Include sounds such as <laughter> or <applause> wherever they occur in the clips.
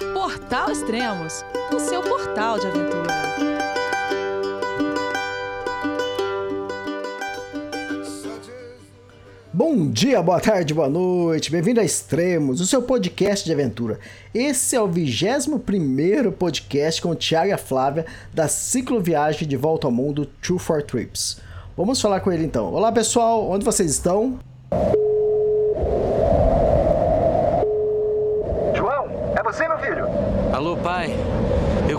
Portal Extremos, o seu portal de aventura. Bom dia, boa tarde, boa noite, bem-vindo a Extremos, o seu podcast de aventura. Esse é o 21 podcast com o Thiago e a Flávia da cicloviagem de volta ao mundo True for Trips. Vamos falar com ele então. Olá pessoal, onde vocês estão? João, é você, meu filho? Alô, pai. Eu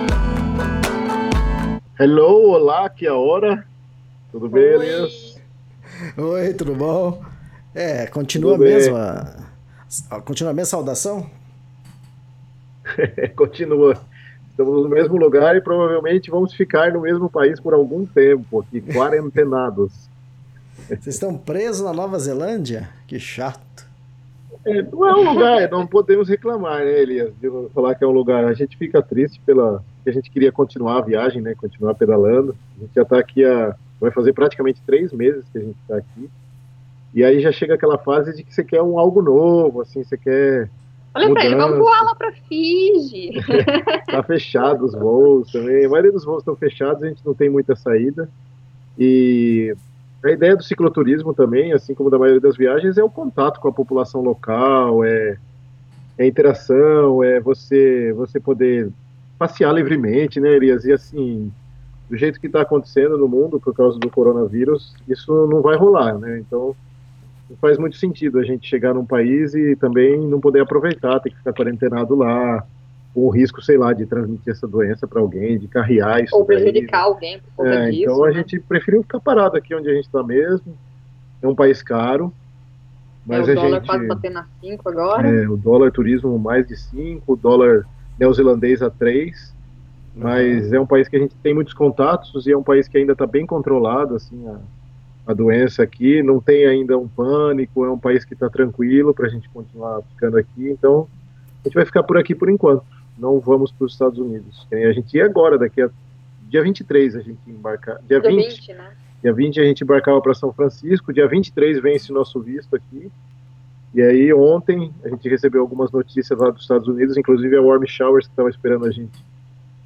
Hello, olá, que é a hora. Tudo bem, Elias? Oi, tudo bom? É, continua a mesma. Continua a mesma saudação? <laughs> continua. Estamos no mesmo lugar e provavelmente vamos ficar no mesmo país por algum tempo, aqui, <laughs> quarentenados. Vocês estão presos na Nova Zelândia? Que chato. É, não é um lugar, não podemos reclamar, né, Elias, de falar que é um lugar. A gente fica triste pela. Que a gente queria continuar a viagem, né? Continuar pedalando. A gente já está aqui há. vai fazer praticamente três meses que a gente está aqui. E aí já chega aquela fase de que você quer um algo novo, assim, você quer. Olha mudança. pra ele, vamos voar lá pra Fiji. <laughs> tá fechado os voos também. A maioria dos voos estão fechados, a gente não tem muita saída. E a ideia do cicloturismo também, assim como da maioria das viagens, é o contato com a população local, é, é a interação, é você, você poder passear livremente, né, Elias? E assim, do jeito que está acontecendo no mundo por causa do coronavírus, isso não vai rolar, né? Então, não faz muito sentido a gente chegar num país e também não poder aproveitar, ter que ficar quarentenado lá, com o risco, sei lá, de transmitir essa doença para alguém, de carrear isso. Ou prejudicar daí. alguém por conta é, disso. Então né? a gente preferiu ficar parado aqui onde a gente está mesmo. É um país caro. Mas é, o dólar gente, quase batendo a 5 agora. É, o dólar turismo mais de 5, o dólar neozelandês a 3. Mas uhum. é um país que a gente tem muitos contatos e é um país que ainda está bem controlado, assim, a, a doença aqui, não tem ainda um pânico, é um país que está tranquilo para a gente continuar ficando aqui, então a gente vai ficar por aqui por enquanto, não vamos para os Estados Unidos. A gente ia agora, daqui a dia 23 a gente ia embarcar, dia, dia 20, 20 né? dia 20 a gente embarcava para São Francisco, dia 23 vence nosso visto aqui, e aí ontem a gente recebeu algumas notícias lá dos Estados Unidos, inclusive a Warm Showers que estava esperando a gente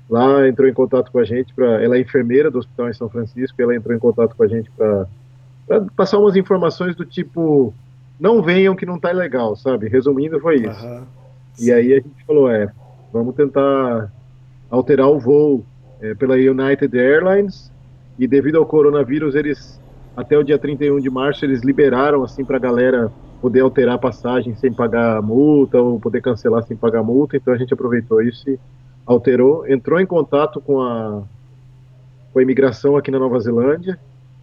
lá entrou em contato com a gente para ela é enfermeira do hospital em São Francisco, ela entrou em contato com a gente para para passar umas informações do tipo, não venham que não tá legal, sabe? Resumindo, foi isso. Uhum. E aí a gente falou, é, vamos tentar alterar o voo é, pela United Airlines e devido ao coronavírus, eles, até o dia 31 de março, eles liberaram, assim, pra galera poder alterar a passagem sem pagar multa ou poder cancelar sem pagar multa, então a gente aproveitou isso e alterou, entrou em contato com a, com a imigração aqui na Nova Zelândia,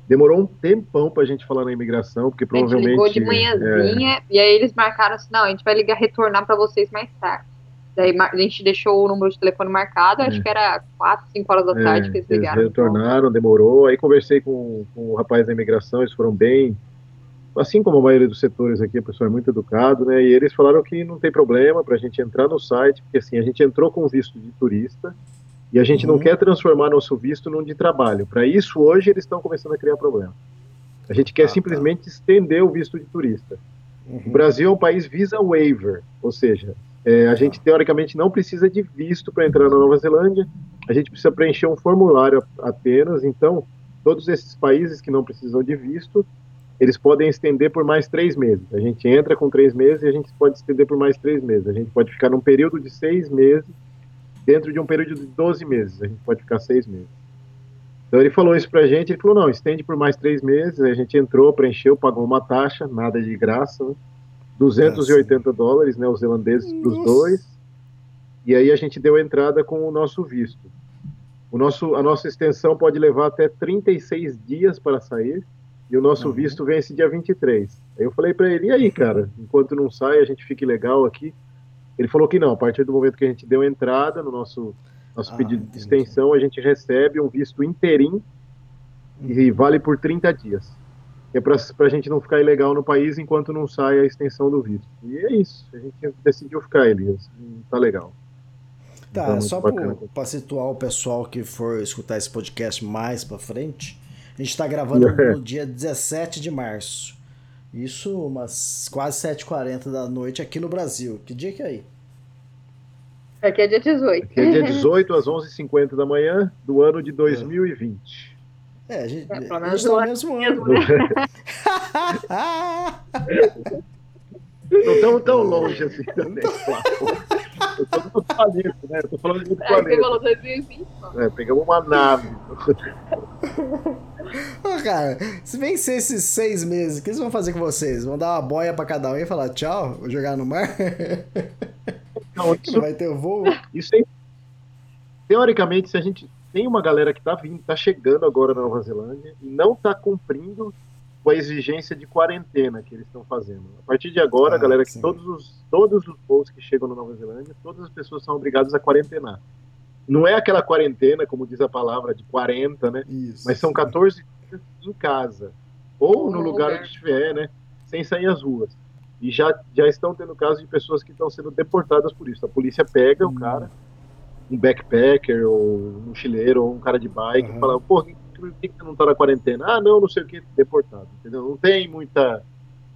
Demorou um tempão pra gente falar na imigração, porque provavelmente. A gente ligou de manhãzinha é... e aí eles marcaram assim: não, a gente vai ligar, retornar para vocês mais tarde. Daí a gente deixou o número de telefone marcado, é. acho que era 4, 5 horas da é, tarde que eles ligaram. Eles retornaram, demorou. Aí conversei com, com o rapaz da imigração, eles foram bem. Assim como a maioria dos setores aqui, a pessoa é muito educado, né? E eles falaram que não tem problema para a gente entrar no site, porque assim, a gente entrou com visto de turista, e a gente uhum. não quer transformar nosso visto num de trabalho. Para isso, hoje, eles estão começando a criar problema. A gente quer ah, tá. simplesmente tá. estender o visto de turista. Uhum. O Brasil é um país visa waiver, ou seja, é, a gente teoricamente não precisa de visto para entrar na Nova Zelândia, a gente precisa preencher um formulário apenas. Então, todos esses países que não precisam de visto, eles podem estender por mais três meses. A gente entra com três meses e a gente pode estender por mais três meses. A gente pode ficar num período de seis meses dentro de um período de 12 meses. A gente pode ficar seis meses. Então ele falou isso pra gente, ele falou, não, estende por mais três meses, a gente entrou, preencheu, pagou uma taxa, nada de graça, né? 280 Nossa. dólares, né, os zelandeses para os dois, e aí a gente deu entrada com o nosso visto. O nosso, a nossa extensão pode levar até 36 dias para sair, e o nosso uhum. visto vence dia 23. Aí eu falei para ele, e aí, cara, enquanto não sai, a gente fique legal aqui, Ele falou que não, a partir do momento que a gente deu entrada no nosso, nosso Ah, pedido de entendi. extensão, a gente recebe um visto inteirinho e vale por 30 dias. É para a gente não ficar ilegal no país enquanto não sai a extensão do visto. E é isso, a gente decidiu ficar, Elias. Tá legal. Tá, Então, só muito bacana. para situar o pessoal que for escutar esse podcast mais pra frente, a gente tá gravando É. <laughs> no dia 17 de março. Isso umas quase 7h40 da noite aqui no Brasil. Que dia que é aí? Aqui é dia 18. Aqui é dia <laughs> 18 às 11h50 da manhã do ano de 2020. É, a gente, É, pelo a menos gente tá no mesmo mesmo, ano. né? <laughs> Não estamos tão longe assim também, Flávio. Eu tô no planeta, né? Eu tô falando de É, você planeta. falou 2020, mano. É, pegamos uma nave. <laughs> Ô, cara, se vencer esses seis meses, o que eles vão fazer com vocês? Vão dar uma boia pra cada um e falar tchau? Vou jogar no mar? <laughs> Não, isso, Não vai ter voo? isso é... Teoricamente, se a gente tem uma galera que tá vindo, tá chegando agora na Nova Zelândia e não tá cumprindo com a exigência de quarentena que eles estão fazendo. A partir de agora, Ah, galera, que sim. todos os, todos os voos que chegam na Nova Zelândia, todas as pessoas são obrigadas a quarentenar. Não é aquela quarentena, como diz a palavra, de 40, né? Isso. Mas são 14 dias em casa. Ou no no lugar lugar. onde estiver, né? Sem sair às ruas. E já, já estão tendo casos de pessoas que estão sendo deportadas por isso. A polícia pega Hum. o cara, um backpacker, ou um mochileiro, ou um cara de bike, Aham. e fala, pô, por que você não tá na quarentena? Ah, não, não sei o que, deportado. Entendeu? Não tem muita,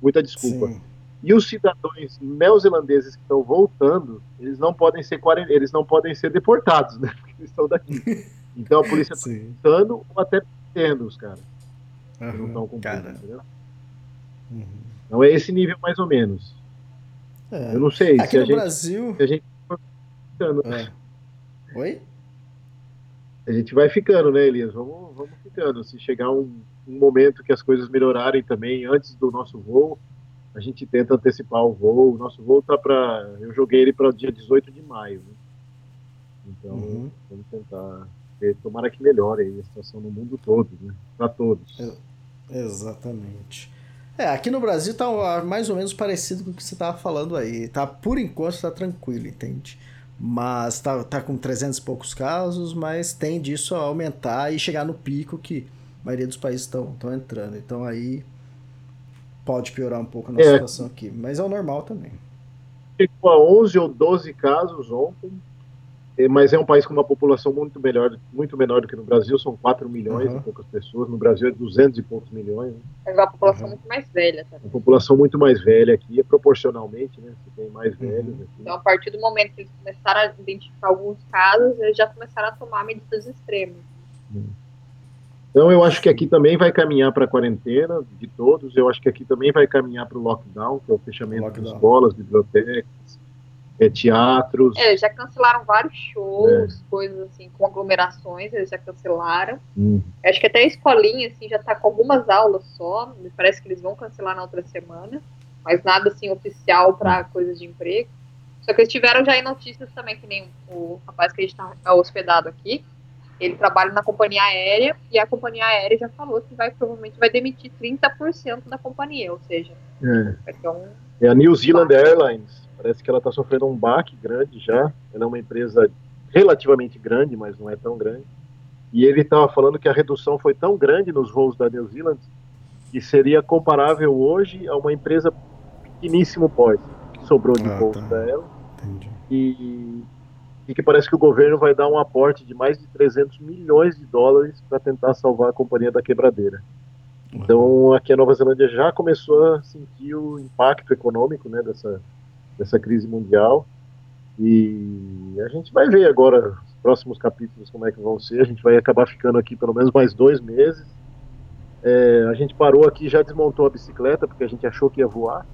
muita desculpa. Sim. E os cidadãos neozelandeses que estão voltando, eles não podem ser eles não podem ser deportados, né? <laughs> Porque eles estão daqui. <laughs> Então a polícia está voltando ou até tendo os caras que não estão cumprindo, Cara. entendeu? Uhum. Então é esse nível mais ou menos. É. Eu não sei Aqui se a no gente, Brasil. se a gente for ficando, É. Oi? A gente vai ficando, né, Elias? Vamos, vamos ficando. Se chegar um, um momento que as coisas melhorarem também antes do nosso voo, a gente tenta antecipar o voo. O nosso voo tá para, eu joguei ele para o dia 18 de maio, né? Então Uhum. vamos tentar. ver, Tomara que melhore a situação no mundo todo, né? Para todos. É. Exatamente. É, aqui no Brasil tá mais ou menos parecido com o que você tava falando aí. Tá, por enquanto tá tranquilo, entende? Mas tá, tá com 300 e poucos casos, mas tende isso a aumentar e chegar no pico que a maioria dos países estão entrando. Então aí pode piorar um pouco a nossa É. situação aqui. Mas é o normal também. chegou a 11 ou 12 casos ontem, mas é um país com uma população muito melhor, muito menor do que no Brasil, são 4 milhões Uhum. e poucas pessoas, no Brasil é 200 e poucos milhões, né? Mas é uma população Uhum. muito mais velha também. uma população muito mais velha aqui, é proporcionalmente, né, você tem mais Uhum. velhos aqui. Então, a partir do momento que eles começaram a identificar alguns casos, eles já começaram a tomar medidas extremas. Então eu acho que aqui também vai caminhar para a quarentena de todos, eu acho que aqui também vai caminhar para o lockdown, que é o fechamento de Lockdown. escolas, bibliotecas, eh, teatros. É, eles já cancelaram vários shows, coisas assim, com aglomerações, eles já cancelaram. Hum. Acho que até a escolinha, assim, já tá com algumas aulas só. Me parece que eles vão cancelar na outra semana. Mas nada, assim, oficial para coisas de emprego. Só que eles tiveram já em notícias também, que nem o rapaz que a gente tá hospedado aqui. Ele trabalha na companhia aérea e a companhia aérea já falou que vai provavelmente vai demitir 30% da companhia, ou seja, É. vai um. É a New Zealand Airlines. Parece que ela está sofrendo um baque grande já. Ela é uma empresa relativamente grande, mas não é tão grande. E ele estava falando que a redução foi tão grande nos voos da New Zealand que seria comparável hoje a uma empresa pequeníssimo porte que sobrou de Ah, voos tá. para ela. Entendi. E, e que parece que o governo vai dar um aporte de mais de 300 milhões de dólares para tentar salvar a companhia da quebradeira. Então, aqui a Nova Zelândia já começou a sentir o impacto econômico né, dessa, dessa crise mundial. E a gente vai ver agora os próximos capítulos como é que vão ser. A gente vai acabar ficando aqui pelo menos mais dois meses. É, a gente parou aqui, já desmontou a bicicleta porque a gente achou que ia voar.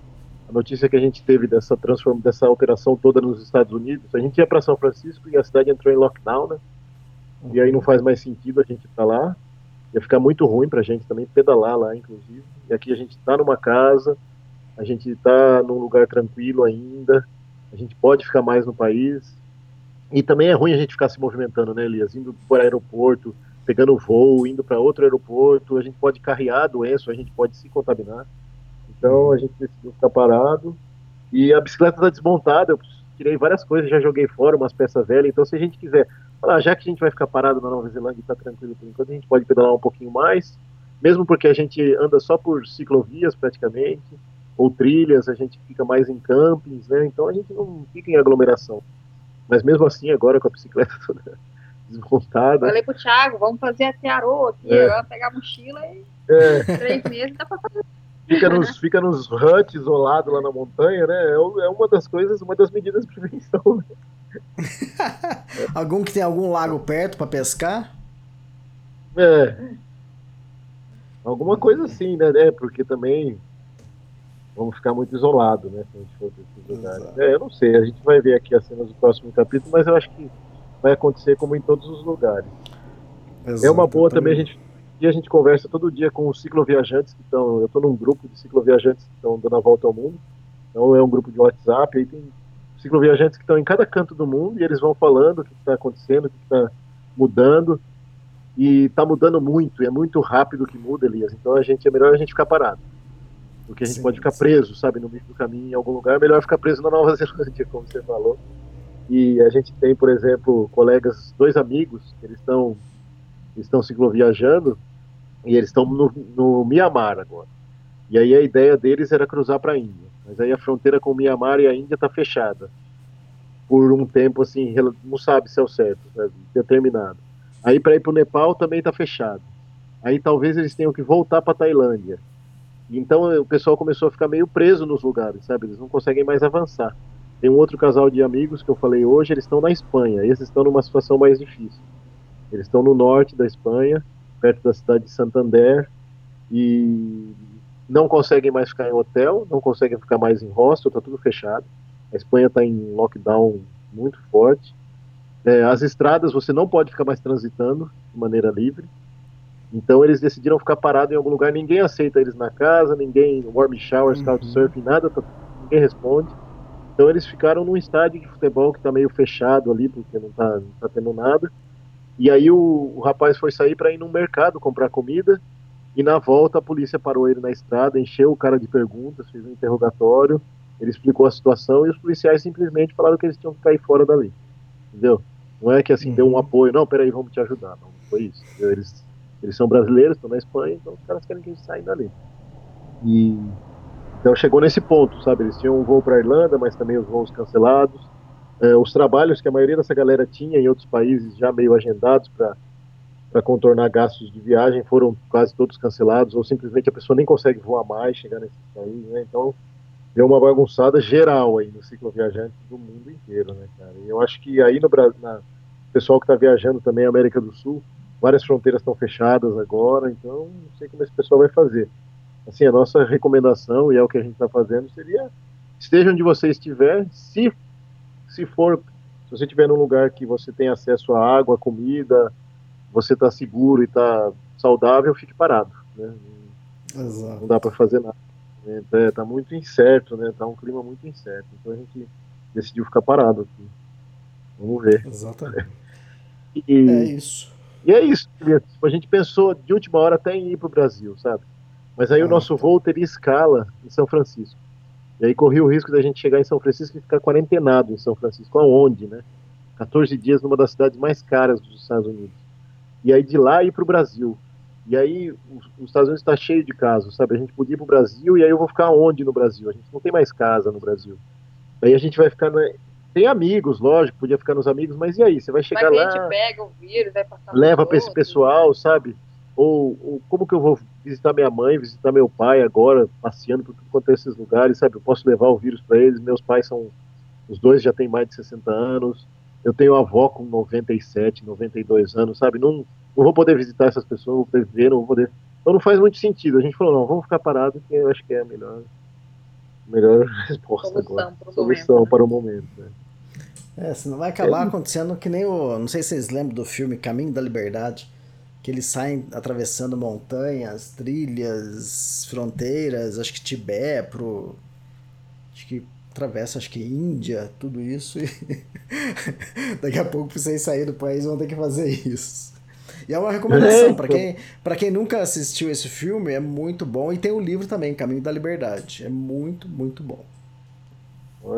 A notícia que a gente teve dessa transform dessa alteração toda nos Estados Unidos, a gente ia para São Francisco e a cidade entrou em lockdown, né? E aí não faz mais sentido a gente estar lá. Ia ficar muito ruim pra gente também pedalar lá, inclusive. E aqui a gente tá numa casa, a gente tá num lugar tranquilo ainda, a gente pode ficar mais no país. E também é ruim a gente ficar se movimentando, né, Elias? Indo para aeroporto, pegando voo, indo para outro aeroporto, a gente pode carrear a doença, a gente pode se contaminar. Então a gente decidiu ficar parado. E a bicicleta está desmontada, eu tirei várias coisas, já joguei fora umas peças velhas. Então, se a gente quiser, falar, já que a gente vai ficar parado na Nova Zelândia e tá tranquilo por enquanto, a gente pode pedalar um pouquinho mais, mesmo porque a gente anda só por ciclovias praticamente, ou trilhas, a gente fica mais em campings, né? Então a gente não fica em aglomeração. Mas mesmo assim, agora com a bicicleta <laughs> toda desmontada. Falei pro Thiago, vamos fazer até Aroa aqui, É. pegar a mochila e É, três meses dá pra fazer. fica nos, fica nos huts isolado lá na montanha, né? É, é uma das coisas, uma das medidas de prevenção. Né? <laughs> Algum que tem algum lago perto pra pescar? É. Alguma coisa assim, né? É, porque também vamos ficar muito isolados, né? Se a gente for para esses lugares. Exato. É, eu não sei, a gente vai ver aqui as cenas do próximo capítulo, mas eu acho que vai acontecer como em todos os lugares. É uma boa também a gente. E a gente conversa todo dia com os cicloviajantes que estão. Eu estou num grupo de cicloviajantes que estão dando a volta ao mundo. Então é um grupo de WhatsApp. Aí tem cicloviajantes que estão em cada canto do mundo e eles vão falando o que está acontecendo, o que está mudando. E está mudando muito, e é muito rápido que muda, Elias. Então a gente é melhor a gente ficar parado. Porque a gente Sim, pode ficar sim. preso, sabe, no meio do caminho em algum lugar. É melhor ficar preso na Nova <laughs> Zelândia, como você falou. E a gente tem, por exemplo, colegas, dois amigos, que eles estão estão cicloviajando e eles estão no, no Mianmar agora. E aí a ideia deles era cruzar para a Índia. Mas aí a fronteira com o Mianmar e a Índia está fechada. Por um tempo, assim, não sabe se é o certo, sabe, determinado. Aí para ir para o Nepal também está fechado. Aí talvez eles tenham que voltar para Tailândia. Então o pessoal começou a ficar meio preso nos lugares, sabe? Eles não conseguem mais avançar. Tem um outro casal de amigos que eu falei hoje, eles estão na Espanha. Esses estão numa situação mais difícil. Eles estão no norte da Espanha, perto da cidade de Santander, e não conseguem mais ficar em hotel, não conseguem ficar mais em hostel, está tudo fechado. A Espanha está em lockdown muito forte. É, as estradas você não pode ficar mais transitando de maneira livre. Então eles decidiram ficar parados em algum lugar. Ninguém aceita eles na casa, ninguém warm showers, Uhum. couchsurfing, nada, tá- ninguém responde. Então eles ficaram num estádio de futebol que está meio fechado ali, porque não está não tá tendo nada. E aí o, o rapaz foi sair para ir num mercado comprar comida e na volta a polícia parou ele na estrada, encheu o cara de perguntas, fez um interrogatório, ele explicou a situação e os policiais simplesmente falaram que eles tinham que cair fora dali, entendeu? Não é que assim deu um apoio, não, peraí, vamos te ajudar, não, não foi isso. entendeu? Eles, eles são brasileiros, estão na Espanha, então os caras querem que a gente saia dali. E então chegou nesse ponto, sabe? Eles tinham um voo para Irlanda, mas também os voos cancelados. É, os trabalhos que a maioria dessa galera tinha em outros países já meio agendados para contornar gastos de viagem foram quase todos cancelados, ou simplesmente a pessoa nem consegue voar mais, chegar nesses países, né? Então deu uma bagunçada geral aí no ciclo viajante do mundo inteiro, né, cara? E eu acho que aí no Brasil, pessoal que está viajando também, América do Sul, várias fronteiras estão fechadas agora, então não sei como esse pessoal vai fazer. Assim, a nossa recomendação, e é o que a gente está fazendo, seria esteja onde você estiver, se, se for, se você estiver num lugar que você tem acesso a água, comida, você está seguro e está saudável, fique parado, né? Exato. Não dá para fazer nada. né? É, tá muito incerto, né? Tá um clima muito incerto. Então a gente decidiu ficar parado aqui. Vamos ver. Exatamente. E, É isso. E é isso. A gente pensou de última hora até em ir para o Brasil, sabe? Mas aí Ah, o nosso tá. voo teria escala em São Francisco. E aí corria o risco da gente chegar em São Francisco e ficar quarentenado em São Francisco. Aonde, né? 14 dias numa das cidades mais caras dos Estados Unidos. E aí de lá ir para o Brasil. E aí os, os Estados Unidos está cheio de casos, sabe? A gente podia ir para o Brasil e aí eu vou ficar onde no Brasil? A gente não tem mais casa no Brasil. Aí a gente vai ficar. na- Tem amigos, lógico, podia ficar nos amigos, mas e aí? Você vai chegar lá a gente pega o vírus, vai passar leva para esse pessoal, sabe? Ou, ou como que eu vou visitar minha mãe, visitar meu pai agora, passeando por tudo quanto é esses lugares, sabe? Eu posso levar o vírus para eles. Meus pais são. Os dois já têm mais de 60 anos. Eu tenho avó com 97, 92 anos, sabe? Não, não vou poder visitar essas pessoas, não vou poder ver, não vou poder. Então não faz muito sentido. A gente falou, não, vamos ficar parado, que eu acho que é a melhor, melhor <laughs> resposta Solução agora. Solução momento, né? para o momento. né? É, senão vai acabar acontecendo que nem o. Não sei se vocês lembram do filme Caminho da Liberdade. Que eles saem atravessando montanhas, trilhas, fronteiras, acho que Tibete pro. Acho que atravessa, acho que Índia, tudo isso. E <laughs> daqui a pouco, pra vocês saírem do país, vão ter que fazer isso. E é uma recomendação, É, pra então. quem, pra quem nunca assistiu esse filme, é muito bom. E tem o livro também, Caminho da Liberdade. É muito, muito bom.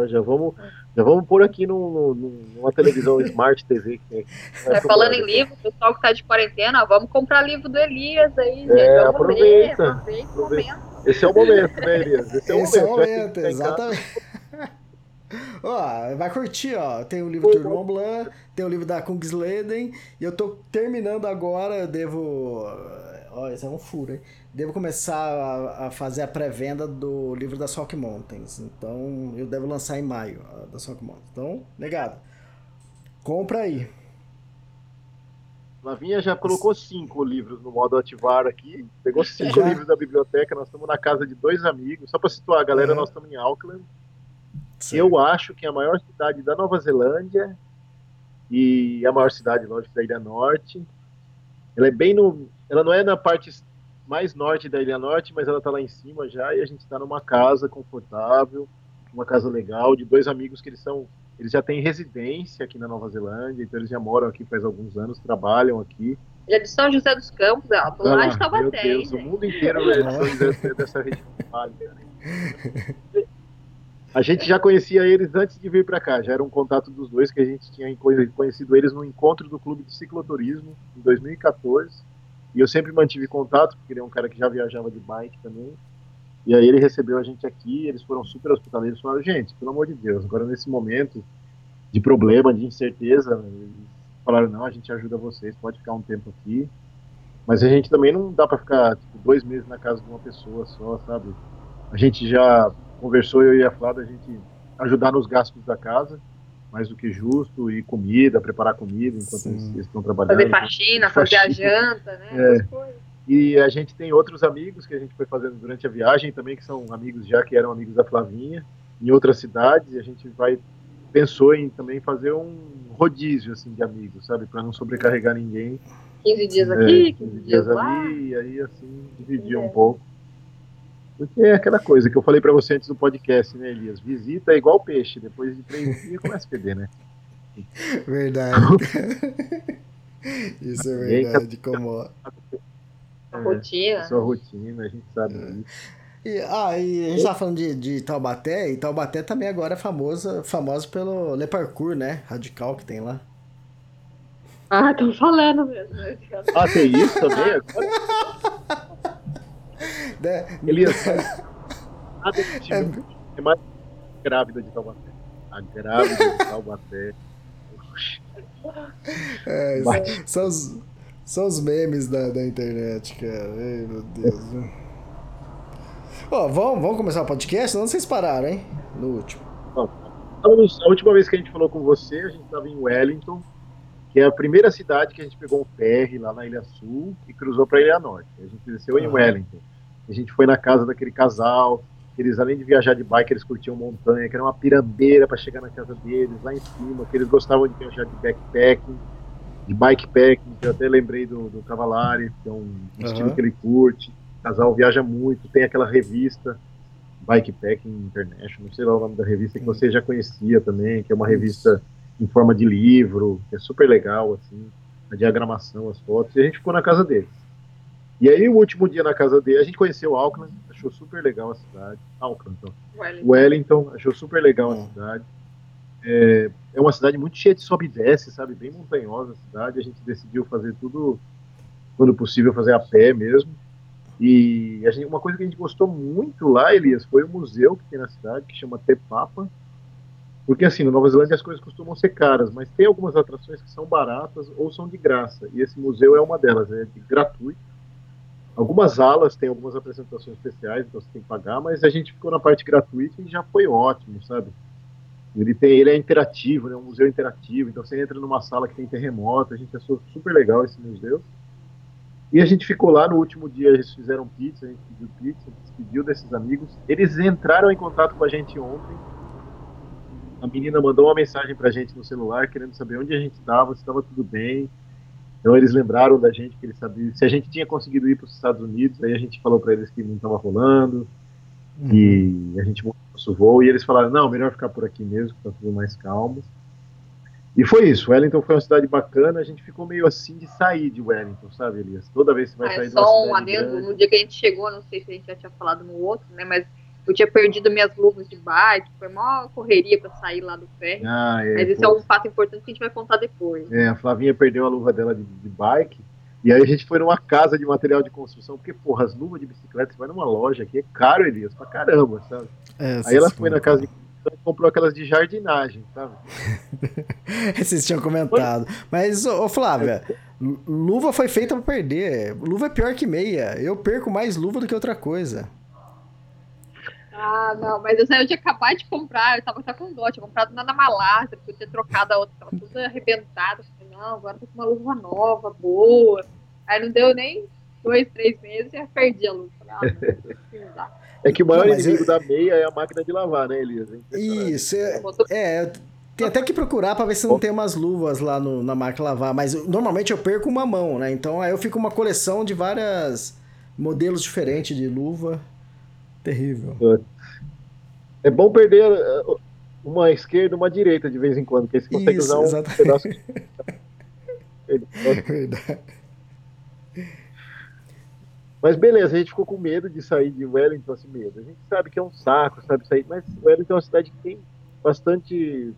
Já vamos, Já vamos pôr aqui no, no, numa televisão Smart TV que. É, <laughs> falando em livro, o pessoal que tá de quarentena, ó, vamos comprar livro do Elias aí, gente. É, vamos aproveita. ler, aproveita Aproveita. momento. Esse é o momento, né, Elias? Esse é o Esse é o momento. momento, casa, exatamente. <laughs> Ó, vai curtir, ó. Tem o livro do Irmão Blanc, tem o livro da Kungsleden, e eu tô terminando agora, eu devo. Ó, esse é um furo, hein? Devo começar a, a fazer a pré-venda do livro das Rock Mountains. Então, eu devo lançar em maio, a das Rock Mountains. Então, negado. Compra aí. Lavinha já colocou cinco livros no modo ativar aqui. Pegou cinco Já? livros da biblioteca. Nós estamos na casa de dois amigos. Só para situar a galera, Uhum. nós estamos em Auckland. Eu acho que é a maior cidade da Nova Zelândia e a maior cidade, lógico, da Ilha Norte. Ela é bem no. Ela não é na parte mais norte da Ilha Norte, mas ela está lá em cima já e a gente está numa casa confortável, uma casa legal de dois amigos que eles são. Eles já têm residência aqui na Nova Zelândia, então eles já moram aqui faz alguns anos, trabalham aqui. É de São José dos Campos, ó, tô lá de Ah, Taubaté, Meu Deus, hein, o mundo inteiro é São José dessa região. A gente já conhecia eles antes de vir para cá, já era um contato dos dois que a gente tinha conhecido eles no encontro do Clube de Cicloturismo em 2014. E eu sempre mantive contato, porque ele é um cara que já viajava de bike também. E aí ele recebeu a gente aqui, eles foram super hospitaleiros, falaram, gente, pelo amor de Deus, agora nesse momento de problema, de incerteza, eles falaram, não, a gente ajuda vocês, pode ficar um tempo aqui. Mas a gente também não dá para ficar tipo, dois meses na casa de uma pessoa só, sabe? A gente já conversou, eu e a Flávia, a gente ajudar nos gastos da casa, mais do que justo, e comida, preparar comida enquanto Sim. eles, eles estão trabalhando. Fazer faxina, fazer a janta, né? É. E a gente tem outros amigos que a gente foi fazendo durante a viagem também, que são amigos já que eram amigos da Flavinha, em outras cidades, e a gente vai pensou em também fazer um rodízio assim de amigos, sabe, para não sobrecarregar ninguém. 15 dias É, aqui, 15 15 dias lá. ali, e aí assim dividir É. um pouco. Porque é aquela coisa que eu falei para você antes do podcast, né, Elias? Visita é igual peixe, depois de três dias começa a feder, né? Verdade. <laughs> Isso é verdade, como. A rotina. É, sua rotina, a gente sabe disso. E, ah, e a gente tava falando de, de Taubaté, e Taubaté também agora é famosa, famosa pelo Le Parkour, né? Radical que tem lá. Ah, estão falando mesmo. né? Ah, tem isso também? Agora, <laughs> Né? Elias, nada que te é mais grávida de Taubaté. A grávida de Taubaté. É, são, os, são os memes da, da internet, cara. Ai, meu Deus. Ó, vamos, vamos começar o podcast? Não vocês pararam, hein? No último. Estávamos- a última vez que a gente falou com você, a gente estava em Wellington, que é a primeira cidade que a gente pegou um ferry lá na Ilha Sul e cruzou para a Ilha Norte. A gente desceu em Aham. Wellington. A gente foi na casa daquele casal. Eles, além de viajar de bike, eles curtiam montanha, que era uma pirambeira para chegar na casa deles, lá em cima, que eles gostavam de viajar de backpacking, de bikepacking. Eu até lembrei do, do Cavalari, que é um estilo Aham. que ele curte. O casal viaja muito, tem aquela revista Bikepacking International, sei lá o nome da revista que você já conhecia também, que é uma revista em forma de livro, que é super legal, assim, a diagramação, as fotos, e a gente ficou na casa deles. E aí, o último dia na casa dele, a gente conheceu Auckland, achou super legal a cidade. Auckland, então. Wellington. Wellington, achou super legal a Hum. cidade. É, é uma cidade muito cheia de sobe e desce, sabe? Bem montanhosa a cidade. A gente decidiu fazer tudo, quando possível, fazer a pé mesmo. E a gente- uma coisa que a gente gostou muito lá, Elias, foi o museu que tem na cidade, que chama Te Papa. Porque assim, na Nova Zelândia as coisas costumam ser caras, mas tem algumas atrações que são baratas ou são de graça. E esse museu é uma delas, é de gratuito. Algumas alas têm algumas apresentações especiais, então você tem que pagar, mas a gente ficou na parte gratuita e já foi ótimo, sabe? Ele, tem, ele é interativo, né? um museu interativo, então você entra numa sala que tem terremoto, a gente achou super legal esse museu. E a gente ficou lá no último dia, eles fizeram pizza, a gente pediu pizza, despediu desses amigos. Eles entraram em contato com a gente ontem. A menina mandou uma mensagem pra gente no celular, querendo saber onde a gente estava, se estava tudo bem. Então eles lembraram da gente que eles sabiam se a gente tinha conseguido ir para os Estados Unidos. Aí a gente falou para eles que não estava rolando e a gente mudou nosso voo e eles falaram não, melhor ficar por aqui mesmo, que tá tudo mais calmo. E foi isso. Wellington foi uma cidade bacana. A gente ficou meio assim de sair de Wellington, sabe, Elias? Toda vez que você vai Ah, é sair de uma só um cidade adendo, grande- no dia que a gente chegou, não sei se a gente já tinha falado no outro, né? Mas eu tinha perdido minhas luvas de bike, foi uma correria para sair lá do ferry. Ah, é, Mas esse pô. é um fato importante que a gente vai contar depois. É, a Flavinha perdeu a luva dela de, de bike. E aí a gente foi numa casa de material de construção, porque, porra, as luvas de bicicleta, você vai numa loja aqui, é caro, Elias, pra caramba, sabe? É, Aí ela foi na casa de construção e comprou aquelas de jardinagem, sabe? <laughs> Vocês tinham comentado. Mas, ô, ô, Flávia, lu- luva foi feita pra perder. Luva é pior que meia. Eu perco mais luva do que outra coisa. Ah, não, mas eu, eu tinha acabado de comprar, eu tava até com dó, tinha comprado na, na Malásia, porque eu tinha trocado a outra, tava toda arrebentada. Eu Falei, não, agora eu tô com uma luva nova, boa. Aí não deu nem dois, três meses e eu perdi a luva. Falei, ah, não. É que o maior Não, inimigo eu- da meia é a máquina de lavar, né, Elias? É. Isso, é, é, tem até que procurar pra ver se não tem umas luvas lá no- na máquina lavar, mas normalmente eu perco uma mão, né? Então aí eu fico uma coleção de várias modelos diferentes de luva. Terrível. É bom perder uh, uma esquerda e uma direita de vez em quando, porque você consegue Isso, usar um exatamente. pedaço de... <laughs> Verdade. Mas beleza, a gente ficou com medo de sair de Wellington, assim mesmo. A gente sabe que é um saco, sabe sair, mas Wellington é uma cidade que tem bastante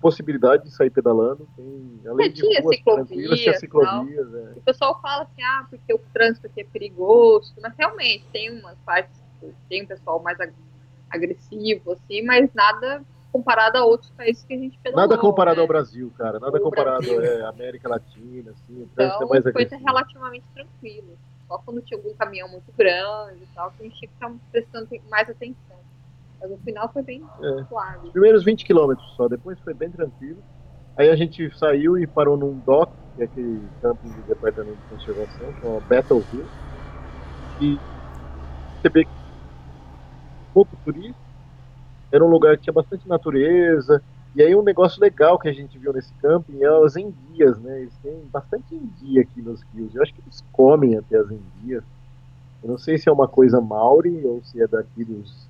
possibilidade de sair pedalando. Tem, além É, de tinha ruas ciclovia tranquilas, tinha e ciclovias. É. O pessoal fala assim, ah, porque o trânsito aqui é perigoso, mas realmente tem umas partes, tem um pessoal mais ag- agressivo, assim, mas nada comparado a outros países que a gente pedalou. Nada comparado né? ao Brasil, cara. Nada O comparado à América Latina, assim. O trânsito Então, é mais foi relativamente tranquilo. Só quando tinha algum caminhão muito grande e tal, que a gente tinha que ficar prestando mais atenção. Mas no final foi bem É. suave. Os primeiros 20 quilômetros só, depois foi bem tranquilo. Aí a gente saiu e parou num dock, que é aquele camping do departamento de conservação, que é uma Battleville. E você vê que pouco turista, era um lugar que tinha bastante natureza. E aí um negócio legal que a gente viu nesse camping é as enguias, né? Eles têm bastante enguia aqui nos rios. Eu acho que eles comem até as enguias. Eu não sei se é uma coisa maori ou se é daqui dos,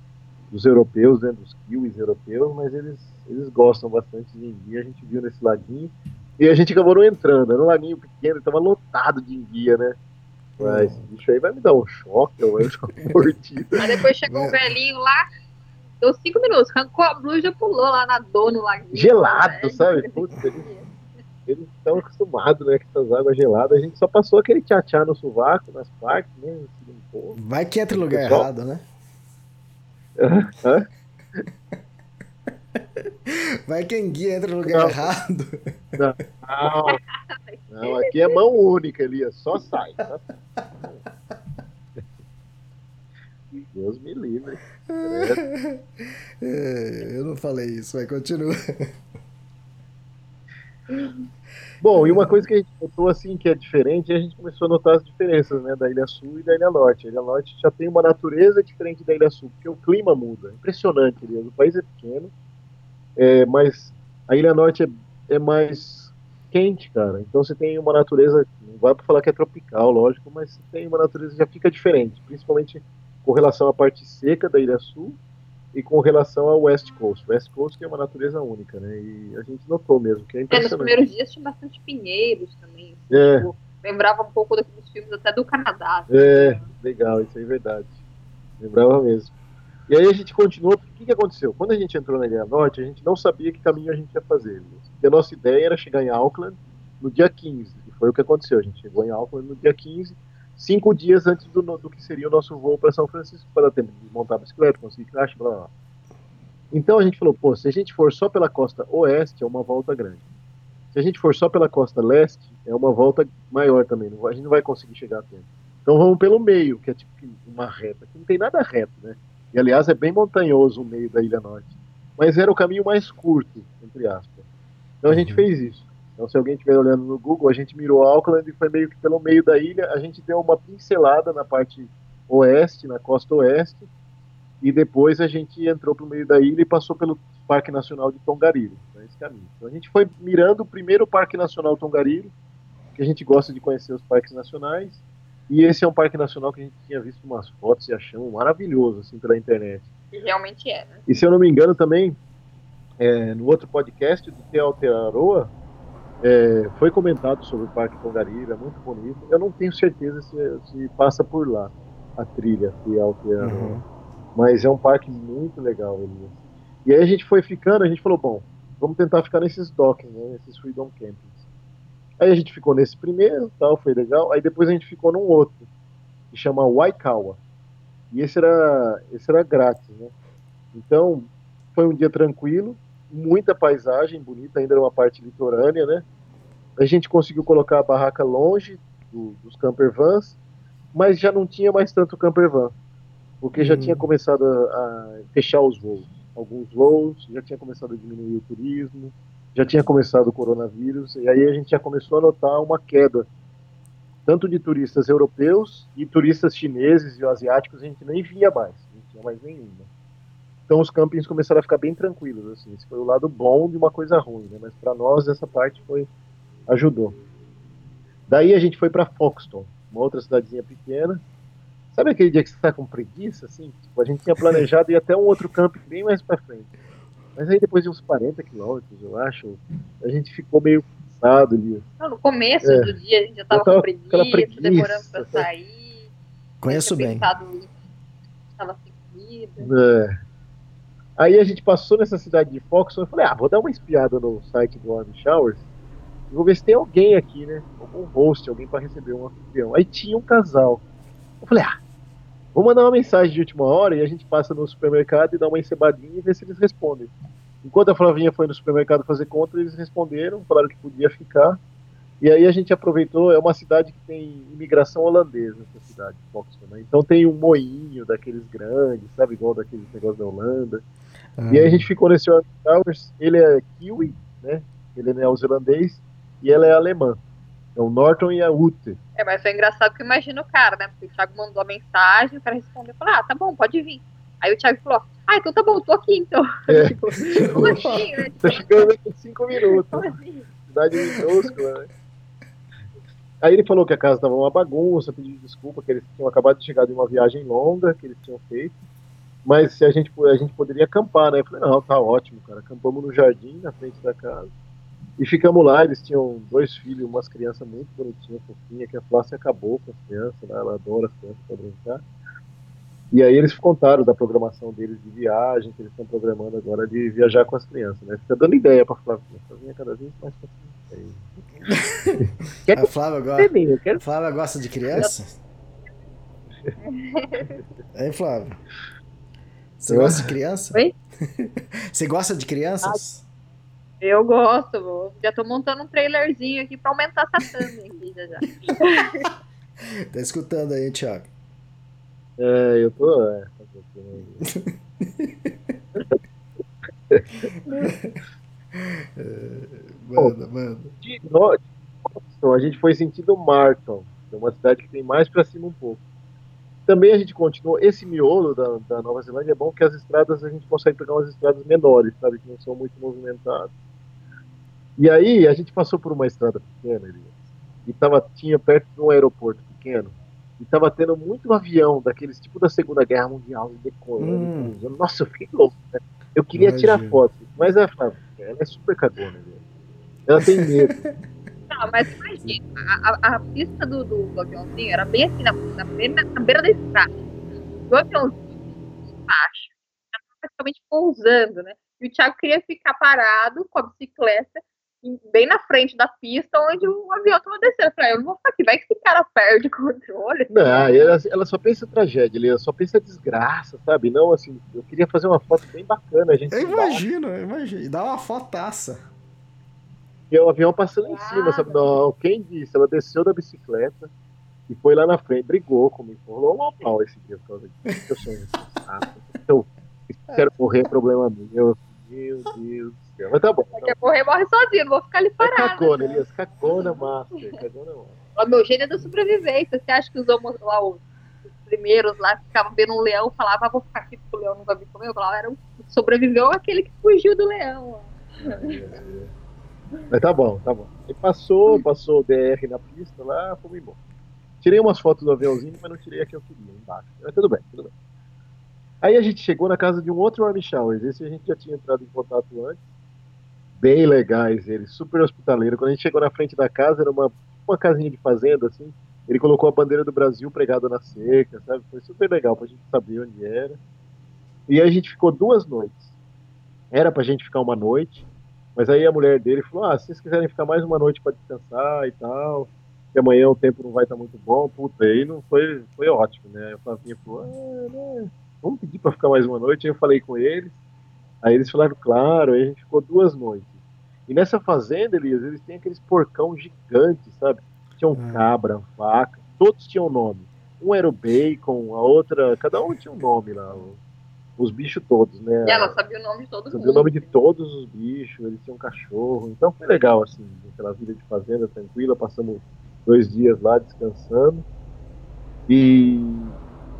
dos europeus, né, dos kiwis europeus, mas eles, eles gostam bastante de enguia. A gente viu nesse laguinho. E a gente acabou não entrando. Era um laguinho pequeno, estava lotado de enguia, né? Mas esse bicho aí vai me dar um choque, eu vou <laughs> mordido. Aí depois chegou um velhinho lá, deu cinco minutos, arrancou a blusa e já pulou lá na dor, no laguinho. Gelado, Velho. sabe? Putz, eles, eles estão acostumados né, com essas águas geladas. A gente só passou aquele tchá-tchá no sovaco, nas partes, né? Vai que entra em lugar Pessoal. errado, né? <laughs> Hã? Vai que enguia entra no lugar Não. errado. Não, não, aqui é mão única, Elias. Só sai. Só sai. Deus me livre. É, eu não falei isso, vai, continua. Bom, e uma coisa que a gente notou assim que é diferente, a gente começou a notar as diferenças né, da Ilha Sul e da Ilha Norte. A Ilha Norte já tem uma natureza diferente da Ilha Sul, porque o clima muda. Impressionante, Elias. O país é pequeno, é, mas a Ilha Norte é, é mais quente, cara. Então você tem uma natureza, não vai para falar que é tropical, lógico, mas você tem uma natureza que já fica diferente, principalmente com relação à parte seca da Ilha Sul e com relação ao West Coast. West Coast que é uma natureza única, né? E a gente notou mesmo que é É, nos impressionante. primeiros dias tinha bastante pinheiros também. assim, É. tipo, lembrava um pouco daqueles filmes até do Canadá. assim, É, né? legal, isso aí é verdade. Lembrava mesmo. E aí a gente continuou, o que, que aconteceu? Quando a gente entrou na Ilha Norte, a gente não sabia que caminho a gente ia fazer. A nossa ideia era chegar em Auckland no dia 15, e foi o que aconteceu. A gente chegou em Auckland no dia 15, cinco dias antes do, do que seria o nosso voo para São Francisco, para dar tempo de montar a bicicleta, conseguir caixa, blá blá blá. Então a gente falou, pô, se a gente for só pela costa oeste, é uma volta grande. Se a gente for só pela costa leste, é uma volta maior também. não a gente não vai conseguir chegar a tempo. Então vamos pelo meio, que é tipo uma reta. Que não tem nada reto, né? E aliás é bem montanhoso o meio da Ilha Norte. Mas era o caminho mais curto, entre aspas. Então a gente fez isso. Então se alguém estiver olhando no Google, a gente mirou Auckland e foi meio que pelo meio da ilha. A gente deu uma pincelada na parte oeste, na costa oeste. E depois a gente entrou para o meio da ilha e passou pelo Parque Nacional de Tongariro, né, esse caminho. Então a gente foi mirando primeiro o Parque Nacional Tongariro, que a gente gosta de conhecer os parques nacionais, e esse é um parque nacional que a gente tinha visto umas fotos e achamos maravilhoso, assim, pela internet. E realmente é, né? E se eu não me engano também, é, no outro podcast do Te Aotearoa, é, foi comentado sobre o Parque Tongariro, é muito bonito. Eu não tenho certeza se, se passa por lá a trilha Te Aotearoa. Uhum. Mas é um parque muito legal, Elias. E aí a gente foi ficando, a gente falou, bom, vamos tentar ficar nesses docks, né, nesses Freedom Campings. Aí a gente ficou nesse primeiro, tal, foi legal. Aí depois a gente ficou num outro, que chama Waikawa. E esse era, esse era grátis, né? Então, foi um dia tranquilo, muita paisagem bonita, ainda era uma parte litorânea, né? A gente conseguiu colocar a barraca longe do, dos camper vans, mas já não tinha mais tanto camper van, porque já Hum. tinha começado a, a fechar os voos. Alguns voos, já tinha começado a diminuir o turismo, já tinha começado o coronavírus, e aí a gente já começou a notar uma queda, tanto de turistas europeus e turistas chineses e asiáticos, a gente nem via mais, não tinha mais nenhuma. Então os campings começaram a ficar bem tranquilos, assim, esse foi o lado bom de uma coisa ruim, né? mas para nós essa parte foi ajudou. Daí a gente foi para Foxton, uma outra cidadezinha pequena. Sabe aquele dia que você está com preguiça, assim? Tipo, a gente tinha planejado <laughs> ir até um outro camping bem mais para frente. Mas aí depois de uns 40 quilômetros, eu acho, a gente ficou meio cansado ali. Não, no começo É. do dia a gente já tava tava com preguiça, preguiça, demorando pra sair. Conheço bem. pensado Tava sem comida. É. Aí a gente passou nessa cidade de Foxton e falei, ah, vou dar uma espiada no site do Army Showers e vou ver se tem alguém aqui, né? Algum host, alguém para receber um anfitrião. Aí tinha um casal. Eu falei, ah, vou mandar uma mensagem de última hora e a gente passa no supermercado e dá uma encebadinha e vê se eles respondem. Enquanto a Flavinha foi no supermercado fazer conta, eles responderam, falaram que podia ficar. E aí a gente aproveitou, é uma cidade que tem imigração holandesa, essa cidade, Foxton, né? Então tem um moinho daqueles grandes, sabe, igual daqueles negócios da Holanda. E aí a gente ficou nesse Towers, ele é kiwi, né? Ele é neozelandês e ela é alemã. É o Norton e a Ute. É, mas foi engraçado que eu imagino o cara, né? Porque o Thiago mandou a mensagem, o cara respondeu, falou, ah, tá bom, pode vir. Aí o Thiago falou, ah, então tá bom, tô aqui então. <laughs> É. tipo, como assim, né? Tá chegando em cinco minutos. Como assim? cidade minúscula, né? Aí ele falou que a casa estava uma bagunça, pediu desculpa, que eles tinham acabado de chegar de uma viagem longa que eles tinham feito, mas se a gente, a gente poderia acampar, né? Eu falei, não, tá ótimo, cara. Acampamos no jardim, na frente da casa, e ficamos lá. Eles tinham dois filhos, umas crianças muito bonitinhas, fofinhas, que a Flávia acabou com as crianças, né? ela adora as crianças para brincar. E aí eles contaram da programação deles de viagem, que eles estão programando agora de viajar com as crianças, né? Fica dando ideia pra Flávia. Flavinha cada vez mais Quer A Flávia, gosta, quero a Flávia gosta de criança? <laughs> Hein, Flávia? Você gosta de criança? Oi? <laughs> Você gosta de crianças? Eu gosto, vou- já tô montando um trailerzinho aqui pra aumentar essa thumb aqui já já. <laughs> Tá escutando aí, Thiago? É, eu tô. É, né? <laughs> Manda, manda. de no- de Boston, a gente foi sentido Marton, que é uma cidade que tem mais para cima um pouco. Também a gente continuou. Esse miolo da, da Nova Zelândia é bom que as estradas a gente consegue pegar umas estradas menores, sabe, que não são muito movimentadas. E aí a gente passou por uma estrada pequena, Elias, e tava, tinha perto de um aeroporto pequeno, e tava tendo muito avião daqueles tipo da Segunda Guerra Mundial decolando. Hum. Nossa, eu fiquei louco, né? Eu queria tirar Imagino. foto, mas a Flávia, ela é super cagona, né? Ela tem medo. <laughs> Não, mas imagina, a, a- a pista do, do, do aviãozinho era bem assim, na, na, beira, na beira da estrada. O aviãozinho embaixo, praticamente pousando, né? E o Thiago queria ficar parado com a bicicleta bem na frente da pista onde o avião tava descendo. Eu falei, "Ah, eu não vou ficar aqui, vai que esse cara perde o controle. Não, ela, ela só pensa tragédia, ela só pensa desgraça, sabe? Não, assim, eu queria fazer uma foto bem bacana, a gente Eu imagino, eu imagino. E dá uma fotaça. e o avião passando em cima, sabe? Não, quem disse? Ela desceu da bicicleta e foi lá na frente, brigou comigo, rolou um pau esse dia por causa disso. Eu sou insensato. Eu <laughs> quero morrer, é problema meu. Meu Deus Mas tá bom. Quer correr, morre sozinho, não vou ficar ali É parado. cacona, Elias, cacona master, cacona master. O meu gênio é da sobrevivência. Você acha que os homens lá, os, os primeiros lá, ficavam vendo um leão, falavam, ah, vou ficar aqui porque o leão não vai me comer? Eu falava, era o sobreviveu aquele que fugiu do leão. ó. Mas tá bom, tá bom. E passou, passou o DR na pista lá, fomos embora. Tirei umas fotos do aviãozinho, mas não tirei a que eu queria embaixo. Mas tudo bem, tudo bem. Aí a gente chegou na casa de um outro Army Showers. Esse a gente já tinha entrado em contato antes. Bem legais eles, super hospitaleiro. Quando a gente chegou na frente da casa, era uma, uma casinha de fazenda, assim. Ele colocou a bandeira do Brasil pregada na cerca, sabe? Foi super legal pra gente saber onde era. E aí a gente ficou duas noites. Era pra gente ficar uma noite, mas aí a mulher dele falou: Ah, se vocês quiserem ficar mais uma noite para descansar e tal, que amanhã o tempo não vai estar muito bom, puta, aí não foi, foi ótimo, né? A Flavinha falou: Ah, né? Vamos pedir para ficar mais uma noite. Aí eu falei com eles, aí eles falaram: Claro, aí a gente ficou duas noites. E nessa fazenda, Elias, eles têm aqueles porcão gigantes, sabe? Tinham Ah. cabra, vaca, todos tinham nome. Um era o bacon, a outra, cada um tinha um nome lá. Os bichos todos, né? E ela sabia o nome de todo Sabia mundo. o nome de todos os bichos, eles tinham cachorro. Então foi legal, assim, aquela vida de fazenda tranquila. Passamos dois dias lá descansando. E,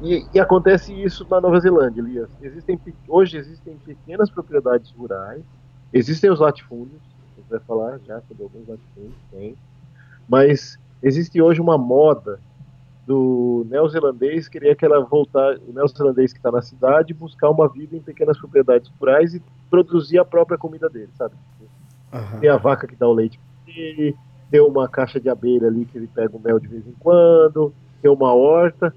e, e acontece isso na Nova Zelândia, Elias. Existem, hoje existem pequenas propriedades rurais, existem os latifúndios, vai falar já sobre alguns latifúndios, tem. Mas existe hoje uma moda do neozelandês querer que ela voltar, o neozelandês que está na cidade, buscar uma vida em pequenas propriedades rurais e produzir a própria comida dele, sabe? Aham. Tem a vaca que dá o leite pra ele, tem uma caixa de abelha ali que ele pega o mel de vez em quando, tem uma horta.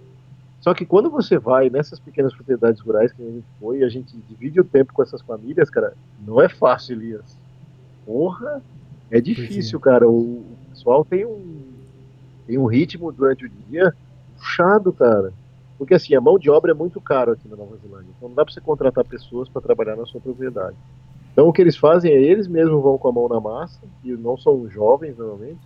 Só que quando você vai nessas pequenas propriedades rurais que a gente foi, e a gente divide o tempo com essas famílias, cara, não é fácil, Elias. Porra, é difícil, cara. O, pessoal tem um, tem um ritmo durante o dia puxado, cara. Porque assim, a mão de obra é muito caro aqui na Nova Zelândia. Então não dá pra você contratar pessoas para trabalhar na sua propriedade. Então o que eles fazem é eles mesmos vão com a mão na massa, e não são jovens normalmente,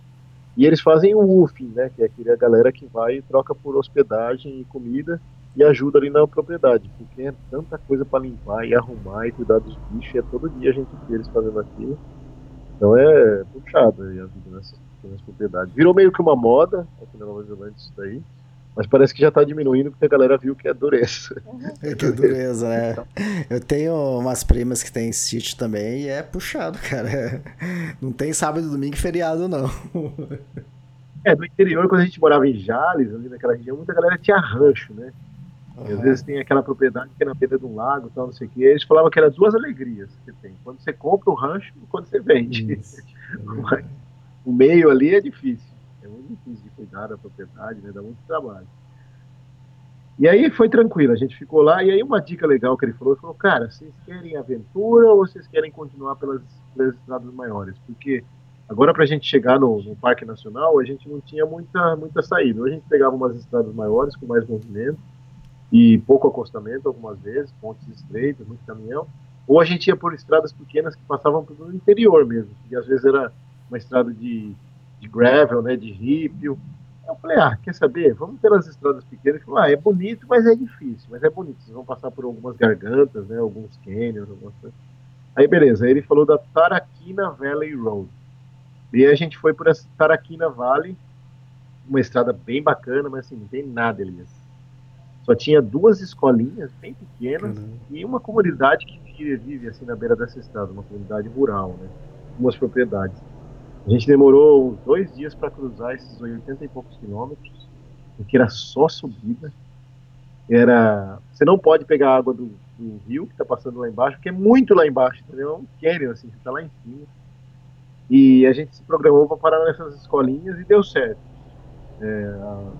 e eles fazem o woofing, né, que é aquela galera que vai e troca por hospedagem e comida e ajuda ali na propriedade, porque é tanta coisa para limpar e arrumar e cuidar dos bichos, e é todo dia a gente vê eles fazendo aquilo. Então é puxado aí a vida nessas pequenas propriedades. Virou meio que uma moda aqui na Nova Zelândia isso daí, mas parece que já está diminuindo porque a galera viu que é dureza. <laughs> Que dureza, né? Eu tenho umas primas que têm sítio também e é puxado, cara. <laughs> Não tem sábado, domingo e feriado, não. É, no interior, quando a gente morava em Jales, ali naquela região, muita galera tinha rancho, né? E às vezes tem aquela propriedade que é na beira de um lago, tal, não sei o quê. Eles falavam que era duas alegrias que tem. Quando você compra o rancho e quando você vende. Isso. <laughs> O meio ali é difícil. É muito difícil de cuidar da propriedade, né? Dá muito trabalho. E aí foi tranquilo, a gente ficou lá. E aí uma dica legal que ele falou, ele falou, cara, vocês querem aventura ou vocês querem continuar pelas, pelas estradas maiores? Porque agora pra gente chegar no, no Parque Nacional, a gente não tinha muita, muita saída. Ou a gente pegava umas estradas maiores, com mais movimento, e pouco acostamento algumas vezes, pontes estreitas, muito caminhão, ou a gente ia por estradas pequenas que passavam pelo interior mesmo, e às vezes era uma estrada de, de gravel, né, de rípio. Eu falei, ah, quer saber? Vamos pelas estradas pequenas. Ele falou, ah, é bonito, mas é difícil, mas é bonito. Vocês vão passar por algumas gargantas, né, alguns canyons, algumas coisas. Aí beleza, aí ele falou da Tarakina Valley Road. E aí a gente foi por essa Tarakina Valley, uma estrada bem bacana, mas assim, não tem nada, Elias. Só tinha duas escolinhas bem pequenas e uma comunidade que vive, assim na beira dessa estrada, uma comunidade rural, né? Umas propriedades. A gente demorou uns dois dias para cruzar esses 80 e poucos quilômetros, porque era só subida. Era, você não pode pegar a água do, do rio que está passando lá embaixo, porque é muito lá embaixo, entendeu? É um canyon, assim, você está lá em cima. E a gente se programou para parar nessas escolinhas e deu certo. É, a-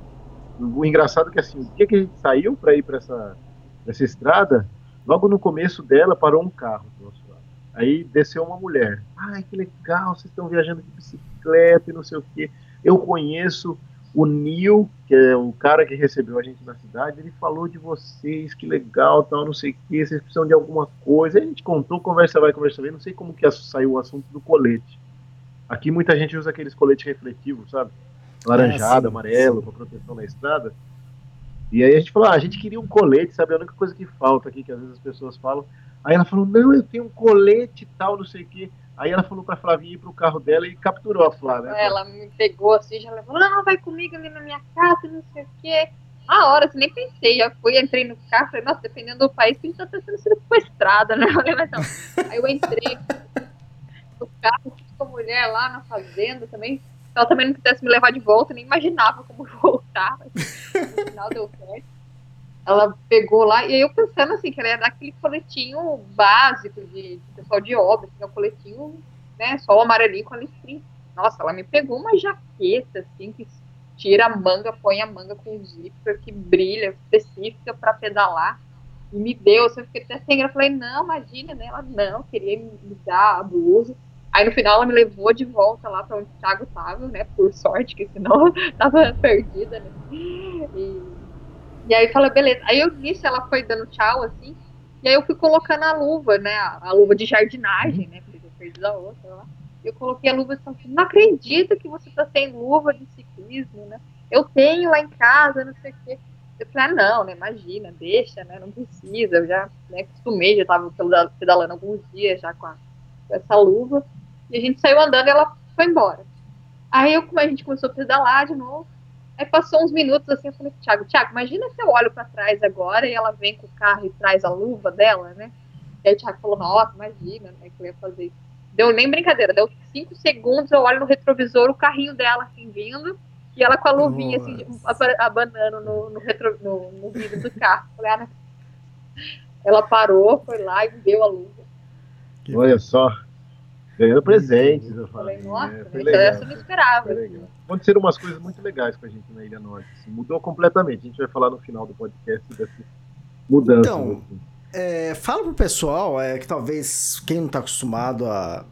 o engraçado é que assim, o dia que a gente saiu para ir para essa, essa estrada, logo no começo dela parou um carro do nosso lado. Aí desceu uma mulher. Ai, que legal, vocês estão viajando de bicicleta e não sei o quê. Eu conheço o Neil, que é o cara que recebeu a gente na cidade, ele falou de vocês, que legal, tal, não sei o quê, vocês precisam de alguma coisa. Aí a gente contou, conversa vai, conversa vem, não sei como que saiu o assunto do colete. Aqui muita gente usa aqueles coletes refletivos, sabe? Laranjado, Ah, amarelo, para proteção na estrada. E aí a gente falou, ah, a gente queria um colete, sabe? É a única coisa que falta aqui, que às vezes as pessoas falam. Aí ela falou, não, eu tenho um colete e tal, não sei o quê. Aí ela falou pra Flavinha ir pro carro dela e capturou a Flávia. Ela me pegou assim, já levou, não, vai comigo ali na minha casa, não sei o quê. A hora, assim, nem pensei, já fui, entrei no carro, falei, nossa, dependendo do país, a gente tá tentando ser sequestrada, né? <laughs> Aí eu entrei no carro, com a mulher lá na fazenda também. Se ela também não quisesse me levar de volta, nem imaginava como voltar. Mas no final deu certo. Ela pegou lá, e eu pensando assim, que ela ia dar aquele coletinho básico de, de pessoal de obra, é um coletinho, né, só o amarelinho com a listrinha. Nossa, ela me pegou uma jaqueta, assim, que tira a manga, põe a manga com zíper, que brilha, específica para pedalar. e me deu, assim, eu fiquei até sem graça, falei, não, imagina, né? Ela não, queria me dar a blusa. Aí no final ela me levou de volta lá para onde o Thiago tava, né? Por sorte, que senão <laughs> tava perdida, né? E, e aí fala, beleza. Aí eu nisso ela foi dando tchau, assim, e aí eu fui colocando a luva, né? A, a luva de jardinagem, né? Porque eu perdi a outra lá. Eu coloquei a luva e falei, não acredito que você tá sem luva de ciclismo, né? Eu tenho lá em casa, não sei o quê. Eu falei, ah, não, né? Imagina, deixa, né? Não precisa. Eu já né, acostumei, já tava pedalando alguns dias já com, a, essa luva. E a gente saiu andando e ela foi embora. Aí eu, a gente começou a pedalar de novo. Aí passou uns minutos assim, eu falei, Thiago, Thiago, imagina se eu olho para trás agora e ela vem com o carro e traz a luva dela, né? E aí o Thiago falou, nossa, imagina, né, que eu ia fazer isso. Deu nem brincadeira, deu cinco segundos, eu olho no retrovisor, o carrinho dela assim vindo, e ela com a luvinha assim, abanando no, no, retro, no, no vidro do carro. Falei, ah, né? Ela parou, foi lá e deu a luva. Olha só, ganhando presentes. Eu falei, nossa, é, legal, essa eu não esperava. Aconteceram umas coisas muito legais com a gente na Ilha Norte. Assim, mudou completamente. A gente vai falar no final do podcast dessas mudanças. Então, assim. é, fala pro pessoal é, que talvez quem não está acostumado a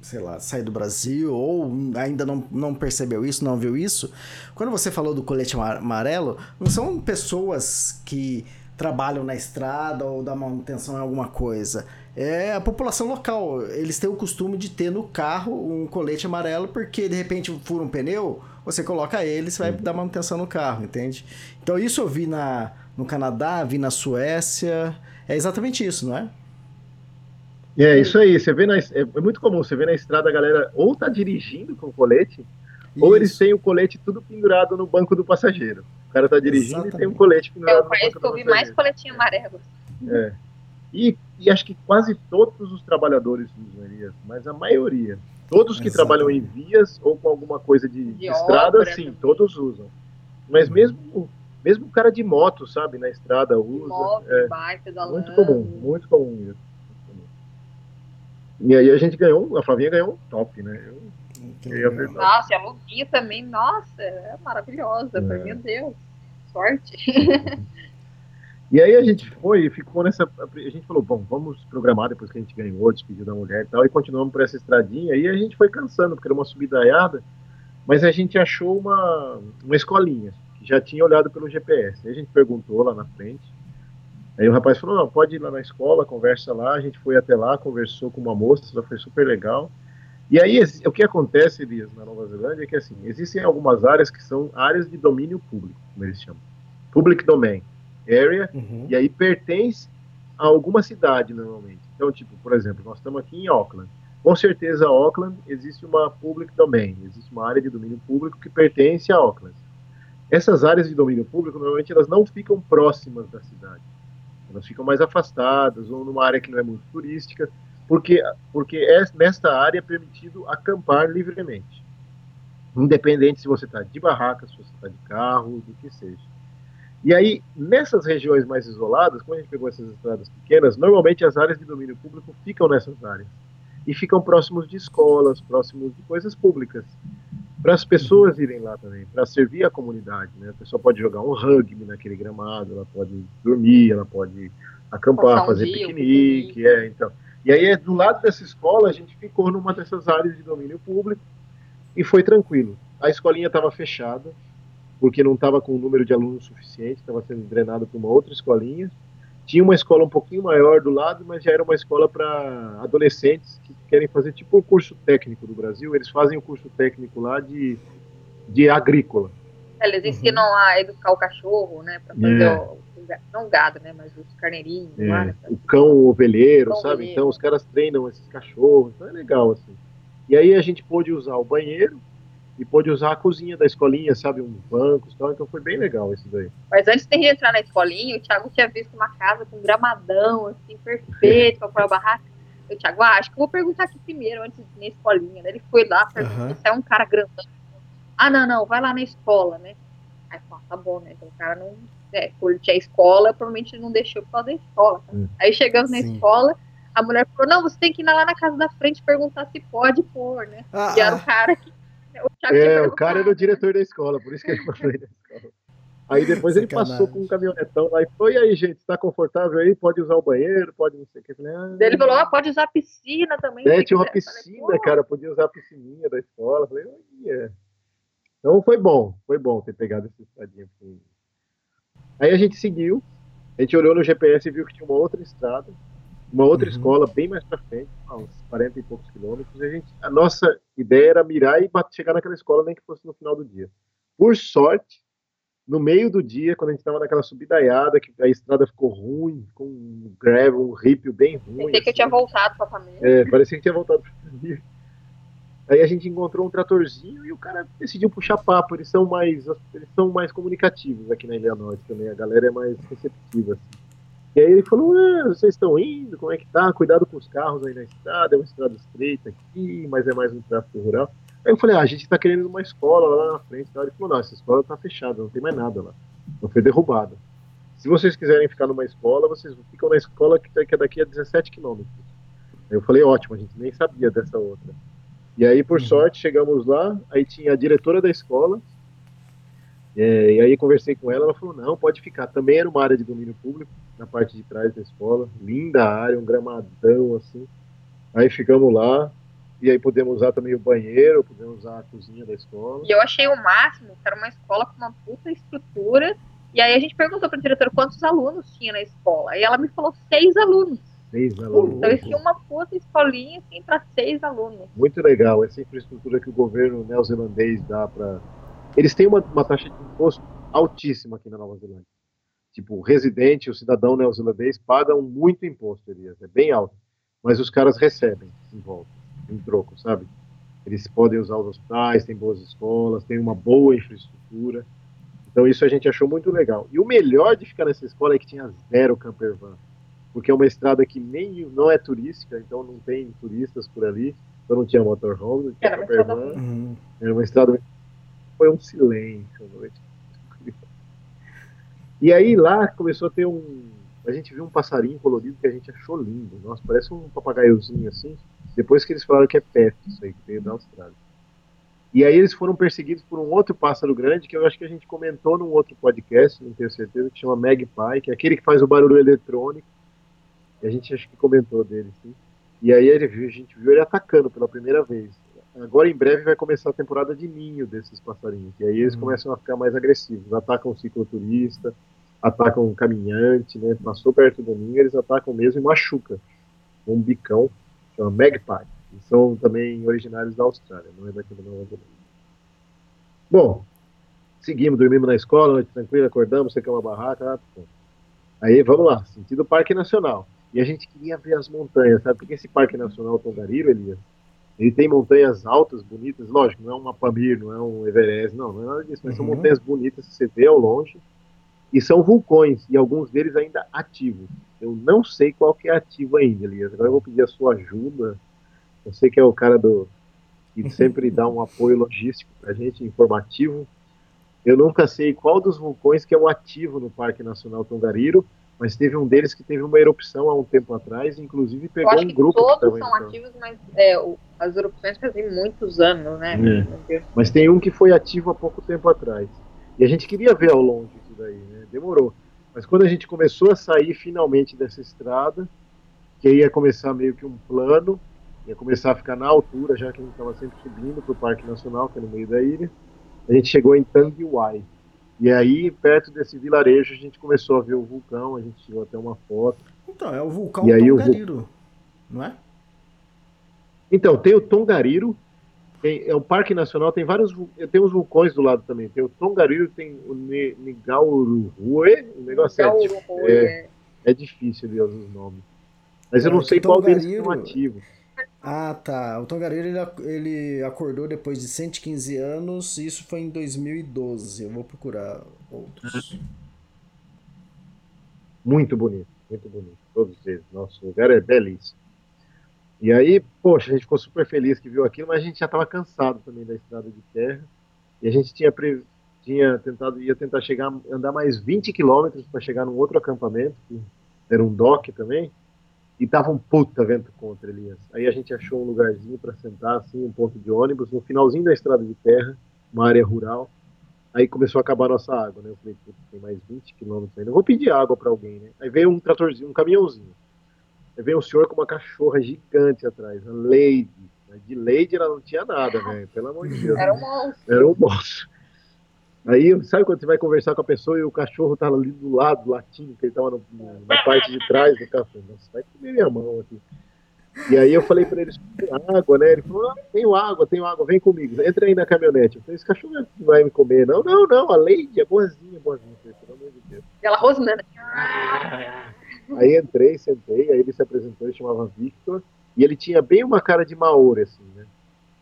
sei lá, sair do Brasil ou ainda não, não percebeu isso, não viu isso, quando você falou do colete amarelo, não são pessoas que trabalham na estrada ou da manutenção em alguma coisa é a população local. Eles têm o costume de ter no carro um colete amarelo, porque de repente fura um pneu, você coloca ele, você vai dar manutenção no carro, entende? Então isso eu vi na, no Canadá, vi na Suécia. É exatamente isso, não é? É, isso aí. Você vê na, é, é muito comum, você vê na estrada a galera ou tá dirigindo com colete, isso. ou eles têm o colete tudo pendurado no banco do passageiro. O cara tá dirigindo exatamente. e tem um colete pendurado é, no banco do passageiro. Eu conheço que eu vi mais coletinho amarelo. É. E, e, acho que quase todos os trabalhadores usam, Elias, mas a maioria. Todos que trabalham em vias ou com alguma coisa de, de, de estrada, obra, sim, né? todos usam. Mas mesmo mesmo o cara de moto, sabe, na estrada usa. Moto, é, bike, muito comum, muito comum isso. E aí a gente ganhou, a Flavinha ganhou um top, né? Eu, eu nossa, e a Luvinha também, nossa, é maravilhosa, é. meu Deus, sorte. <laughs> E aí a gente foi e ficou nessa. A gente falou, bom, vamos programar depois que a gente ganhou, despediu da mulher e tal, e continuamos por essa estradinha. E a gente foi cansando, porque era uma subidaiada, mas a gente achou uma, uma escolinha, que já tinha olhado pelo GPS. Aí a gente perguntou lá na frente. Aí o rapaz falou, não, pode ir lá na escola, conversa lá. A gente foi até lá, conversou com uma moça, ela foi super legal. E aí o que acontece, Elias, na Nova Zelândia, é que assim, existem algumas áreas que são áreas de domínio público, como eles chamam. Public domain area, uhum. e aí pertence a alguma cidade normalmente. Então, tipo, por exemplo, nós estamos aqui em Auckland. Com certeza, Auckland existe uma public domain, existe uma área de domínio público que pertence a Auckland. Essas áreas de domínio público normalmente elas não ficam próximas da cidade, elas ficam mais afastadas ou numa área que não é muito turística, porque porque é, nesta área é permitido acampar livremente, independente se você está de barraca, se você está de carro, do que seja. E aí, nessas regiões mais isoladas, quando a gente pegou essas estradas pequenas, normalmente as áreas de domínio público ficam nessas áreas. E ficam próximos de escolas, próximos de coisas públicas. Para as pessoas irem lá também, para servir a comunidade. Né? A pessoa pode jogar um rugby naquele gramado, ela pode dormir, ela pode acampar, fazer dia, piquenique. É, então. E aí, do lado dessa escola, a gente ficou numa dessas áreas de domínio público e foi tranquilo. A escolinha estava fechada, porque não estava com o número de alunos suficiente, estava sendo drenado para uma outra escolinha. Tinha uma escola um pouquinho maior do lado, mas já era uma escola para adolescentes que querem fazer tipo o curso técnico do Brasil. Eles fazem o curso técnico lá de, de agrícola. Eles ensinam uhum. a educar o cachorro, né? Para fazer é. o, não o gado, né? Mas os carneirinhos. É. Lá, né, o cão o ovelheiro, cão sabe? Ovelheiro. Então os caras treinam esses cachorros. Então é legal, assim. E aí a gente pôde usar o banheiro e pôde usar a cozinha da escolinha, sabe, um banco e tal, então foi bem legal isso daí. Mas antes de entrar na escolinha, o Thiago tinha visto uma casa com gramadão, assim, perfeito, para pôr a barraca. O Thiago, ah, acho que eu vou perguntar aqui primeiro, antes de ir na escolinha. Ele foi lá, perguntou uhum. se é um cara grandão. Ah, não, não, vai lá na escola, né? Aí, pô, tá bom, né? Então o cara não é, curte a escola, provavelmente não deixou por causa da escola. Tá? Hum. Aí chegamos na Sim. escola, a mulher falou, não, você tem que ir lá na casa da frente perguntar se pode pôr, né? Ah, e era o ah. cara que o é, o cara era o diretor da escola, por isso que ele <laughs> falou da escola. Aí depois ele Sacanagem. passou com um caminhonetão lá e foi, e aí, gente, tá confortável aí? Pode usar o banheiro, pode não sei o que. Falei, ah, Daí Ele falou, ah, pode usar a piscina também. é, tinha uma falei, piscina, "Pô, cara, podia usar a piscininha da escola. Falei, olha. Então foi bom, foi bom ter pegado essa estradinha. assim. Aí a gente seguiu, a gente olhou no GPS e viu que tinha uma outra estrada, uma outra Uhum. escola bem mais pra frente, a uns 40 e poucos quilômetros. E a, gente, a nossa ideia era mirar e chegar naquela escola nem que fosse no final do dia. Por sorte, no meio do dia, quando a gente estava naquela subidaiada, que a estrada ficou ruim, com um gravel, um ripio bem ruim. Pensei que eu tinha assim. voltado pra família. É, parecia que tinha voltado pra família. Aí a gente encontrou um tratorzinho e o cara decidiu puxar papo. Eles são mais, eles são mais comunicativos aqui na Ilha Norte também. A galera é mais receptiva. Assim. E aí ele falou: ah, vocês estão indo? Como é que tá? Cuidado com os carros aí na estrada. É uma estrada estreita aqui, mas é mais um tráfego rural. Aí eu falei: ah, a gente tá querendo uma escola lá na frente. Ele falou: não, essa escola tá fechada, não tem mais nada lá. Não foi derrubada. Se vocês quiserem ficar numa escola, vocês ficam na escola que que é daqui a 17 quilômetros. Aí eu falei: ótimo, a gente nem sabia dessa outra. E aí, por sorte, chegamos lá, aí tinha a diretora da escola, é, e aí conversei com ela, ela falou, não, pode ficar. Também era uma área de domínio público, na parte de trás da escola, linda área, um gramadão, assim. Aí ficamos lá, e aí podemos usar também o banheiro, podemos usar a cozinha da escola. E eu achei o máximo, que era uma escola com uma puta estrutura. E aí a gente perguntou pra diretora quantos alunos tinha na escola. E ela me falou seis alunos. Seis alunos. Então eles tinham uma puta escolinha assim pra seis alunos. Muito legal, essa infraestrutura que o governo neozelandês dá para. Eles têm uma, uma taxa de imposto altíssima aqui na Nova Zelândia. Tipo, o residente, o cidadão neozelandês pagam muito imposto, Elias, é bem alto. Mas os caras recebem em volta, em troco, sabe? Eles podem usar os hospitais, tem boas escolas, tem uma boa infraestrutura. Então isso a gente achou muito legal. E o melhor de ficar nessa escola é que tinha zero camper van, porque é uma estrada que nem não é turística, então não tem turistas por ali, então não tinha motorhome, não tinha Era uma camper estrada van. Uhum. Era uma estrada. Foi um silêncio à noite. E aí lá começou a ter um. A gente viu um passarinho colorido que a gente achou lindo. Nossa, parece um papagaiozinho assim. Depois que eles falaram que é pet, isso aí, que veio da Austrália. E aí eles foram perseguidos por um outro pássaro grande que eu acho que a gente comentou num outro podcast, não tenho certeza, que chama Magpie, que é aquele que faz o barulho eletrônico. E a gente acho que comentou dele, sim. E aí ele a gente viu ele atacando pela primeira vez. Agora em breve vai começar a temporada de ninho desses passarinhos. E aí eles Uhum. começam a ficar mais agressivos. Atacam o cicloturista, atacam o caminhante, né? Passou perto do ninho, eles atacam mesmo e machuca. Um bicão, chama Magpie. E são também originários da Austrália, não é daqui da Nova Zelândia. Bom, seguimos, dormimos na escola, noite tranquila, acordamos, secamos a barraca. ah, pô. Aí vamos lá, sentido Parque Nacional. E a gente queria ver as montanhas, sabe? Porque esse Parque Nacional Tongariro, Elias, ele tem montanhas altas, bonitas, lógico, não é uma Pamir, não é um Everest, não, não é nada disso, mas são Uhum. montanhas bonitas que você vê ao longe, e são vulcões, e alguns deles ainda ativos. Eu não sei qual que é ativo ainda, Elias, agora eu vou pedir a sua ajuda, eu sei que é o cara do que <laughs> sempre dá um apoio logístico pra gente, informativo, eu nunca sei qual dos vulcões que é o ativo no Parque Nacional Tongariro, mas teve um deles que teve uma erupção há um tempo atrás, inclusive Eu pegou acho um grupo que todos são ativos, mas é, as erupções fazem muitos anos, né? É. Mas tem um que foi ativo há pouco tempo atrás. E a gente queria ver ao longe isso daí, né? Demorou. Mas quando a gente começou a sair finalmente dessa estrada, que aí ia começar meio que um plano, ia começar a ficar na altura, já que a gente estava sempre subindo para o Parque Nacional, que é no meio da ilha, a gente chegou em Tanguai. E aí, perto desse vilarejo, a gente começou a ver o vulcão, a gente tirou até uma foto. Então, é o vulcão E aí o Tongariro, não é? Então, tem o Tongariro, tem, é o Parque Nacional, tem vários, tem uns vulcões do lado também. Tem o Tongariro, tem o Ne- o negócio é, o- é, é difícil ali os nomes. Mas eu É, não que sei o qual deles estão Tongariro- ativos. Ah, tá. O Tongariro ele, ele acordou depois de 115 anos, e isso foi em 2012. Eu vou procurar outros. Muito bonito, muito bonito. Todos eles. Nosso lugar é belíssimo. E aí, poxa, a gente ficou super feliz que viu aquilo, mas a gente já estava cansado também da estrada de terra. E a gente tinha, pre- tinha tentado, ia tentar chegar, andar mais 20 quilômetros para chegar num outro acampamento, que era um dock também. E tava um puta vento contra, Elias. Aí a gente achou um lugarzinho para sentar, assim, um ponto de ônibus, no finalzinho da estrada de terra, uma área rural. Aí começou a acabar a nossa água, né? Eu falei, "Putz, tem mais 20 quilômetros ainda. Eu vou pedir água para alguém, né? Aí veio um tratorzinho, um caminhãozinho. Veio um senhor com uma cachorra gigante atrás, a Lady. De Lady ela não tinha nada, velho. Pelo amor de Deus. Era um monstro. Era um monstro. Aí, sabe quando você vai conversar com a pessoa e o cachorro tá ali do lado, latindo, que ele tava no- na parte de trás do café? Nossa, vai comer minha mão aqui. E aí eu falei pra ele, água, né? Ele falou, ah, tenho água, tenho água, vem comigo. Entra aí na caminhonete. Eu falei, esse cachorro não vai me comer. Não, não, não, a Lady é boazinha, boazinha. Pelo amor de Deus. E ela rosnando. Aí entrei, sentei, aí ele se apresentou, ele chamava Victor, e ele tinha bem uma cara de Maori, assim, né?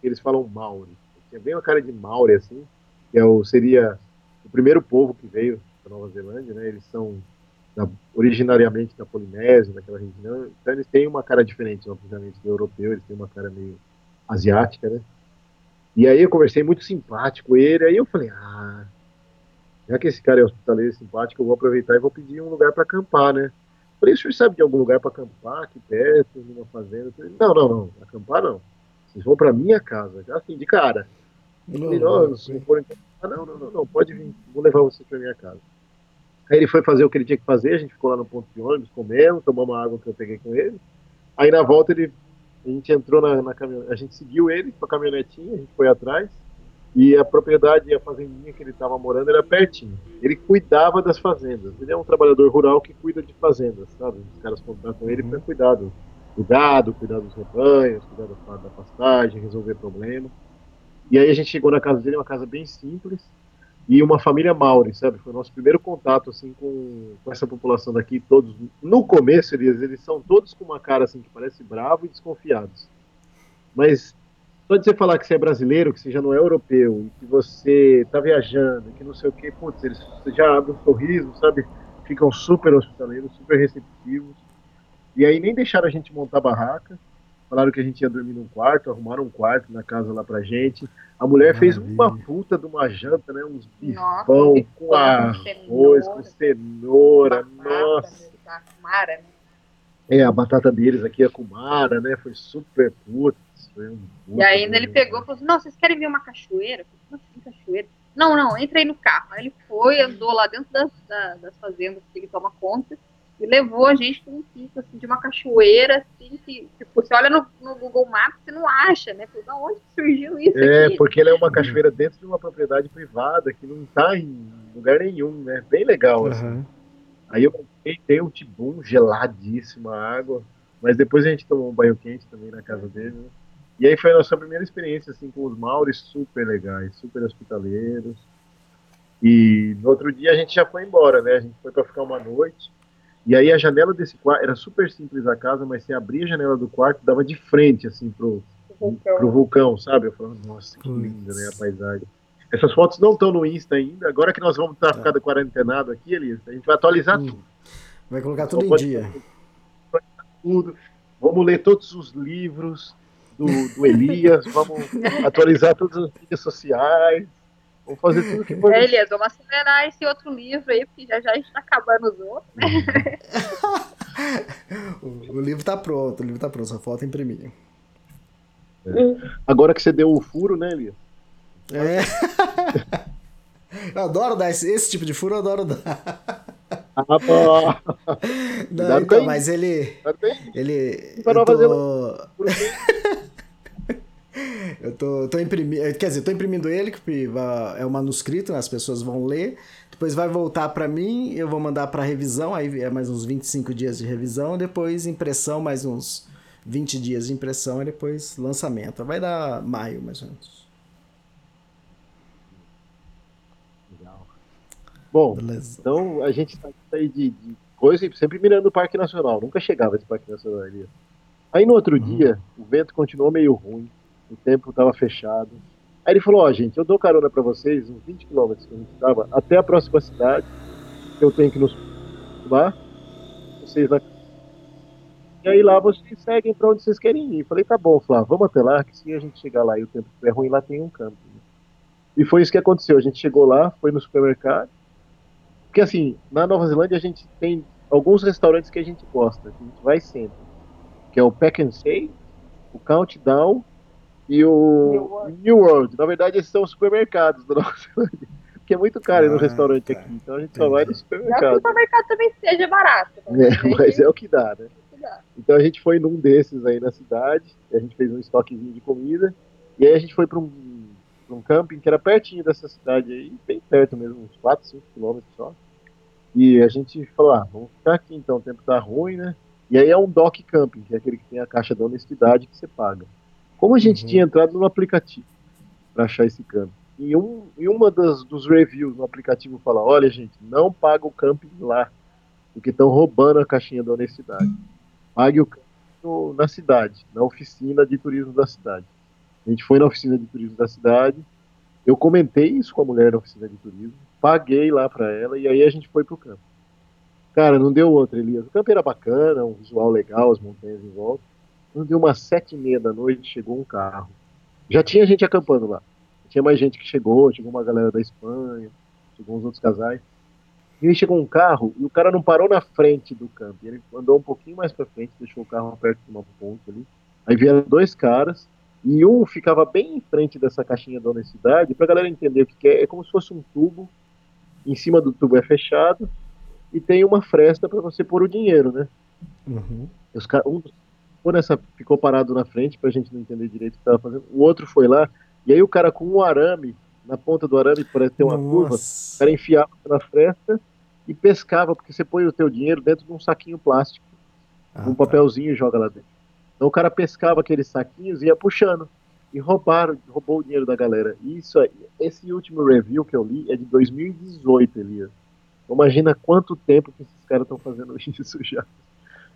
Eles falam Maori. Ele tinha bem uma cara de Maori, assim, que é o, seria o primeiro povo que veio da Nova Zelândia, né? Eles são da- originariamente da Polinésia, daquela região, então eles têm uma cara diferente, obviamente, do europeu, eles têm uma cara meio asiática, né? E aí eu conversei muito simpático com ele, aí eu falei, ah, já que esse cara é hospitaleiro simpático, eu vou aproveitar e vou pedir um lugar para acampar, né? Falei, o senhor sabe de algum lugar para acampar aqui perto, numa fazenda? Falei, não, não, não, acampar não. Vocês vão para minha casa, já assim, de cara. Eu falei, não, se não forem ah, não, não, não, não, pode vir, vou levar você para minha casa. Aí ele foi fazer o que ele tinha que fazer, a gente ficou lá no ponto de ônibus, comemos, tomamos a água que eu peguei com ele. Aí na volta ele, a gente entrou na, na caminhonete, a gente seguiu ele com a caminhonetinha, a gente foi atrás. E a propriedade, a fazendinha que ele estava morando era pertinho. Ele cuidava das fazendas. Ele é um trabalhador rural que cuida de fazendas, sabe? Os caras contratam ele para cuidar do, do gado, cuidar dos rebanhos, cuidar da, da pastagem, resolver problema. E aí a gente chegou na casa dele, uma casa bem simples, e uma família Maori, sabe? Foi o nosso primeiro contato, assim, com, com essa população daqui, todos, no começo, eles, eles são todos com uma cara, assim, que parece bravo e desconfiados. Mas só de você falar que você é brasileiro, que você já não é europeu, que você tá viajando, que não sei o que, putz, eles já abrem um sorriso, sabe? Ficam super hospitaleiros, super receptivos. E aí nem deixaram a gente montar barraca, falaram que a gente ia dormir num quarto, arrumaram um quarto na casa lá pra gente. A mulher fez uma puta de uma janta, né? Uns Nossa, bifão bifão com com arroz, com cenoura, nossa. Da Mara, né? É, a batata deles aqui, a Kumara, né? Foi super putz. E ainda ele pegou e falou assim, não, vocês querem ver uma cachoeira? Falei, Como assim, cachoeira? Não, não, entra aí no carro. Aí ele foi, andou lá dentro das, da- das fazendas que ele toma conta e levou a gente para um pico, assim, de uma cachoeira, assim, que, tipo, você olha no, no Google Maps e não acha, né? Falei, da onde surgiu isso É, aqui? porque ela é uma cachoeira dentro de uma propriedade privada que não tá em lugar nenhum, né? Bem legal, assim. Aham. Aí eu comprei, tem um tibum, geladíssima água, mas depois a gente tomou um banho quente também na casa dele, né? E aí foi a nossa primeira experiência, assim, com os Maures super legais, super hospitaleiros. E no outro dia a gente já foi embora, né? A gente foi para ficar uma noite. E aí a janela desse quarto, era super simples a casa, mas você abria a janela do quarto, dava de frente, assim, pro, Vulcão. pro vulcão, sabe? Eu falava, nossa, que linda, né, a paisagem. Essas fotos não estão no Insta ainda. Agora que nós vamos estar ficando quarentenado aqui, Elias, a gente vai atualizar Hum. tudo. Vai colocar tudo em Pode- dia. tudo. Vamos ler todos os livros do, do Elias, vamos <laughs> atualizar todas as mídias sociais, vamos fazer tudo que for É, Elias, vamos acelerar esse outro livro aí, porque já já a gente tá acabando os outros. <laughs> O, o livro tá pronto, o livro tá pronto, só falta imprimir. Agora que você deu o furo, né, Elias? É. <laughs> Eu adoro dar esse, esse tipo de furo, eu adoro dar. Ah. Não, então, mas ele. Ele. Eu tô, <laughs> eu tô, tô imprimindo. Quer dizer, tô imprimindo ele, que é o manuscrito, né, as pessoas vão ler. Depois vai voltar pra mim, eu vou mandar pra revisão, aí é mais uns 25 dias de revisão, depois impressão, mais uns 20 dias de impressão, e depois lançamento. Vai dar maio, mais ou menos. Bom, Beleza. então a gente tá aí de, de coisa e sempre mirando o Parque Nacional. Nunca chegava esse Parque Nacional, Elias. Aí no outro dia, o vento continuou meio ruim, o tempo estava fechado. Aí ele falou, ó, gente, eu dou carona para vocês, uns 20 quilômetros que a gente estava, até a próxima cidade, que eu tenho que nos lá, vocês na... E aí lá vocês seguem para onde vocês querem ir. Falei, tá bom, Flávio, vamos até lá, que se a gente chegar lá e o tempo estiver ruim, lá tem um campo. E foi isso que aconteceu. A gente chegou lá, foi no supermercado. Porque assim, na Nova Zelândia a gente tem alguns restaurantes que a gente gosta, que a gente vai sempre. Que é o Pack and Say, o Countdown e o New World. New World. Na verdade, esses são os supermercados da <laughs> Nova Zelândia. porque é muito caro ir no Ah, restaurante tá. aqui. Então a gente só vai no Não que o supermercado. supermercado também seja barato. É, mas é o que dá, né? dá. Então a gente foi num desses aí na cidade, e a gente fez um estoquezinho de comida, e aí a gente foi para um, um camping que era pertinho dessa cidade aí, bem perto mesmo, uns 4, 5 quilômetros só. E a gente falou, ah, vamos ficar aqui então, o tempo tá ruim, né? E aí é um dock camping, que é aquele que tem a caixa da honestidade que você paga. Como a gente Uhum. tinha entrado no aplicativo para achar esse camping, e, um, e uma das, dos reviews no aplicativo fala, olha gente, não paga o camping lá, porque estão roubando a caixinha da honestidade. Pague o camping no- na cidade, na oficina de turismo da cidade. A gente foi na oficina de turismo da cidade, eu comentei isso com a mulher da oficina de turismo, paguei lá para ela e aí a gente foi pro campo. Cara, não deu outra, Elias. O campo era bacana, um visual legal, as montanhas em volta. Quando deu umas sete e meia da noite, chegou um carro. Já tinha gente acampando lá. Tinha mais gente que chegou, chegou uma galera da Espanha, chegou uns outros casais. E aí chegou um carro e o cara não parou na frente do campo. Ele andou um pouquinho mais para frente, deixou o carro perto de uma ponte ali. Aí vieram dois caras e um ficava bem em frente dessa caixinha da honestidade, pra galera entender o que é. É como se fosse um tubo, em cima do tubo é fechado e tem uma fresta para você pôr o dinheiro, né? Uhum. Os um ficou, nessa, ficou parado na frente pra gente não entender direito o que estava fazendo. O outro foi lá, e aí o cara com um arame, na ponta do arame parece ter uma curva, o Nossa. cara enfiava na fresta e pescava, porque você põe o teu dinheiro dentro de um saquinho plástico, Ah, um tá. papelzinho e joga lá dentro. Então o cara pescava aqueles saquinhos e ia puxando. E roubaram, roubou o dinheiro da galera. Isso aí, esse último review que eu li é de 2018, Elias. Imagina quanto tempo que esses caras estão fazendo <laughs> isso já.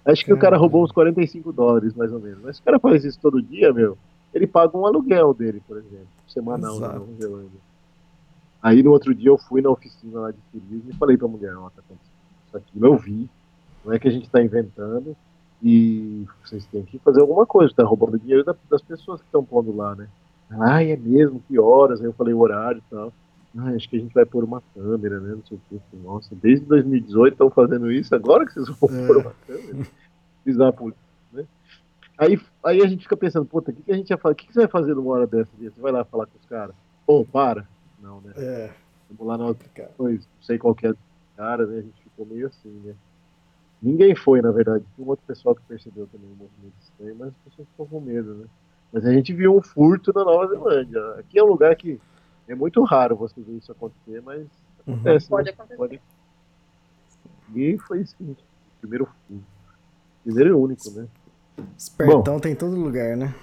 Acho que o cara roubou uns 45 dólares, mais ou menos. Mas se o cara faz isso todo dia, meu, ele paga um aluguel dele, por exemplo, semanal na Exato. Nova Zelândia. Aí no outro dia eu fui na oficina lá de turismo e falei pra mulher, ó, tá acontecendo isso aqui, eu vi, não é que a gente tá inventando, e vocês têm que fazer alguma coisa, tá roubando dinheiro da- das pessoas que estão pondo lá, né? Ah, é mesmo, que horas? Aí eu falei o horário e tal. Ah, acho que a gente vai pôr uma câmera, né? Não sei o que. Nossa, desde 2018 estão fazendo isso, agora que vocês vão É. pôr uma câmera? Né? Aí, aí a gente fica pensando, puta, o que, que a gente vai fazer? O que, que você vai fazer numa hora dessa? Você vai lá falar com os caras? Pô, para. Não, né? É, Vamos lá na outra coisa, não sei qual que é dos caras, né? A gente ficou meio assim, né? Ninguém foi, na verdade. Tinha um outro pessoal que percebeu também um movimento estranho, mas as pessoas ficam com medo, né? Mas a gente viu um furto na Nova Zelândia. Aqui é um lugar que é muito raro você ver isso acontecer, mas Uhum. acontece. Pode né? acontecer. Pode. E foi isso. gente. Primeiro furto. Primeiro e único, né? Espertão tem em todo lugar, né?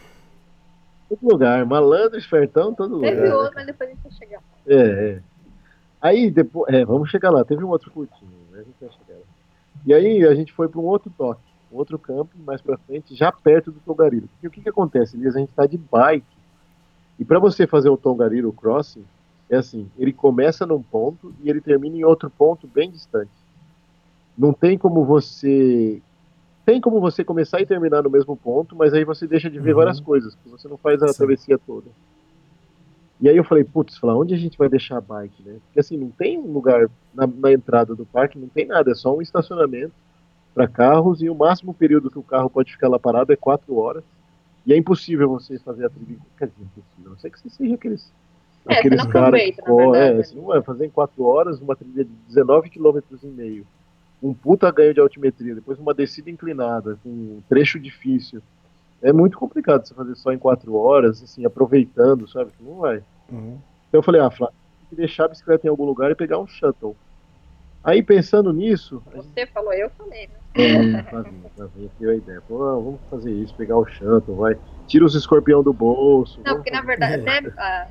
Todo lugar. Malandro, espertão, todo lugar. Teve outro, mas depois a gente vai chegar. É, é. Aí depois. É, vamos chegar lá. Teve um outro curtinho, né? A gente vai chegar. E aí a gente foi para um outro dock, um outro camping mais pra frente, já perto do Tongariro. Porque o que, que acontece, Elias? A gente tá de bike. E para você fazer o Tongariro Crossing, é assim, ele começa num ponto e ele termina em outro ponto bem distante. Não tem como você. Tem como você começar e terminar no mesmo ponto, mas aí você deixa de ver Uhum. várias coisas, porque você não faz a Sim. travessia toda. E aí eu falei, putz, falar, onde a gente vai deixar a bike, né? Porque assim, não tem um lugar na, na entrada do parque, não tem nada, é só um estacionamento para carros e o máximo período que o carro pode ficar lá parado é quatro horas. E é impossível você fazer a trilha, quer dizer, impossível, não sei que você seja aqueles É, aqueles caras que correm, é, vai fazer em quatro horas uma trilha de 19 km e meio, um puta ganho de altimetria, depois uma descida inclinada, com um trecho difícil. É muito complicado você fazer só em quatro horas, assim, aproveitando, sabe? Não vai. Uhum. Então eu falei, ah, Flávio, tem que deixar a bicicleta em algum lugar e pegar um shuttle. Aí pensando nisso, a gente Você falou, eu falei, né? é, Flavinho, Flavinho deu a ideia. Pô, vamos fazer isso, pegar o shuttle, vai. Tira os escorpião do bolso. Não, porque na fazer- verdade, até ah,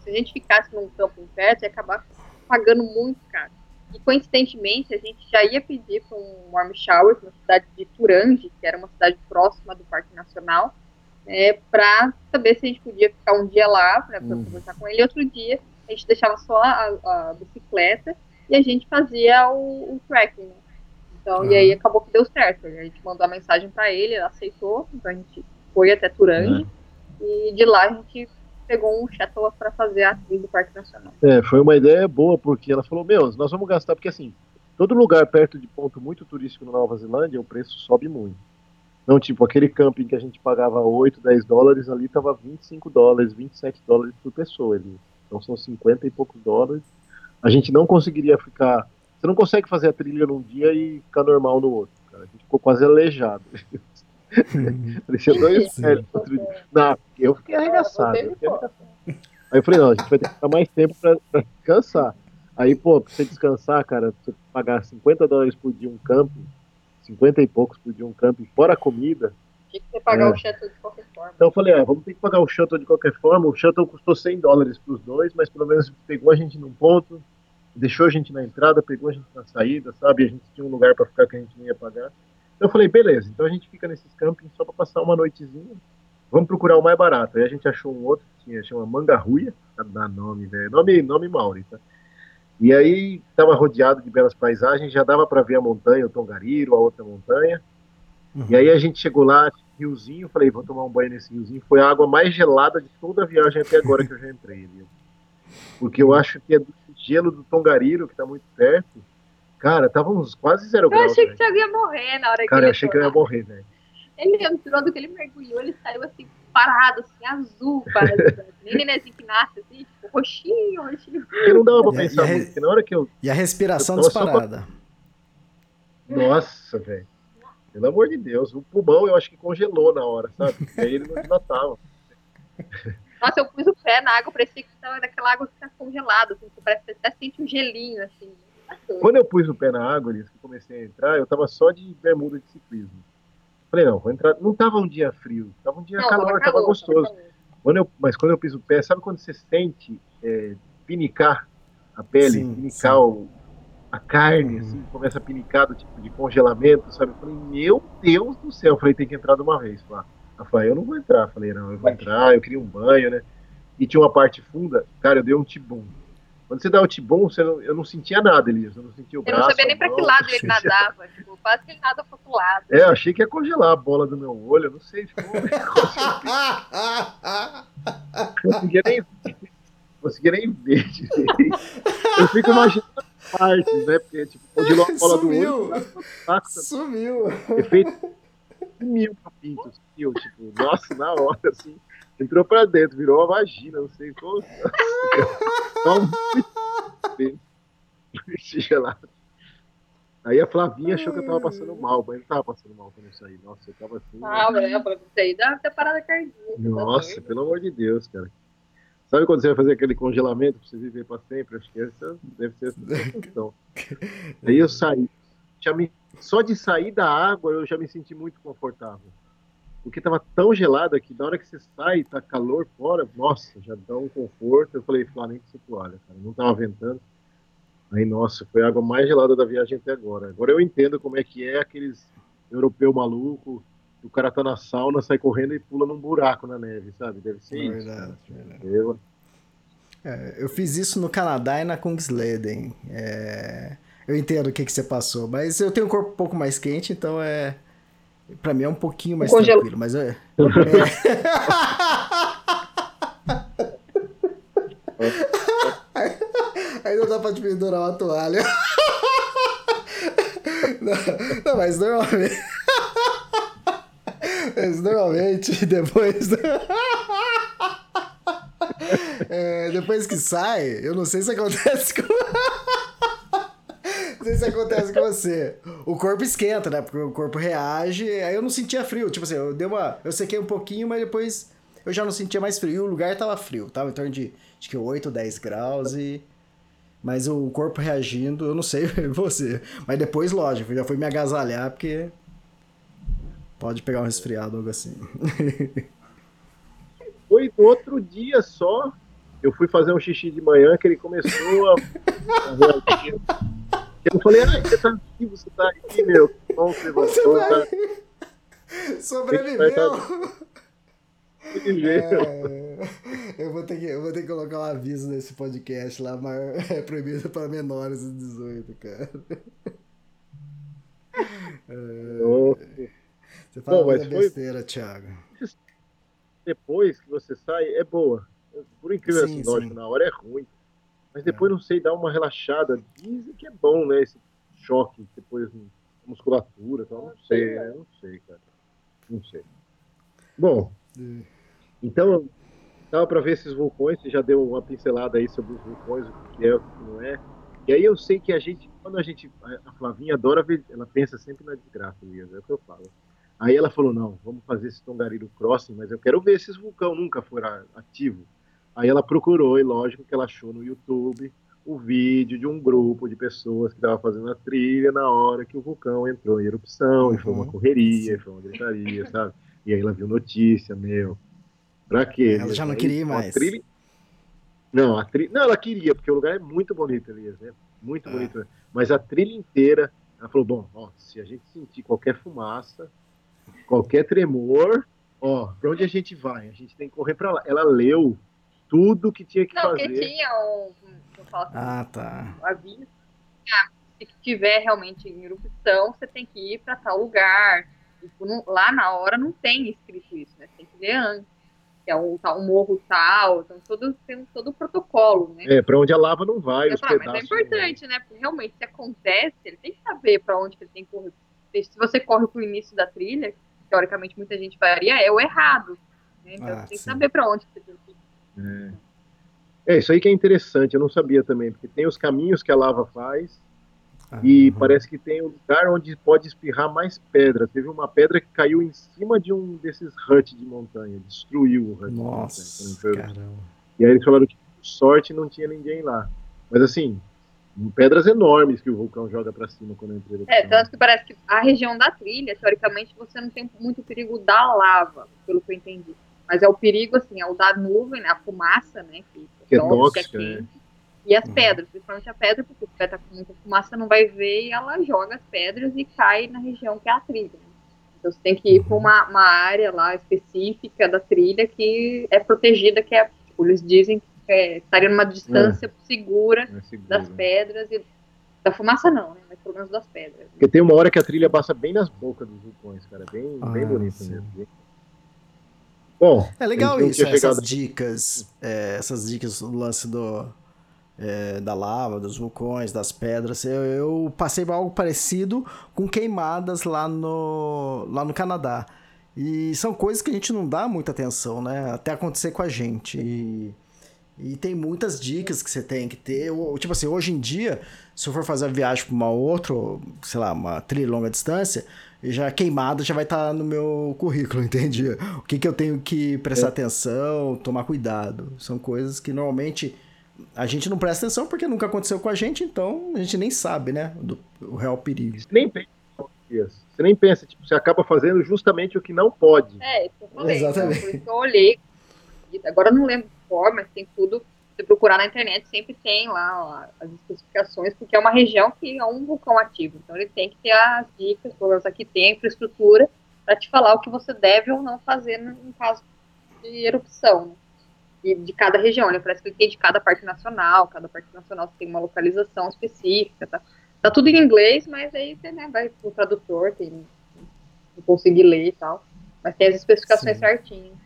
se a gente ficasse num campo perto, ia acabar pagando muito caro. E coincidentemente, a gente já ia pedir para um warm shower na cidade de Turangi, que era uma cidade próxima do Parque Nacional, é, para saber se a gente podia ficar um dia lá para Hum. conversar com ele, e outro dia a gente deixava só a, a bicicleta e a gente fazia o, o trekking. Né? Então, e aí acabou que deu certo. A gente mandou a mensagem para ele, ele aceitou, então a gente foi até Turangi. E de lá a gente pegou um shuttle para fazer a trilha do Parque Nacional. É, foi uma ideia boa, porque ela falou, meu, nós vamos gastar, porque assim, todo lugar perto de ponto muito turístico na Nova Zelândia, o preço sobe muito. Então, tipo, aquele camping que a gente pagava 8, 10 dólares, ali tava 25 dólares, 27 dólares por pessoa ali. Então são 50 e poucos dólares. A gente não conseguiria ficar. Você não consegue fazer a trilha num dia e ficar normal no outro, cara. A gente ficou quase aleijado. <laughs> Parecia dois velhos outro dia. Não, eu fiquei arregaçado. Eu fiquei arregaçado. Aí eu falei, não, a gente vai ter que ficar mais tempo pra, pra descansar. Aí, pô, pra você descansar, cara, você pagar 50 dólares por dia um camping, 50 e poucos por dia um camping, fora a comida. Tinha que você pagar É. o shuttle de qualquer forma. Então eu falei, ah, vamos ter que pagar o shuttle de qualquer forma. O shuttle custou 100 dólares pros dois, mas pelo menos pegou a gente num ponto, deixou a gente na entrada, pegou a gente na saída, sabe? A gente tinha um lugar pra ficar que a gente não ia pagar. Então eu falei, beleza, então a gente fica nesses campings só pra passar uma noitezinha. Vamos procurar o mais barato. Aí a gente achou um outro que tinha, chama Mangarruia, dar nome, velho. Nome, nome Mauri, tá? E aí tava rodeado de belas paisagens, já dava pra ver a montanha, o Tongariro, a outra montanha. E aí a gente chegou lá, riozinho, falei, vou tomar um banho nesse riozinho. Foi a água mais gelada de toda a viagem até agora que eu já entrei ali. Porque eu acho que é do gelo do Tongariro, que tá muito perto. Cara, tava uns quase zero Eu graus. achei que o. Thiago ia morrer na hora que Cara, ele eu achei que eu ia lá. morrer, velho. Ele entrou, do que ele mergulhou, ele saiu assim, parado, assim, azul, parado. <laughs> Nem nenenzinho que nasce, assim, tipo, roxinho, roxinho. Porque não dava pra E pensar e muito, porque na hora que eu. E a respiração Eu disparada. Nossa, velho. Pelo amor de Deus, o pulmão eu acho que congelou na hora, sabe? Porque aí ele não dilatava. <laughs> Nossa, eu pus o pé na água, parecia que tava naquela água que tá congelada, assim, que parece que você até sente um gelinho, assim. Quando eu pus o pé na água, que eu comecei a entrar, eu tava só de bermuda de ciclismo. Falei, não, vou entrar. Não tava um dia frio, tava um dia Não, calor, tava, calor, gostoso. calor. Quando eu, mas quando eu piso o pé, sabe quando você sente é, pinicar a pele, Sim, pinicar sim. o- a carne, Uhum. assim, começa a pinicar do tipo de congelamento, sabe? Eu falei, meu Deus do céu, eu falei, tem que entrar de uma vez. Lá. Ela falou, eu não vou entrar. Eu falei, não, eu vou entrar, eu queria um banho, né? E tinha uma parte funda, cara, eu dei um tibum. Quando você dá o tibum, você não- eu não sentia nada, Elias. Eu não sentia o Eu braço. não sabia nem pra que lado ele sentia- <laughs> nadava, tipo, quase que ele nada pro outro lado. É, eu achei que ia congelar a bola do meu olho, eu não sei, ficou negócio <laughs> não conseguia nem ver. conseguia nem ver direito. Eu fico imaginando as partes, né? Porque, tipo, congelou a bola do olho, Sumiu! saco, Sumiu! efeito mil pintos, sumiu, tipo, nossa, na hora, assim, entrou pra dentro, virou uma vagina, não sei como. <laughs> <laughs> Gelado. Aí a Flavinha achou que eu tava passando mal, mas eu não tava passando mal quando eu saí. Nossa, eu tava assim. Ah, né? Eu falei, isso aí dá até parada cardíaca. tá Nossa, pelo amor de Deus, cara. Sabe quando você vai fazer aquele congelamento pra você viver pra sempre? Acho que essa deve ser essa questão. <laughs> Aí eu saí. Já me, só de sair da água eu já me senti muito confortável. Porque tava tão gelada que na hora que você sai, tá calor fora, nossa, já dá um conforto. Eu falei, que você toalha, cara. Não tava ventando. Aí, nossa, foi a água mais gelada da viagem até agora. Agora eu entendo como é que é aqueles europeu maluco, o cara tá na sauna, sai correndo e pula num buraco na neve, sabe? Deve ser isso. Verdade, verdade. Eu, É, eu fiz isso no Canadá e na Kungsleden. É, eu entendo o que, que você passou, mas eu tenho um corpo um pouco mais quente, então é. Pra mim é um pouquinho mais Congelo- tranquilo, mas é. é. <laughs> Aí não dá pra te pendurar uma toalha. Não, não, mas normalmente. Mas normalmente, depois. É, depois que sai, eu não sei se acontece com. Não sei se acontece com você. O corpo esquenta, né? Porque o corpo reage. Aí eu não sentia frio. Tipo assim, eu dei uma. Eu sequei um pouquinho, mas depois eu já não sentia mais frio. E o lugar tava frio. Tava em torno de acho que 8, 10 graus e. Mas o corpo reagindo, eu não sei <laughs> você. Mas depois, lógico, eu já fui me agasalhar, porque. Pode pegar um resfriado, algo assim. <laughs> Foi no outro dia só. Eu fui fazer um xixi de manhã que ele começou a. <laughs> eu falei, ah, você tá aqui, você tá aqui, meu. Que bom que você voltou, vai... tá? <laughs> Sobreviveu! Que. É, eu, vou ter que, eu vou ter que colocar um aviso nesse podcast lá, mas é proibido para menores de 18, cara. Nossa. Você fala Bom, mas foi- besteira, Thiago. Depois que você sai, é boa. Por incrível Sim, assim, na hora é ruim. Mas depois, não sei, dá uma relaxada. Dizem que é bom, né? Esse choque depois na musculatura tal. Não sei, né? Não sei, cara. Não sei. Bom, então Tava para ver esses vulcões, você já deu uma pincelada aí sobre os vulcões, o que é, o que não é. E aí eu sei que a gente, quando a gente, a Flavinha adora ver, ela pensa sempre na desgraça, Elias, é o que eu falo. Aí ela falou, não, vamos fazer esse Tongariro Crossing, mas eu quero ver se esse vulcão nunca for ativo. Aí ela procurou, e lógico que ela achou no YouTube o vídeo de um grupo de pessoas que estava fazendo a trilha na hora que o vulcão entrou em erupção, uhum. e foi uma uhum. correria, e foi uma gritaria, <laughs> sabe? E aí ela viu notícia, meu. Pra quê? Ela já não queria mais. Trilha... Não, a tri... não, ela queria, porque o lugar é muito bonito, Elias, né? Muito é. bonito. Mas a trilha inteira, ela falou, bom, ó, se a gente sentir qualquer fumaça, qualquer tremor, ó, pra onde a gente vai? A gente tem que correr pra lá. Ela leu tudo que tinha que não, fazer. Não, que tinha um, assim, ah, tá. aviso. Ah, se tiver realmente em erupção, você tem que ir para tal lugar. Tipo, não, lá na hora não tem escrito isso, né? Você tem que ler antes. Que é um, um morro tal, então todo, tem todo o protocolo, né? É, para onde a lava não vai, os falar, Mas é importante, né? Porque realmente, se acontece, ele tem que saber para onde ele tem que correr. Se você corre para o início da trilha, teoricamente muita gente faria, é o errado. Né? Então ah, você tem que saber para onde você tem que. É. é. isso aí que é interessante, eu não sabia também, porque tem os caminhos que a lava faz, ah, e uhum. parece que tem um lugar onde pode espirrar mais pedra. Teve uma pedra que caiu em cima de um desses huts de montanha, destruiu o hut Nossa, de montanha. Caramba. E aí eles falaram que sorte não tinha ninguém lá. Mas assim, pedras enormes que o vulcão joga para cima quando entra. É, tanto que parece que a região da trilha, teoricamente, você não tem muito perigo da lava, pelo que eu entendi. Mas é o perigo, assim, é o da nuvem, né, a fumaça, né? Que, que é tóxica, que é quente, né? E as uhum. pedras, principalmente a pedra, porque se tiver com muita fumaça, não vai ver e ela joga as pedras e cai na região que é a trilha. Né? Então você tem que ir para uhum. uma, uma, área lá específica da trilha que é protegida, que é, tipo, eles dizem que é, estaria numa distância é. segura, é segura das pedras e da fumaça não, né? Mas pelo menos das pedras. Porque tem uma hora que a trilha passa bem nas bocas dos vulcões, cara. Bem, ah, bem bonito sim. mesmo. Bom, é legal isso, essas chegado... dicas, é, essas dicas do lance do, é, da lava, dos vulcões, das pedras. Eu, eu, passei algo parecido com queimadas lá no, lá no Canadá. E são coisas que a gente não dá muita atenção, né? Até acontecer com a gente. E, e tem muitas dicas que você tem que ter. Tipo assim, hoje em dia, se eu for fazer a viagem para uma outra, sei lá, uma trilha longa distância, já queimado já vai estar tá no meu currículo, <laughs> entende? O que, que eu tenho que prestar é. atenção, tomar cuidado. São coisas que normalmente a gente não presta atenção porque nunca aconteceu com a gente, então a gente nem sabe, né? Do, o real perigo. Você nem pensa, você nem pensa, tipo, você acaba fazendo justamente o que não pode. É, isso eu falei. Exatamente. Por isso que eu olhei. Agora eu não lembro forma, mas tem tudo se procurar na internet, sempre tem lá ó, as especificações, porque é uma região que é um vulcão ativo. Então ele tem que ter as dicas, pelo menos aqui tem a infraestrutura para te falar o que você deve ou não fazer no, caso de erupção. Né? E de cada região, né? Parece que tem de cada parque nacional, cada parque nacional tem uma localização específica, tá? Tá tudo em inglês, mas aí você né, vai pro tradutor, tem não conseguir ler e tal. Mas tem as especificações Sim. certinhas.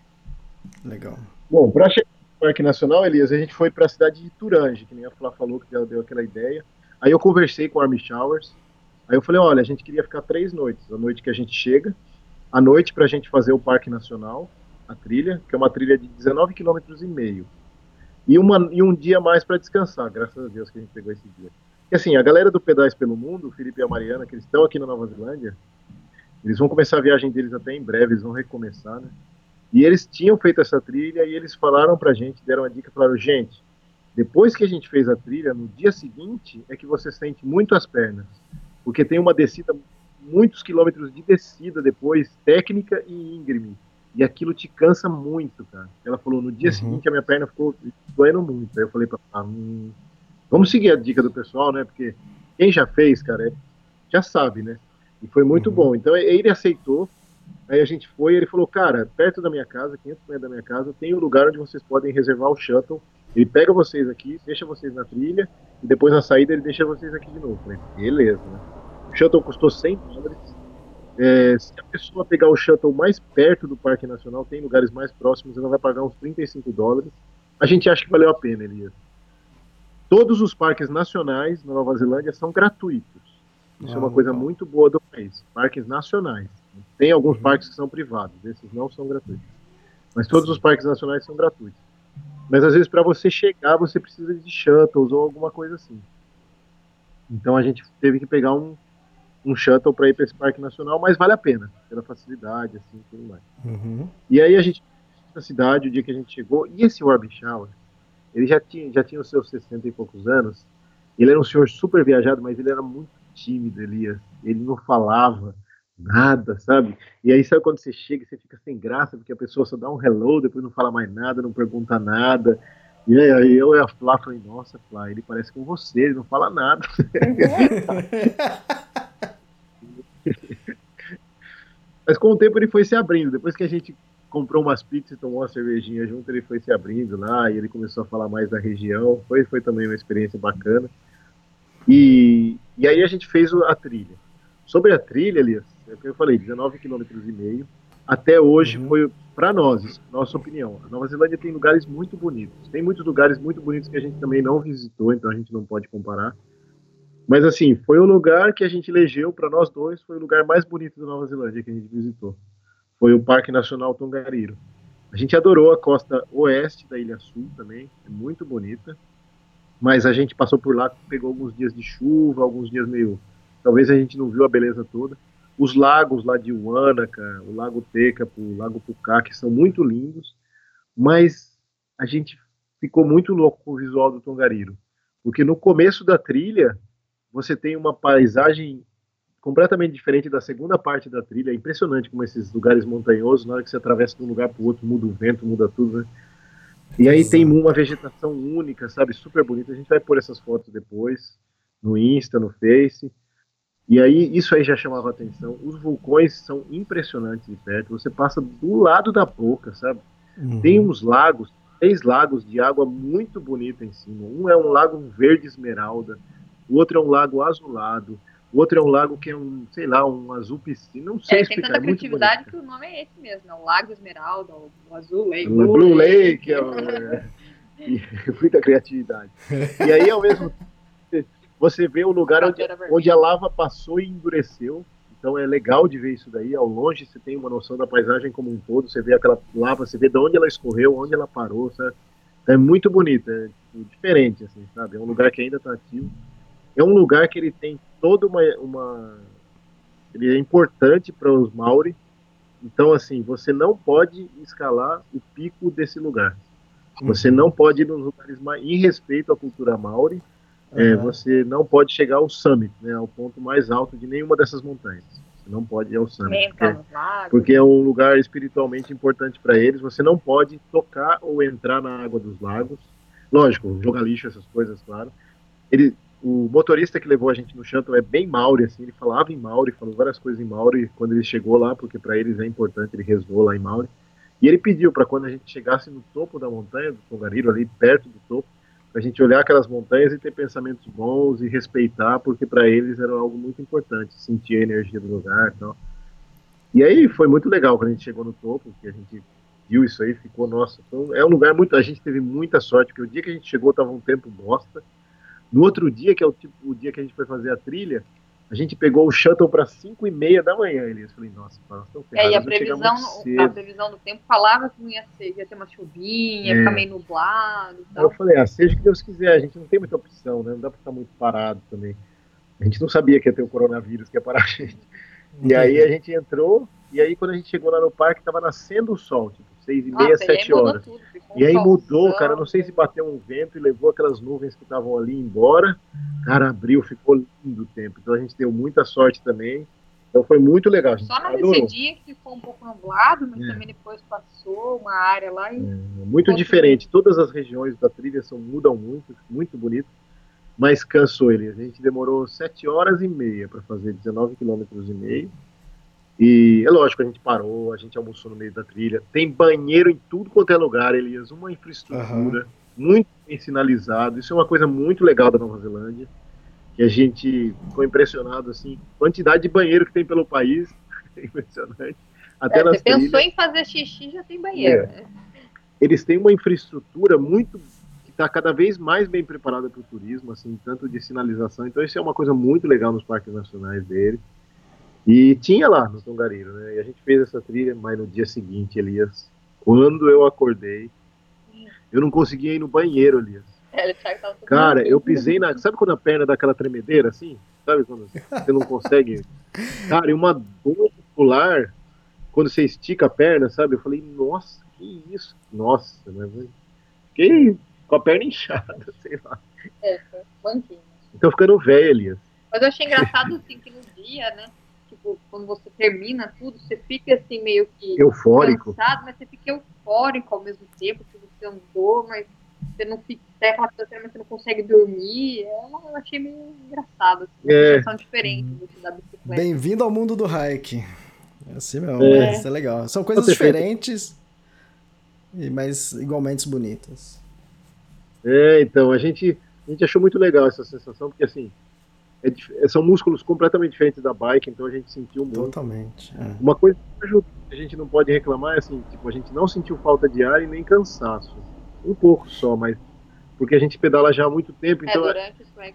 Legal. Bom, para chegar Parque Nacional, Elias, a gente foi para a cidade de Turange, que nem a Flá falou, que ela deu aquela ideia. Aí eu conversei com o Army Showers. Aí eu falei, olha, a gente queria ficar três noites. A noite que a gente chega, a noite para a gente fazer o Parque Nacional, a trilha, que é uma trilha de 19 km e meio. E, e um dia mais para descansar, graças a Deus que a gente pegou esse dia. E assim, a galera do Pedais pelo Mundo, o Felipe e a Mariana, que eles estão aqui na Nova Zelândia, eles vão começar a viagem deles até em breve, eles vão recomeçar, né? E eles tinham feito essa trilha e eles falaram pra gente, deram uma dica, falaram, gente, depois que a gente fez a trilha, no dia seguinte é que você sente muito as pernas, porque tem uma descida, muitos quilômetros de descida depois, técnica e íngreme, e aquilo te cansa muito, cara. Ela falou, no dia uhum. seguinte a minha perna ficou doendo muito. Aí eu falei pra ela, hum, vamos seguir a dica do pessoal, né, porque quem já fez, cara, é, já sabe, né, e foi muito uhum. bom. Então ele aceitou, Aí a gente foi e ele falou, cara, perto da minha casa, 500 metros da minha casa, tem um lugar onde vocês podem reservar o shuttle. Ele pega vocês aqui, deixa vocês na trilha, e depois na saída ele deixa vocês aqui de novo. falei, beleza, né? O shuttle custou 100 dólares. É, se a pessoa pegar o shuttle mais perto do Parque Nacional, tem lugares mais próximos, ela vai pagar uns 35 dólares. A gente acha que valeu a pena, Elias. Todos os parques nacionais na Nova Zelândia são gratuitos. Isso ah, é uma coisa muito boa do país. Parques nacionais. Tem alguns parques que são privados, esses não são gratuitos. Mas todos os parques nacionais são gratuitos. Mas às vezes para você chegar você precisa de shuttles ou alguma coisa assim. Então a gente teve que pegar um, um shuttle para ir para esse parque nacional, mas vale a pena pela facilidade assim tudo mais. Uhum. E aí a gente na cidade o dia que a gente chegou e esse Warby Shower ele já tinha já tinha os seus 60 e poucos anos. Ele era um senhor super viajado, mas ele era muito tímido, Elias. Ele não falava nada, sabe? E aí sabe quando você chega você fica sem graça, porque a pessoa só dá um hello, depois não fala mais nada, não pergunta nada. E aí eu e a Flá falei, nossa, Flá, ele parece com você, ele não fala nada. <laughs> Mas com o tempo ele foi se abrindo. Depois que a gente comprou umas pizzas e tomou uma cervejinha junto, ele foi se abrindo lá e ele começou a falar mais da região. Foi, foi também uma experiência bacana. E, e aí a gente fez a trilha. Sobre a trilha, Elias, é o que eu falei, 19 km e meio. Até hoje Uhum. foi para nós, nossa opinião. A Nova Zelândia tem lugares muito bonitos. Tem muitos lugares muito bonitos que a gente também não visitou, então a gente não pode comparar. Mas assim, foi o lugar que a gente elegeu para nós dois, foi o lugar mais bonito da Nova Zelândia que a gente visitou. Foi o Parque Nacional Tongariro. A gente adorou a costa oeste da Ilha Sul também, é muito bonita. Mas a gente passou por lá, pegou alguns dias de chuva, alguns dias meio. Talvez a gente não viu a beleza toda. Os lagos lá de Wanaka, o Lago Tekapo, o Lago Pucá, que são muito lindos, mas a gente ficou muito louco com o visual do Tongariro. Porque no começo da trilha, você tem uma paisagem completamente diferente da segunda parte da trilha. É impressionante como esses lugares montanhosos, na hora que você atravessa de um lugar para o outro, muda o vento, muda tudo, né? E aí tem uma vegetação única, sabe? Super bonita. A gente vai pôr essas fotos depois, no Insta, no Face. E aí, isso aí já chamava atenção. Os vulcões são impressionantes de perto. Você passa do lado da boca, sabe? Uhum. Tem uns lagos, três lagos de água muito bonita em cima. Um é um lago verde esmeralda, o outro é um lago azulado, o outro é um lago que é um, sei lá, um azul piscina. Não sei É, tem explicar, tanta é muito criatividade bonito. que o nome é esse mesmo, né? O Lago Esmeralda, o Azul Lake. O Blue Lake, é, o- é, e <laughs> muita criatividade. E aí, ao mesmo tempo, você vê o lugar onde, onde a lava passou e endureceu. Então é legal de ver isso daí. Ao longe você tem uma noção da paisagem como um todo. Você vê aquela lava, você vê de onde ela escorreu, onde ela parou, sabe? É muito bonito, é tipo, diferente, assim, sabe? É um lugar que ainda está ativo. É um lugar que ele tem toda uma. uma ele é importante para os Maori. Então, assim, você não pode escalar o pico desse lugar. Você não pode ir nos lugares mais. Em respeito à cultura Maori, é, você não pode chegar ao summit, né, ao ponto mais alto de nenhuma dessas montanhas. Você não pode ir ao summit. Porque- porque é um lugar espiritualmente importante para eles. Você não pode tocar ou entrar na água dos lagos. Lógico, jogar lixo, essas coisas, claro. Ele, o motorista que levou a gente no shuttle é bem Maori, assim, ele falava em Maori, falou várias coisas em Maori quando ele chegou lá, porque para eles é importante, ele resvoou lá em Maori. E ele pediu para quando a gente chegasse no topo da montanha, do Tongariro, ali perto do topo, a gente olhar aquelas montanhas e ter pensamentos bons e respeitar, porque para eles era algo muito importante, sentir a energia do lugar e tal. E aí foi muito legal quando a gente chegou no topo, que a gente viu isso aí, ficou, nossa, um- é um lugar muito, a gente teve muita sorte, porque o dia que a gente chegou tava um tempo bosta. No outro dia, que é o tipo o dia que a gente foi fazer a trilha, a gente pegou o shuttle para 5 e meia da manhã, Elias. Falei, nossa, nós estamos É, e a ferrados, previsão, a previsão do tempo falava que não ia ser, ia ter uma chuvinha, ia É. ficar meio nublado e tal. eu falei, ah, seja o que Deus quiser, a gente não tem muita opção, né? Não dá pra ficar muito parado também. A gente não sabia que ia ter o coronavírus, que ia parar a gente. E aí a gente entrou, e aí quando a gente chegou lá no parque, tava nascendo o sol, tipo, seis e meia, Nossa, sete horas. tudo, E aí mudou, cara, não sei se bateu um vento e levou aquelas nuvens que estavam ali embora. Cara, abriu, ficou lindo o tempo. Então a gente deu muita sorte também. Então foi muito legal. Só na adorou. descidinha que ficou um pouco nublado, mas É. também depois passou uma área lá e Muito Outro- diferente. Todas as regiões da trilha são, mudam muito, muito bonito. Mas cansou ele. A gente demorou 7 horas e meia para fazer 19 quilômetros e meio. E é lógico, a gente parou, a gente almoçou no meio da trilha. Tem banheiro em tudo quanto é lugar, Elias. Uma infraestrutura muito bem sinalizado. Isso é uma coisa muito legal da Nova Zelândia. Que a gente ficou impressionado, assim, quantidade de banheiro que tem pelo país. <laughs> É impressionante. Até É, nas você pensou trilhas em fazer xixi, já tem banheiro. É. né? eles têm uma infraestrutura muito que está cada vez mais bem preparada para o turismo, assim, tanto de sinalização. Então isso é uma coisa muito legal nos parques nacionais dele. E tinha lá no Tongariro, né? E a gente fez essa trilha, mas no dia seguinte, Elias, quando eu acordei, Eu não conseguia ir no banheiro, Elias. É, Cara, eu pisei na. Sabe quando a perna dá aquela tremedeira assim? Sabe quando você não consegue. Cara, e uma dor muscular quando você estica a perna, sabe? Eu falei, nossa, que isso? Nossa, eu fiquei com a perna inchada, <laughs> sei lá. É, foi manquinho. Então ficando velho, Elias. Mas eu achei engraçado, assim, que no dia, né? Tipo, quando você termina tudo, você fica, assim, meio que Eufórico. cansado, mas você fica eufórico ao mesmo tempo, que você andou, mas você não fica, até aquela coisa, mas você não consegue dormir. É uma, eu achei meio engraçado, assim, uma É. sensação diferente do que da bicicleta. Bem-vindo ao mundo do hike. É assim mesmo, É. isso é legal. São coisas ser feito. diferentes, e- mas igualmente bonitas. É, então, a gente, a gente achou muito legal essa sensação, porque assim, é dif- são músculos completamente diferentes da bike, então a gente sentiu muito. Totalmente. é. Uma coisa que ajuda, que a gente não pode reclamar é assim, tipo, a gente não sentiu falta de ar e nem cansaço. Um pouco só, mas porque a gente pedala já há muito tempo, É, então,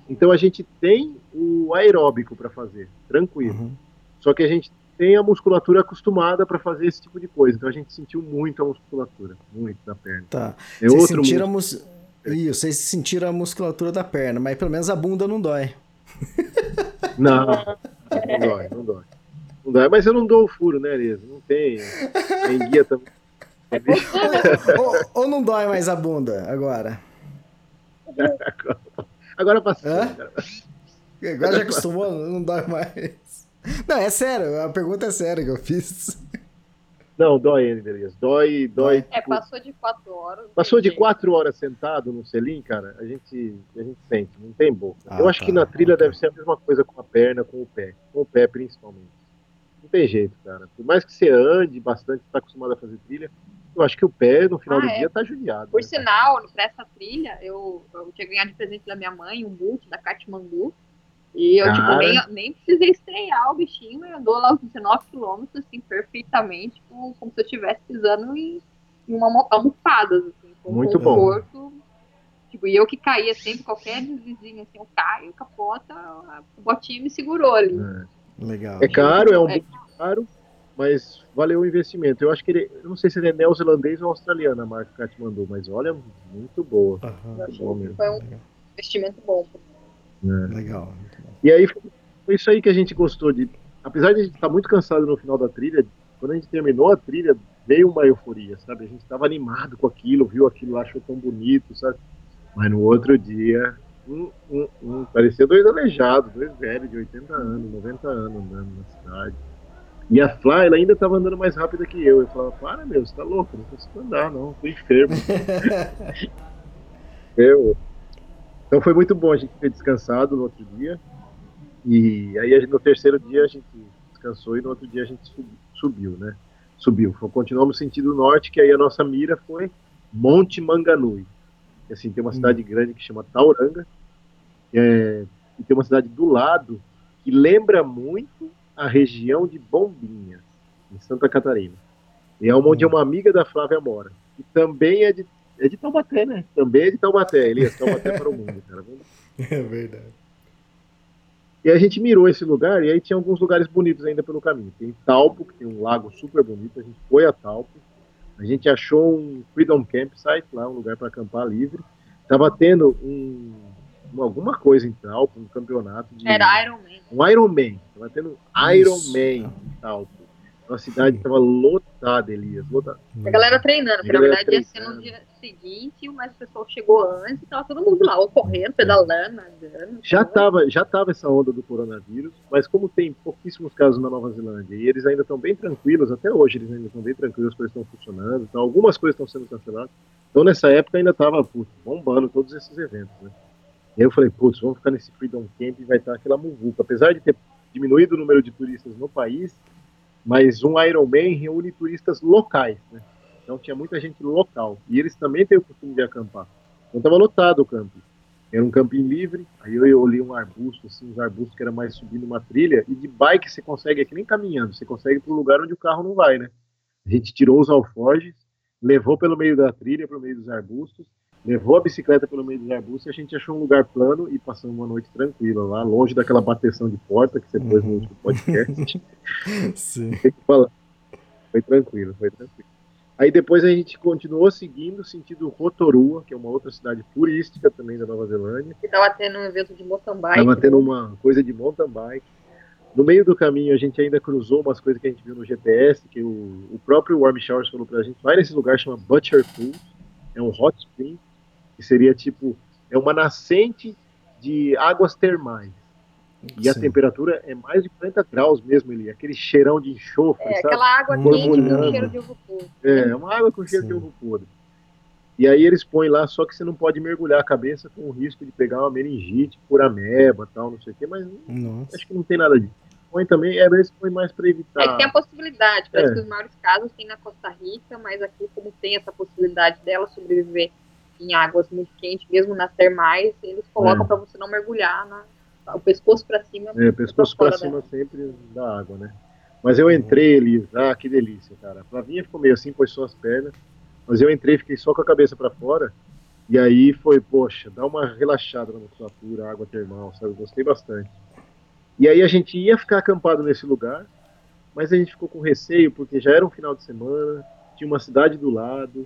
então a gente tem o aeróbico para fazer, tranquilo. Uhum. Só que a gente tem a musculatura acostumada para fazer esse tipo de coisa, então a gente sentiu muito a musculatura, muito da perna. Tá. É vocês outro sentiram mus... Isso, vocês sentiram a musculatura da perna, mas pelo menos a bunda não dói. <laughs> Não, não dói, não dói. Não dói, mas eu não dou o furo, né, Elisa? Não tem. Tem guia também. <laughs> ou, ou não dói mais a bunda agora? <laughs> Agora passou. Hã? Agora já acostumou, não dói mais. Não, é sério, a pergunta é séria que eu fiz. Não, dói Elias. Dói, dói. É, tipo, passou de quatro horas. Passou de quatro horas sentado no selim, cara, a gente, a gente sente, não tem boca. Ah, eu acho tá, que na trilha ok. deve ser a mesma coisa com a perna, com o pé. Com o pé, principalmente. Não tem jeito, cara. Por mais que você ande bastante, está acostumado a fazer trilha, eu acho que o pé, no final Ah, do é. dia, tá judiado. Por né, sinal, pra essa trilha, eu, eu tinha ganhado de presente da minha mãe um boot da Katmandu. E eu, tipo, Cara. nem, nem precisei estrear o bichinho e andou lá os 19 quilômetros, assim, perfeitamente, tipo, como se eu estivesse pisando em, em uma almo- almofadas, assim, com Muito bom. conforto. Tipo, e eu que caía sempre, qualquer deslizinho, assim, eu caio, capota, a botinha me segurou ali. Legal. É caro, é um É. caro, mas valeu o investimento. Eu acho que ele, eu não sei se ele é neozelandês ou australiano, a marca Katmandu, mas olha, muito boa. Eu bom que foi um investimento bom. Legal. E aí foi isso aí que a gente gostou de. Apesar de a gente estar muito cansado no final da trilha, quando a gente terminou a trilha, veio uma euforia, sabe? A gente estava animado com aquilo, viu aquilo achou tão bonito, sabe? Mas no outro dia, hum, hum, parecia dois aleijados, dois velhos de 80 anos, 90 anos andando na cidade. E a Fly, ela ainda estava andando mais rápida que eu. Eu falava, para meu, você tá louco, não consigo andar, não, tô enfermo. <laughs> eu. Então foi muito bom a gente ter descansado no outro dia. E aí no terceiro dia a gente descansou e no outro dia a gente subi- subiu, né? Subiu. Continuamos sentido norte, que aí a nossa mira foi Monte Manganui. Que, Assim, tem uma cidade grande que chama Tauranga. é, e tem uma cidade do lado que lembra muito a região de Bombinhas, em Santa Catarina. E é onde uma amiga da Flávia mora. E também é de, é de Taubaté, né? Também é de Taubaté. Elias, Taubaté para o mundo, cara. <laughs> É verdade. E a gente mirou esse lugar e aí tinha alguns lugares bonitos ainda pelo caminho. Tem Talpo, que tem um lago super bonito, a gente foi a Talpo. A gente achou um Freedom Campsite lá, um lugar para acampar livre. Tava tendo um, um- alguma coisa em Talpo, um campeonato de Era Iron Man. um Ironman. Tava tendo um Ironman Isso. em Talpo. A cidade tava lotada, Elias, lotada. A galera treinando, porque na verdade ia ser no treinando. dia seguinte, mas o pessoal chegou antes e tava todo mundo lá, ou correndo, pedalando, nadando. Já então, tava, já tava essa onda do coronavírus, mas como tem pouquíssimos casos na Nova Zelândia e eles ainda estão bem tranquilos, até hoje eles ainda estão bem tranquilos, as coisas estão funcionando, então algumas coisas estão sendo canceladas. Então nessa época ainda tava putz, bombando todos esses eventos, né? E aí eu falei, putz, vamos ficar nesse Freedom Camp e vai estar aquela muvuca. Apesar de ter diminuído o número de turistas no país, mas um Ironman reúne turistas locais, né? Então tinha muita gente local. E eles também têm o costume de acampar. Então estava lotado o camping. Era um camping livre, aí eu olhei um arbusto, assim, uns arbustos que era mais subindo uma trilha, e de bike você consegue, é que nem caminhando, você consegue para o lugar onde o carro não vai, né? A gente tirou os alforjes, levou pelo meio da trilha, pelo meio dos arbustos, levou a bicicleta pelo meio dos arbustos e a gente achou um lugar plano e passamos uma noite tranquila lá, longe daquela bateção de porta que você pôs no último podcast. <laughs> Sim. Tem que falar. Foi tranquilo, foi tranquilo. Aí depois a gente continuou seguindo sentido Rotorua, que é uma outra cidade turística também da Nova Zelândia. Que tava tendo um evento de mountain bike. Tava tendo uma coisa de mountain bike. No meio do caminho a gente ainda cruzou umas coisas que a gente viu no GPS, que o, o próprio Warm Showers falou pra gente, vai nesse lugar chama Butcher Pool, é um hot spring, que seria tipo, é uma nascente de águas termais. E a Sim. temperatura é mais de 40 graus mesmo ali, aquele cheirão de enxofre, É, sabe? aquela água quente com cheiro de ovo podre. É, uma água com cheiro Sim. de ovo podre. E aí eles põem lá, só que você não pode mergulhar a cabeça com o risco de pegar uma meningite por ameba tal, não sei o quê, mas Nossa. acho que não tem nada disso. Põe também, é, eles põem mais pra É evitar. que tem a possibilidade, parece É. que os maiores casos tem na Costa Rica, mas aqui, como tem essa possibilidade dela sobreviver em águas muito quentes, mesmo nas termais, eles colocam É. pra você não mergulhar na, o pescoço pra cima. É, pescoço pra fora cima sempre da água, né? Mas eu entrei, Elis, ah, que delícia, cara. A Flavinha ficou meio assim, pôs só as pernas, mas eu entrei, fiquei só com a cabeça pra fora, e aí foi, poxa, dá uma relaxada na musculatura, água termal, sabe? Gostei bastante. E aí a gente ia ficar acampado nesse lugar, mas a gente ficou com receio, porque já era um final de semana, tinha uma cidade do lado,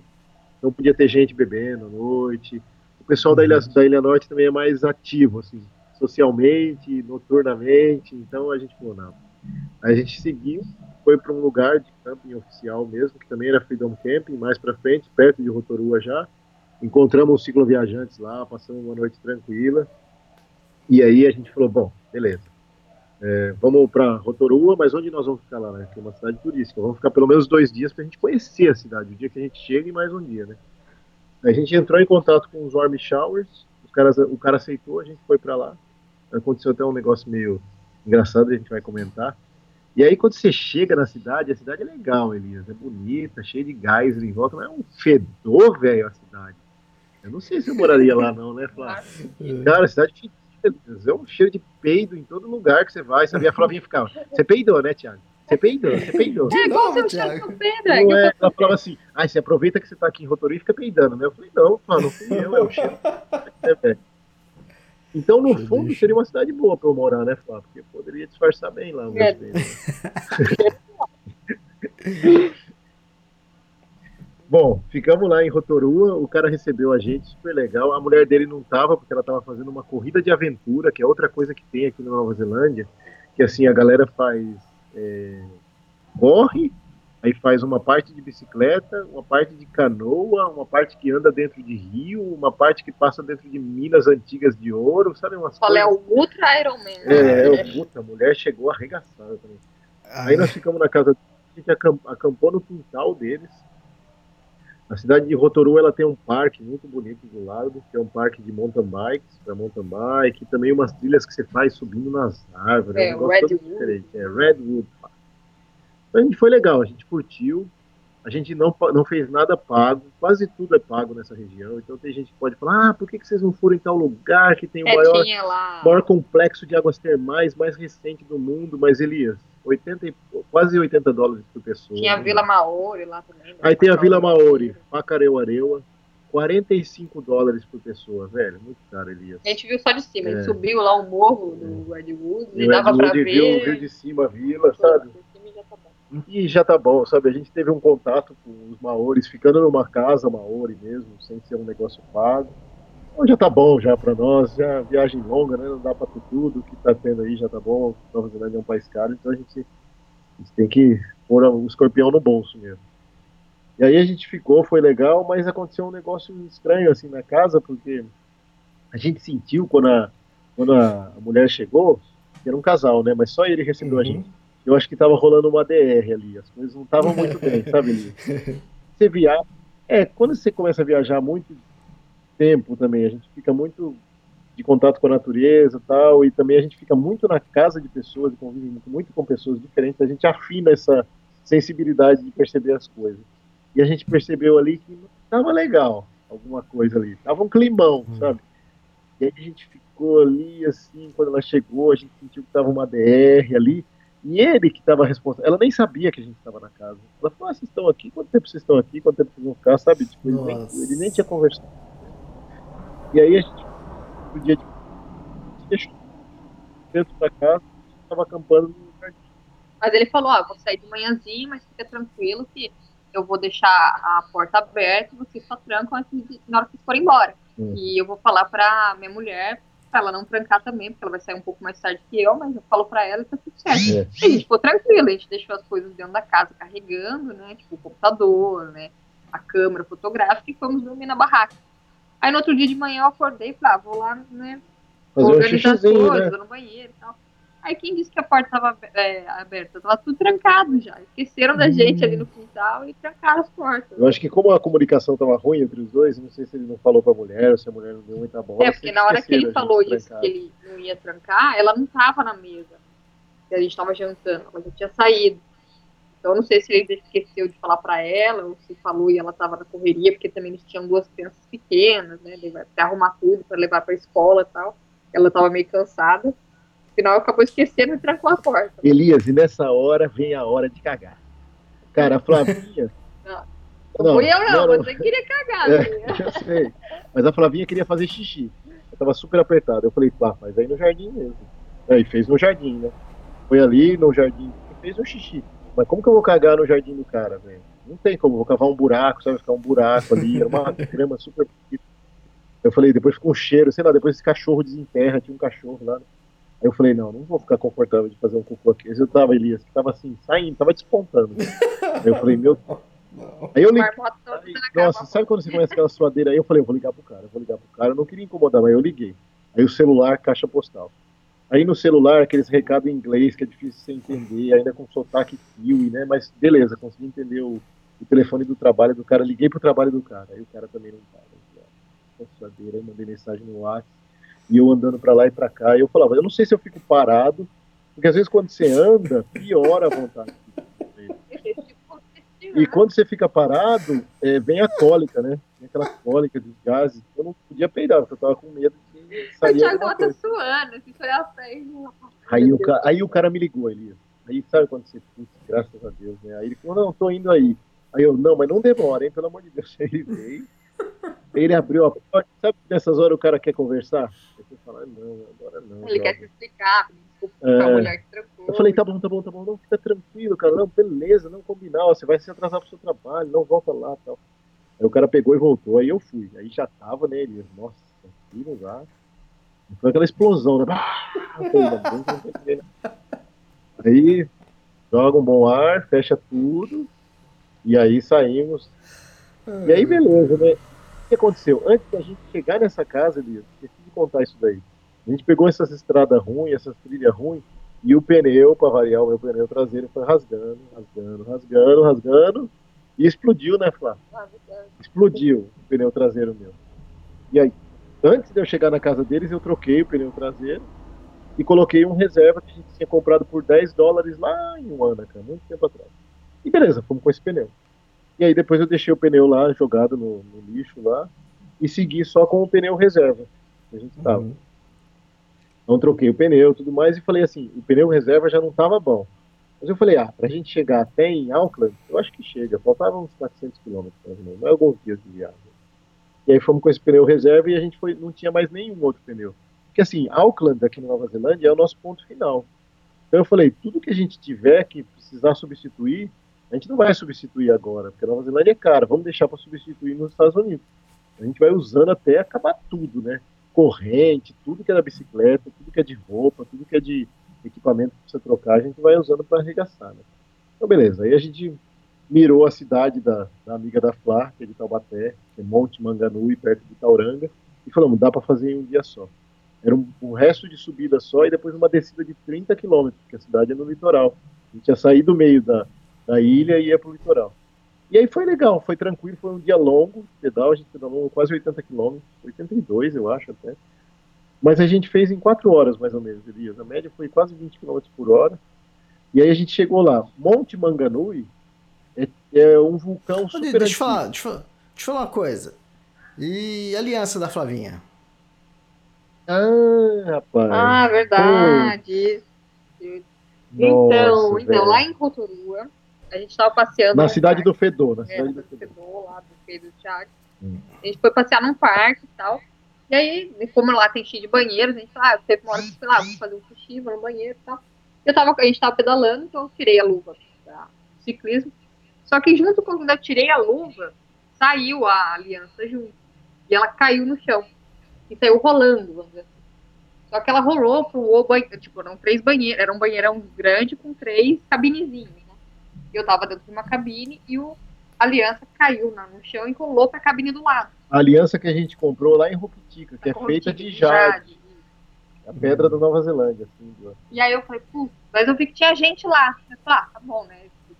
não podia ter gente bebendo à noite. O pessoal da Ilha, da Ilha Norte também é mais ativo, assim, socialmente, noturnamente, então a gente falou, não. A gente seguiu, foi para um lugar de camping oficial mesmo, que também era Freedom Camping, mais para frente, perto de Rotorua já. Encontramos os cicloviajantes lá, passamos uma noite tranquila. E aí a gente falou, bom, beleza. É, vamos para Rotorua, mas onde nós vamos ficar lá? Né? Que é uma cidade turística. Vamos ficar pelo menos dois dias para a gente conhecer a cidade, o dia que a gente chega e mais um dia, né? Aí a gente entrou em contato com os Warm Showers, os caras, o cara aceitou, a gente foi para lá. Aconteceu até um negócio meio engraçado, a gente vai comentar. E aí quando você chega na cidade, a cidade é legal, Elias, é bonita, cheia de gás em volta, mas é um fedor, velho, a cidade. Eu não sei se eu moraria lá não, né, Flávio? Cara, a cidade fedida, é um cheiro de peido em todo lugar que você vai, sabia? A Flavinha ficava, você peidou, né, Thiago? Você peidou, você peidou. É, qual novo, o seu Thiago. cheiro de pedra? Não é, ela falava assim, ah, você aproveita que você tá aqui em Rotorua e fica peidando, né? Eu falei, não, mano, não fui eu, é o cheiro. É, velho. Então, no Que fundo, seria uma cidade boa pra eu morar, né, Flávio? Porque poderia disfarçar bem lá. É. <laughs> Bom, ficamos lá em Rotorua, o cara recebeu a gente, super legal. A mulher dele não tava, porque ela tava fazendo uma corrida de aventura, que é outra coisa que tem aqui na Nova Zelândia, que assim, a galera faz. é, corre, aí faz uma parte de bicicleta, uma parte de canoa, uma parte que anda dentro de rio, uma parte que passa dentro de minas antigas de ouro, sabe? Umas Qual é coisas. o Ultra Iron Man? É, é, o- puta, a mulher chegou arregaçada também. Aí nós ficamos na casa, a gente acam- acampou no quintal deles. A cidade de Rotorua ela tem um parque muito bonito do lado, que é um parque de mountain bikes, para mountain bike, e também umas trilhas que você faz subindo nas árvores, É, um negócio todo Redwood. diferente, é Redwood. Park. Então a gente foi legal, a gente curtiu, a gente não, não fez nada pago, quase tudo é pago nessa região, então tem gente que pode falar, ah, por que, que vocês não foram em tal lugar que tem o É, maior maior complexo de águas termais mais recente do mundo, mas Elias, 80 e- quase 80 dólares por pessoa. Tinha a né? Vila Maori lá também. né? Aí tem a Vila Maori, Pacareuareua, 45 dólares por pessoa, velho, muito caro, Elias. A gente viu só de cima, a É. gente subiu lá o morro do Redwood E e o dava pra Edmund viu ver. Rio de Cima, a vila, sabe? Já tá. E já tá bom, sabe? A gente teve um contato com os maores, ficando numa casa maori mesmo, sem ser um negócio pago. Então já tá bom já pra nós, já viagem longa, né? Não dá pra ter tudo, que tá tendo aí já tá bom. Nova Zelândia é um país caro, então a gente, a gente tem que pôr o escorpião no bolso mesmo. E aí a gente ficou, foi legal, mas aconteceu um negócio estranho assim na casa, porque a gente sentiu quando a, quando a mulher chegou, que era um casal, né? Mas só ele recebeu a Uhum. gente. Eu acho que tava rolando uma DR ali, as coisas não estavam muito <laughs> bem, sabe? Você viaja. É, quando você começa a viajar muito tempo também, a gente fica muito de contato com a natureza e tal, e também a gente fica muito na casa de pessoas e convive muito, muito com pessoas diferentes, a gente afina essa sensibilidade de perceber as coisas. E a gente percebeu ali que não tava legal alguma coisa ali, tava um climão, sabe? E aí a gente ficou ali, assim, quando ela chegou, a gente sentiu que tava uma DR ali, e ele que estava responsável, ela nem sabia que a gente estava na casa. Ela falou, ah, vocês estão aqui, quanto tempo vocês estão aqui, quanto tempo vocês vão ficar, sabe? Tipo, ele, nem, ele nem tinha conversado. E aí a gente, no dia de deixou dentro da casa, estava acampando no jardim. Mas ele falou, ó, vou sair de manhãzinho, mas fica tranquilo que eu vou deixar a porta aberta, vocês só trancam antes de, na hora que vocês forem embora. Hum. E eu vou falar pra minha mulher, pra ela não trancar também, porque ela vai sair um pouco mais tarde que eu, mas eu falo pra ela e tá tudo certo. É. E a gente ficou tranquilo, a gente deixou as coisas dentro da casa carregando, né? Tipo, o computador, né? A câmera fotográfica e fomos dormir na barraca. Aí no outro dia de manhã eu acordei e falei, ah, vou lá, né? Fazer um organizar as xixizinho, coisas, né? no banheiro e tal. Aí quem disse que a porta estava aberta? Tava tudo trancado já. Esqueceram da gente ali no quintal e trancaram as portas. Eu acho que como a comunicação tava ruim entre os dois, não sei se ele não falou pra mulher ou se a mulher não deu muita bola. É, porque na hora que ele falou isso, que ele não ia trancar, ela não tava na mesa. Que a gente tava jantando, ela já tinha saído. Então eu não sei se ele esqueceu de falar pra ela, ou se falou e ela tava na correria, porque também eles tinham duas crianças pequenas, né? Pra arrumar tudo pra levar pra escola e tal. Ela tava meio cansada. No final acabou esquecendo e trancou a porta. Elias, e nessa hora vem a hora de cagar. Cara, a Flavinha. <laughs> Não fui eu não, você queria cagar. É, né? <laughs> eu sei. Mas a Flavinha queria fazer xixi. Eu tava super apertado. Eu falei, pá, faz aí no jardim mesmo. Aí fez no jardim, né? Foi ali no jardim e fez um xixi. Mas como que eu vou cagar no jardim do cara, velho? Não tem como, vou cavar um buraco, sabe? Ficar um buraco ali, era uma <laughs> grama super bonita. Eu falei, depois fica um cheiro, sei lá, depois esse cachorro desenterra, tinha um cachorro lá. Aí eu falei, não, não vou ficar confortável de fazer um cocô aqui. Eu tava, Elias, que tava assim, saindo, tava despontando. Aí eu falei, meu. Aí eu liguei. Nossa, sabe quando você conhece aquela suadeira? Aí eu falei, eu vou ligar pro cara, eu vou ligar pro cara. Eu não queria incomodar, mas eu liguei. Aí o celular, caixa postal. Aí no celular, aqueles recados em inglês que é difícil você entender, ainda com sotaque kiwi, né? Mas beleza, consegui entender o, o telefone do trabalho do cara. Liguei pro trabalho do cara. Aí o cara também não tava. Falei, "Ah, aí mandei mensagem no WhatsApp. E eu andando pra lá e pra cá. E eu falava, eu não sei se eu fico parado, porque às vezes quando você anda, piora a vontade. E quando você fica parado, é, vem a cólica, né? Vem aquela cólica dos gases. Eu não podia peidar, porque eu tava com medo que O Thiago tá suando, se olhar pra ele. Aí o, ca- aí o cara me ligou, Elias. Aí sabe quando você, putz, graças a Deus, né? Aí ele falou, não, tô indo aí. Aí eu, não, mas não demora, hein, pelo amor de Deus. <laughs> Aí ele veio, ele abriu a porta. Sabe que nessas horas o cara quer conversar? Aí você fala, ah, não, agora não. Ele quer se explicar, desculpa É. pra mulher que trancou. Eu falei, tá bom, tá bom, tá bom, não, fica tranquilo, cara, não, beleza, não combinar, ó, você vai se atrasar pro seu trabalho, não volta lá tal. Aí o cara pegou e voltou, aí eu fui, aí já tava, né, ele, nossa, que lugar. Foi aquela explosão, né? <laughs> Aí joga um bom ar, fecha tudo, e aí saímos. E aí, beleza, né? O que aconteceu? Antes da gente chegar nessa casa, Elias, esqueci de contar isso daí. A gente pegou essas estradas ruins, essas trilhas ruins, e o pneu, para variar, o meu pneu traseiro foi rasgando, rasgando, rasgando, rasgando, e explodiu, né, Flávio? Verdade. Explodiu o pneu traseiro meu. E aí, antes de eu chegar na casa deles, eu troquei o pneu traseiro e coloquei um reserva que a gente tinha comprado por 10 dólares lá em Wanaka, muito tempo atrás. E beleza, fomos com esse pneu. E aí depois eu deixei o pneu lá jogado no, no lixo lá e segui só com o pneu reserva que a gente tava. Uhum. Então troquei o pneu e tudo mais e falei assim, o pneu reserva já não estava bom. Mas eu falei, ah, pra gente chegar até em Auckland, eu acho que chega, faltavam uns 400 quilômetros, mais ou menos, mais alguns dias de viagem. E aí fomos com esse pneu reserva e a gente foi, não tinha mais nenhum outro pneu. Porque assim, Auckland aqui na Nova Zelândia é o nosso ponto final. Então eu falei, tudo que a gente tiver que precisar substituir, a gente não vai substituir agora, porque a Nova Zelândia é cara, vamos deixar para substituir nos Estados Unidos. A gente vai usando até acabar tudo, né? Corrente, tudo que é da bicicleta, tudo que é de roupa, tudo que é de equipamento que precisa trocar, a gente vai usando para arregaçar, né? Então beleza, aí a gente mirou a cidade da, da amiga da Flá, que é de Taubaté, que é Monte Manganui, perto de Tauranga, e falamos, dá para fazer em um dia só. Era um, um resto de subida só e depois uma descida de 30 quilômetros, porque a cidade é no litoral. A gente ia sair do meio da, da ilha e ia pro litoral. E aí foi legal, foi tranquilo, foi um dia longo pedal, a gente pedalou quase 80 quilômetros, 82 eu acho até. Mas a gente fez em 4 horas mais ou menos, Elias. A média foi quase 20 km por hora. E aí a gente chegou lá. Monte Manganui é, é um vulcão super Deixa eu falar, deixa eu falar, deixa eu falar uma coisa. E a aliança da Flavinha? Ah, rapaz. Ah, verdade. Então, Nossa, então velho. lá em Rotorua, a gente tava passeando. Na cidade parque. do Fedor, na É, cidade do do Fedor. Fedor, lá do Pedro Thiago. Hum. A gente foi passear num parque e tal. E aí, como lá tem cheio de banheiros, a gente falou, ah, teve uma hora que foi lá, vamos fazer um xixi, vou no banheiro e tal. Eu tava, a gente tava pedalando, então eu tirei a luva pra ciclismo. Só que junto com quando eu tirei a luva, saiu a aliança junto. E ela caiu no chão. E saiu rolando, vamos dizer assim. Só que ela rolou pro o banheiro, tipo, eram três banheiros, era um banheirão grande com três cabinezinhos, né? Eu tava dentro de uma cabine e o a aliança caiu no chão e rolou pra cabine do lado. A aliança que a gente comprou lá em Rupitica, que é Com feita de jade, a pedra da Nova Zelândia. Assim, E aí eu falei, putz, mas eu vi que tinha gente lá. Eu falei, ah, tá bom, né?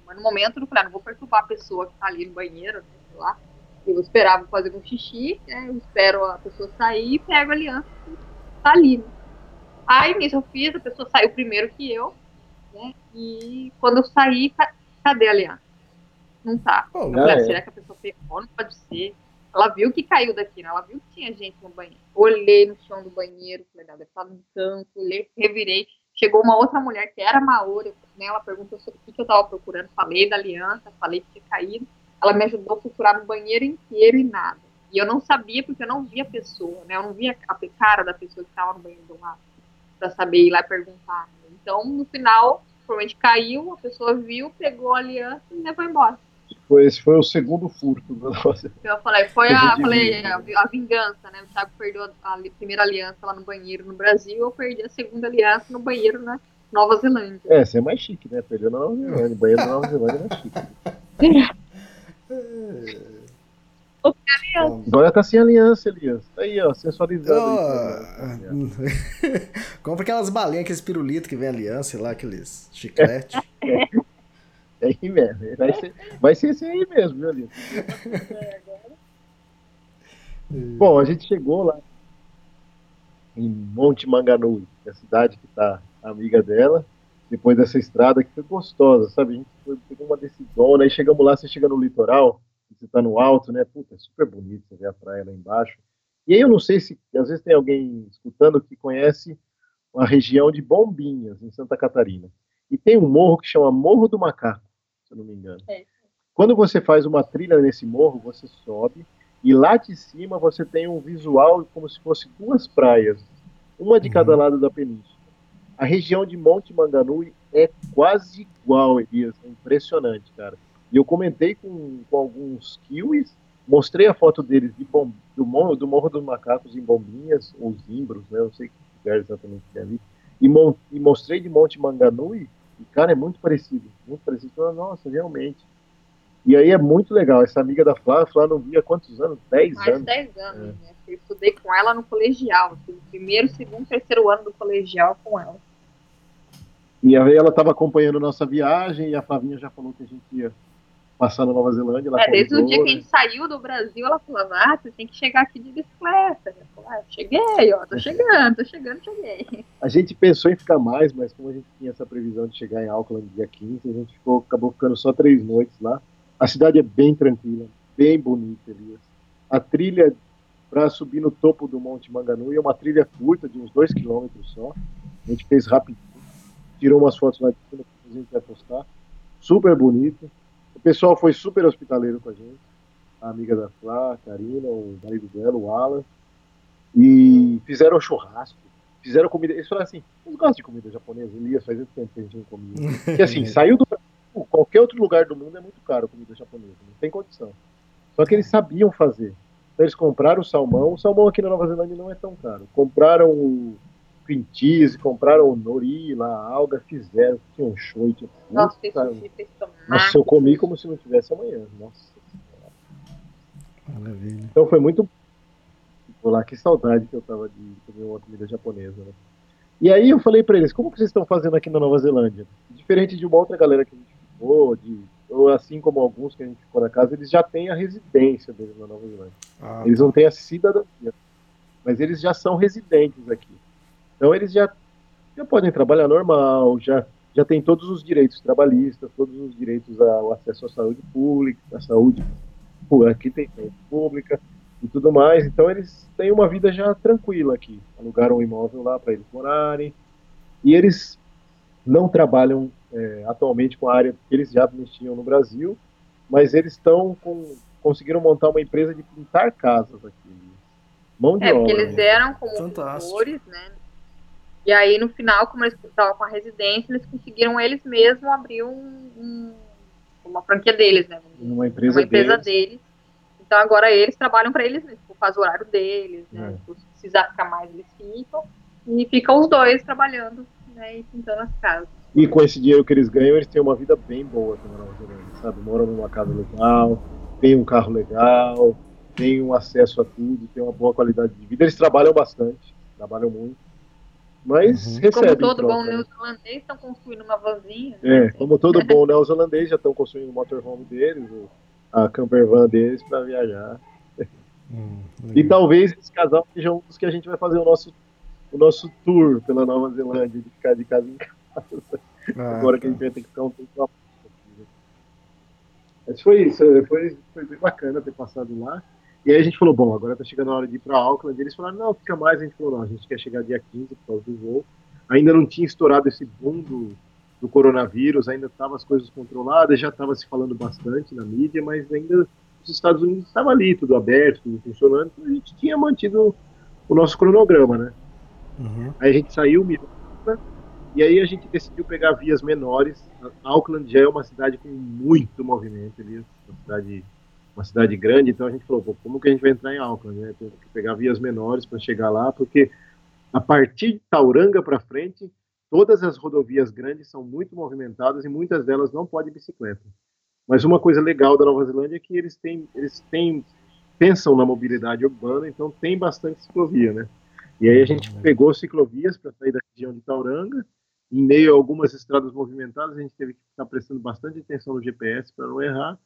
Mas no momento eu falei, ah, não vou perturbar a pessoa que tá ali no banheiro, né, sei lá. Eu esperava fazer um xixi, né? Eu espero a pessoa sair e pego a aliança que tá ali. Né? Aí nisso eu fiz, a pessoa saiu primeiro que eu, né? E quando eu saí, ca- cadê a aliança? Não tá. Pô, Eu falei, ah, é. será que a pessoa pegou? Não pode ser. Ela viu que caiu daqui, né? Ela viu que tinha gente no banheiro. Olhei no chão do banheiro, falei, não, deve estar no canto, olhei, revirei. Chegou uma outra mulher que era Maori, né? Ela perguntou sobre o que, eu tava procurando. Falei da aliança, falei que tinha caído. Ela me ajudou a procurar no banheiro inteiro e nada. E eu não sabia porque eu não via a pessoa, né? Eu não via a cara da pessoa que estava no banheiro do lado pra saber ir lá perguntar. Então, no final, provavelmente caiu, a pessoa viu, pegou a aliança e levou embora. Foi, esse foi o segundo furto Eu falei, foi a, falei, a, vingança, né? O Thiago perdeu a, primeira aliança lá no banheiro no Brasil, eu perdi a segunda aliança no banheiro na Nova Zelândia. É, você é mais chique, né? Perdeu na Nova Zelândia. Banheiro da Nova Zelândia é mais chique. <laughs> Agora tá sem aliança, Elias. Tá aí, ó, sensualizando. Isso, <laughs> né? Compra aquelas balinhas, aqueles pirulitos que vem aliança, sei lá, aqueles <laughs> chiclete. É aí mesmo. Vai ser, vai ser esse aí mesmo, viu, Elias? Bom, a gente chegou lá em Monte Manganui, que é a cidade que tá amiga dela, depois dessa estrada que foi gostosa, sabe? A gente foi, pegou uma decidona, aí chegamos lá, você chega no litoral, você tá no alto, né? Puta, é super bonito, você vê a praia lá embaixo. E aí eu não sei se, às vezes tem alguém escutando que conhece uma região de Bombinhas, em Santa Catarina. E tem um morro que chama Morro do Macaco, eu não me engano. É. Quando você faz uma trilha nesse morro, você sobe e lá de cima você tem um visual como se fosse duas praias, uma de cada lado da península. A região de Monte Manganui é quase igual, Elias, é impressionante, cara. E eu comentei com, com alguns kiwis, mostrei a foto deles de bom, do, morro, do Morro dos Macacos em Bombinhas, ou Zimbros, né, eu não sei que lugar exatamente que é ali, e, mon- e mostrei de Monte Manganui, e cara, é muito parecido, muito parecido. Falei, Nossa, realmente. E aí é muito legal, essa amiga da Flá, a Flá não via há quantos anos? 10 Mais de anos. 10 anos, né? Eu estudei com ela no colegial, assim, primeiro, segundo, terceiro ano do colegial com ela. E aí ela estava acompanhando nossa viagem e a Flavinha já falou que a gente ia passar na Nova Zelândia. Ela É, desde o dia que a né? gente saiu do Brasil, ela falava, ah, você tem que chegar aqui de bicicleta. Eu falei, ah, cheguei, ó, tô chegando, tô chegando, cheguei. A gente pensou em ficar mais, mas como a gente tinha essa previsão de chegar em Auckland dia 15, a gente ficou, acabou ficando só três noites lá. A cidade é bem tranquila, bem bonita, Elias. A trilha para subir no topo do Monte Manganui é uma trilha curta, de uns dois quilômetros só. A gente fez rapidinho, tirou umas fotos lá de cima que a gente vai postar. Super bonito. O pessoal foi super hospitaleiro com a gente. A amiga da Flá, a Karina, o marido dela, o Alan. E fizeram churrasco fizeram comida. Eles falaram assim: vocês gostam de comida japonesa? Elias, faz tempo que a gente não comia. Porque assim, <laughs> saiu do Brasil, qualquer outro lugar do mundo é muito caro comida japonesa, não tem condição. Só que eles sabiam fazer. Então eles compraram o salmão. O salmão aqui na Nova Zelândia não é tão caro. Compraram o cream cheese, compraram o nori lá, a alga, fizeram, tinha um show, tinha Nossa, muito fez caro. sushi, fez tomate. Nossa, eu comi como se não tivesse amanhã. Nossa. Maravilha. Então foi muito. Vou lá, que saudade que eu tava de comer uma comida japonesa, né? E aí eu falei pra eles, como que vocês estão fazendo aqui na Nova Zelândia? Diferente de uma outra galera que a gente ficou, de, ou assim como alguns que a gente ficou na casa, eles já têm a residência deles na Nova Zelândia. Ah, Eles não têm a cidadania, mas eles já são residentes aqui. Então eles já, já podem trabalhar normal, já, já têm todos os direitos trabalhistas, todos os direitos ao acesso à saúde pública, à saúde, aqui tem saúde pública e tudo mais. Então eles têm uma vida já tranquila aqui. Alugaram um imóvel lá para eles morarem. E eles não trabalham é, atualmente com a área que eles já mexiam no Brasil, mas eles estão com conseguiram montar uma empresa de pintar casas aqui. Mão de É, porque obra. eles eram como Fantástico. pintores, né? E aí, no final, como eles estavam com a residência, eles conseguiram eles mesmos abrir um, um uma franquia deles, né? Uma empresa, uma empresa deles. deles. Então agora eles trabalham para eles mesmo, tipo, faz o horário deles, né? É. Tipo, Se precisar ficar mais, eles ficam. E ficam os dois trabalhando, né? E pintando as casas. E com esse dinheiro que eles ganham, eles têm uma vida bem boa aqui na Nova Zelândia, sabe? Moram numa casa legal, tem um carro legal, tem um acesso a tudo, tem uma boa qualidade de vida. Eles trabalham bastante, trabalham muito, mas Uhum. Como recebem todo troca, bom né? neozelandês, estão construindo uma vanzinha. É, né? como todo <laughs> bom neozelandês, já estão construindo o motorhome deles, a camper van deles para viajar. Hum, E talvez esse casal seja um dos que a gente vai fazer o nosso, o nosso tour pela Nova Zelândia, de ficar de casa em casa. Ah, Agora que a gente vai ter que ficar um tempo lá. Mas foi isso, foi, foi bem bacana ter passado lá. E aí a gente falou, bom, agora tá chegando a hora de ir para Auckland. Eles falaram, não, fica mais. A gente falou, não, a gente quer chegar dia 15 por causa do voo. Ainda não tinha estourado esse boom do, do coronavírus, ainda estavam as coisas controladas, já estava se falando bastante na mídia, mas ainda os Estados Unidos estavam ali, tudo aberto, tudo funcionando. Então a gente tinha mantido o nosso cronograma, né? uhum. Aí a gente saiu, mirou, né? e aí a gente decidiu pegar vias menores. Auckland já é uma cidade com muito movimento, ali, uma cidade, uma cidade grande, então a gente falou, pô, como que a gente vai entrar em Auckland? Né? Tem que pegar vias menores para chegar lá, porque a partir de Tauranga para frente, todas as rodovias grandes são muito movimentadas e muitas delas não podem bicicleta. Mas uma coisa legal da Nova Zelândia é que eles têm, eles têm, pensam na mobilidade urbana, então tem bastante ciclovia, né? E aí a gente pegou ciclovias para sair da região de Tauranga. Em meio a algumas estradas movimentadas, a gente teve que estar prestando bastante atenção no GPS para não errar.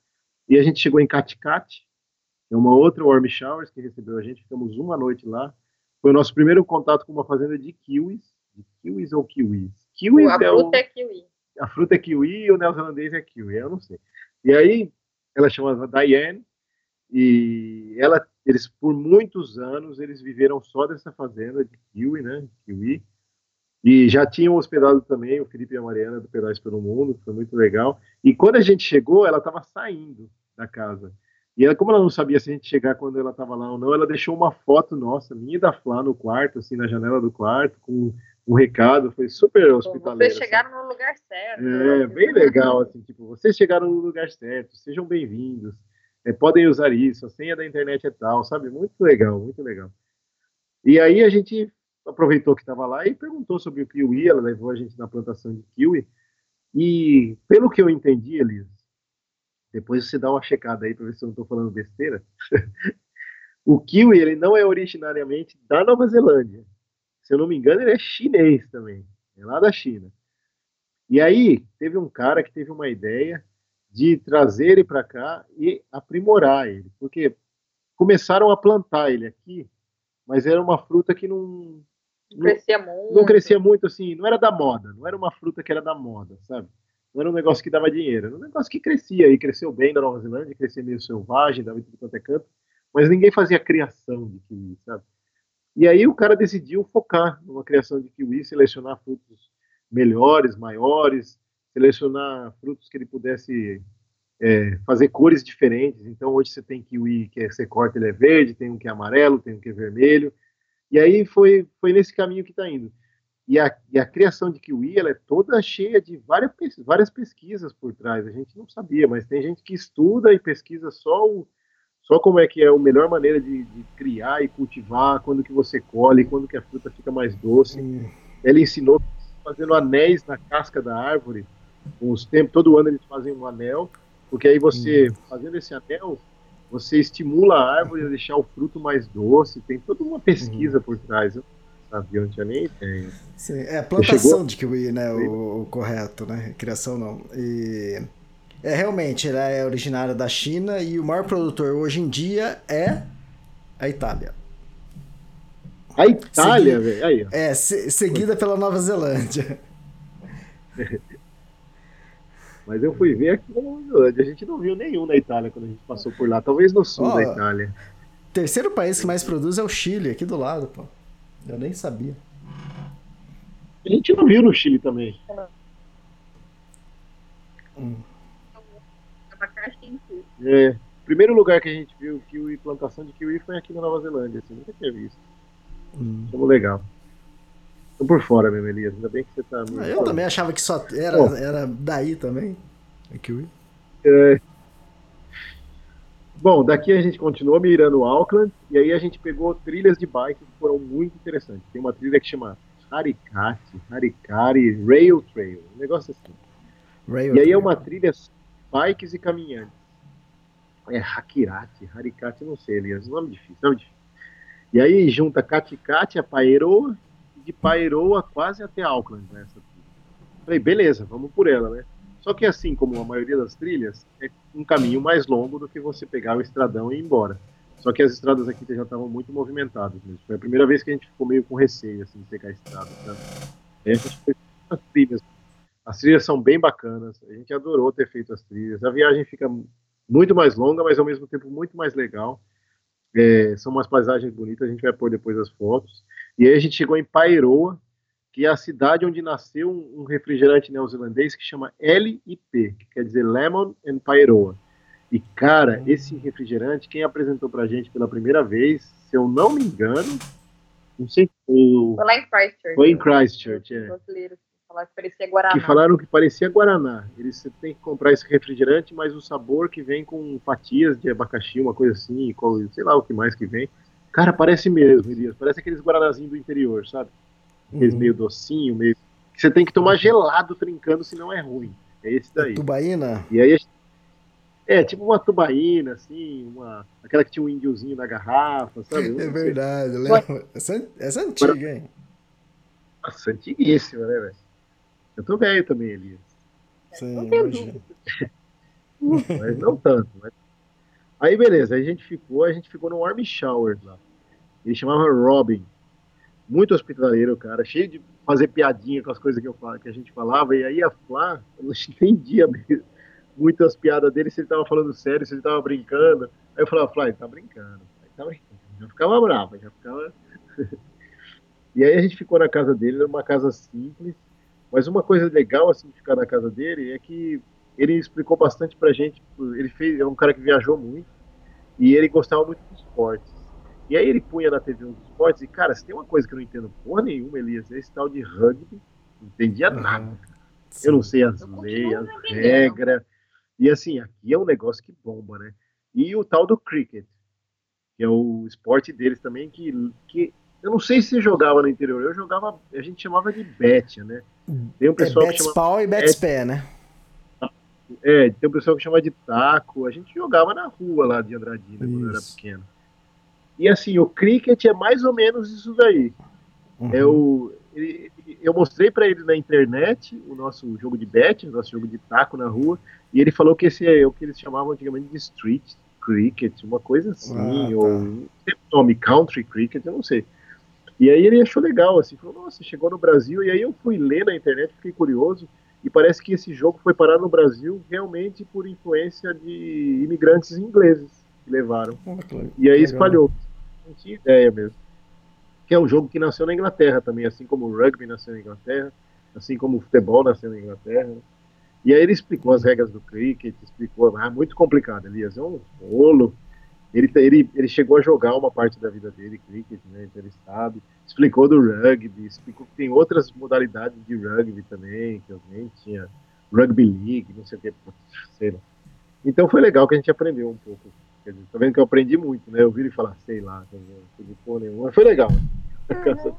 E a gente chegou em Caticate, é uma outra Warm Showers que recebeu a gente. Ficamos uma noite lá. Foi o nosso primeiro contato com uma fazenda de kiwis. De kiwis ou kiwis? Kiwis A é o fruta é kiwi. a fruta é kiwi e o neozelandês é kiwi, eu não sei. E aí, ela chamava Diane, e ela, eles, por muitos anos, eles viveram só dessa fazenda de kiwi, né, kiwi, e já tinham hospedado também o Felipe e a Mariana do Pedais pelo Mundo, que foi muito legal, e quando a gente chegou, ela estava saindo da casa, e ela, como ela não sabia se a gente chegar quando ela estava lá ou não, ela deixou uma foto nossa, minha e da Flá no quarto, assim, na janela do quarto, com um recado, foi super hospitaleiro. Vocês assim. chegaram no lugar certo. É, bem legal, assim, tipo, vocês chegaram no lugar certo, sejam bem-vindos, é, podem usar isso, a senha da internet é tal, sabe? Muito legal, muito legal. E aí a gente aproveitou que estava lá e perguntou sobre o kiwi, ela levou a gente na plantação de kiwi, e pelo que eu entendi, Elisa, depois você dá uma checada aí para ver se eu não estou falando besteira, <laughs> o kiwi, ele não é originariamente da Nova Zelândia, se eu não me engano, ele é chinês também, é lá da China. E aí, teve um cara que teve uma ideia de trazer ele para cá e aprimorar ele, porque começaram a plantar ele aqui, mas era uma fruta que não Não crescia muito. não crescia muito assim, não era da moda, não era uma fruta que era da moda, sabe? Não era um negócio que dava dinheiro, era um negócio que crescia e cresceu bem na Nova Zelândia, crescia meio selvagem, dava tudo quanto é canto, mas ninguém fazia criação de kiwi, sabe? E aí o cara decidiu focar numa criação de kiwi, selecionar frutos melhores, maiores, selecionar frutos que ele pudesse é, fazer cores diferentes. Então hoje você tem kiwi que é, você corta ele é verde, tem um que é amarelo, tem um que é vermelho. E aí foi foi nesse caminho que está indo. E a, e a criação de kiwi ela é toda cheia de várias, várias pesquisas por trás. A gente não sabia, mas tem gente que estuda e pesquisa só o, só como é que é a melhor maneira de, de criar e cultivar, quando que você colhe, quando que a fruta fica mais doce. Ela ensinou fazendo anéis na casca da árvore. Com os tempos, todo ano eles fazem um anel, porque aí você, fazendo esse anel, você estimula a árvore a deixar o fruto mais doce. Tem toda uma pesquisa por trás. Eu não sabia, não tinha nem ideia. Sim, é plantação chegou? de kiwi, né? O, o correto, né? Criação não. E é realmente, ela é originária da China e o maior produtor hoje em dia é a Itália. A Itália, velho. É, se- seguida pela Nova Zelândia. <laughs> Mas eu fui ver aqui na Nova Zelândia. A gente não viu nenhum na Itália quando a gente passou por lá. Talvez no sul Ó, da Itália. Terceiro país que mais produz é o Chile, aqui do lado, pô. Eu nem sabia. A gente não viu no Chile também. Si. É, o primeiro lugar que a gente viu kiwi, plantação de kiwi foi aqui na Nova Zelândia. Assim, nunca tinha visto. Hum. Achamos legal. Tô por fora mesmo, Elias. Ainda bem que você tá. Ah, Eu também achava que só era, Bom. era daí também. É kiwi. É. Bom, daqui a gente continuou mirando Auckland e aí a gente pegou trilhas de bike que foram muito interessantes. Tem uma trilha que chama Harikati, Harikari Rail Trail, um negócio assim. Rail E aí é Trail. uma trilha bikes e caminhantes. É Hakirati, Harikati, não sei, Elias, nome difícil, nome difícil. E aí junta Katikati a Paeroa de Paeroa quase até Auckland nessa trilha. Falei, beleza, vamos por ela, né? Só que assim como a maioria das trilhas, é um caminho mais longo do que você pegar o estradão e ir embora. Só que as estradas aqui já estavam muito movimentadas mesmo. Foi a primeira vez que a gente ficou meio com receio assim, de pegar a estrada. Sabe? A gente foi as trilhas. As trilhas são bem bacanas. A gente adorou ter feito as trilhas. A viagem fica muito mais longa, mas ao mesmo tempo muito mais legal. É, são umas paisagens bonitas. A gente vai pôr depois as fotos. E aí a gente chegou em Pairoa, que é a cidade onde nasceu um, um refrigerante neozelandês que chama LIP, que quer dizer Lemon and Pairoa. E, cara, esse refrigerante, quem apresentou pra gente pela primeira vez, se eu não me engano, não sei, o, Foi lá em Christchurch. foi em Christchurch, é, Brasileiro. Falar que parecia Guaraná. que falaram que parecia Guaraná. Eles você tem que comprar esse refrigerante, mas o sabor que vem com fatias de abacaxi, uma coisa assim, sei lá o que mais que vem. Cara, parece mesmo, Elias. Parece aqueles guaranazinhos do interior, sabe? Aqueles Uhum. meio docinho, meio. Que você tem que tomar gelado trincando, senão é ruim. É esse daí. Tubaína? E aí a gente- é tipo uma tubaína, assim, uma aquela que tinha um índiozinho na garrafa, sabe? É verdade, eu lembro. Essa, essa é antiga, hein? Nossa, antiguíssima, né, velho? Eu tô velho também, Elias. Sim, imagino. <laughs> Mas não tanto. Mas... Aí beleza, aí a gente ficou, a gente ficou no Warm Shower lá. Ele chamava Robin. Muito hospitaleiro, cara, cheio de fazer piadinha com as coisas que, eu, que a gente falava, e aí a Flá, eu <laughs> não entendia mesmo muito as piadas dele, se ele tava falando sério, se ele tava brincando. Aí eu falava, Flá, ele tá brincando, ele tá brincando. Já ficava brava, já ficava. <laughs> e aí a gente ficou na casa dele, era uma casa simples, mas uma coisa legal assim de ficar na casa dele é que ele explicou bastante pra gente. Ele fez, é um cara que viajou muito e ele gostava muito de esportes. E aí ele punha na TV uns esportes e, cara, se tem uma coisa que eu não entendo porra nenhuma, Elias, é esse tal de rugby. Não entendia nada. Aham. Eu não sei as Eu leis, as regras. E assim, aqui é um negócio que bomba, né? E o tal do cricket, que é o esporte deles também, que, que eu não sei se jogava no interior, eu jogava, a gente chamava de betia, né? Tem um É pessoal que Betis chama pau e Betis pé, né? É, tem um pessoal que chama de taco. A gente jogava na rua lá de Andradina quando eu era Isso. pequeno. E assim, o cricket é mais ou menos isso daí. Uhum. É o, ele- eu mostrei pra ele na internet o nosso jogo de bet, o nosso jogo de taco na rua, e ele falou que esse é o que eles chamavam antigamente de street cricket, uma coisa assim, Ah, tá. ou nome country cricket, eu não sei. E aí ele achou legal, assim, falou, nossa, chegou no Brasil, e aí eu fui ler na internet, fiquei curioso, e parece que esse jogo foi parar no Brasil realmente por influência de imigrantes ingleses que levaram. Ah, E aí espalhou. Não tinha ideia mesmo. Que é um jogo que nasceu na Inglaterra também, assim como o rugby nasceu na Inglaterra, assim como o futebol nasceu na Inglaterra. E aí ele explicou as regras do cricket, explicou, ah, muito complicado, Elias, é um rolo. Ele, ele, ele chegou a jogar uma parte da vida dele, cricket, né, então ele sabe. Explicou do rugby, explicou que tem outras modalidades de rugby também, que eu nem tinha rugby league, não sei o que, sei lá. Então foi legal que a gente aprendeu um pouco. Quer dizer, tá vendo que eu aprendi muito, né? Eu vi ele falar, sei lá, não nenhuma. Mas foi legal. <laughs>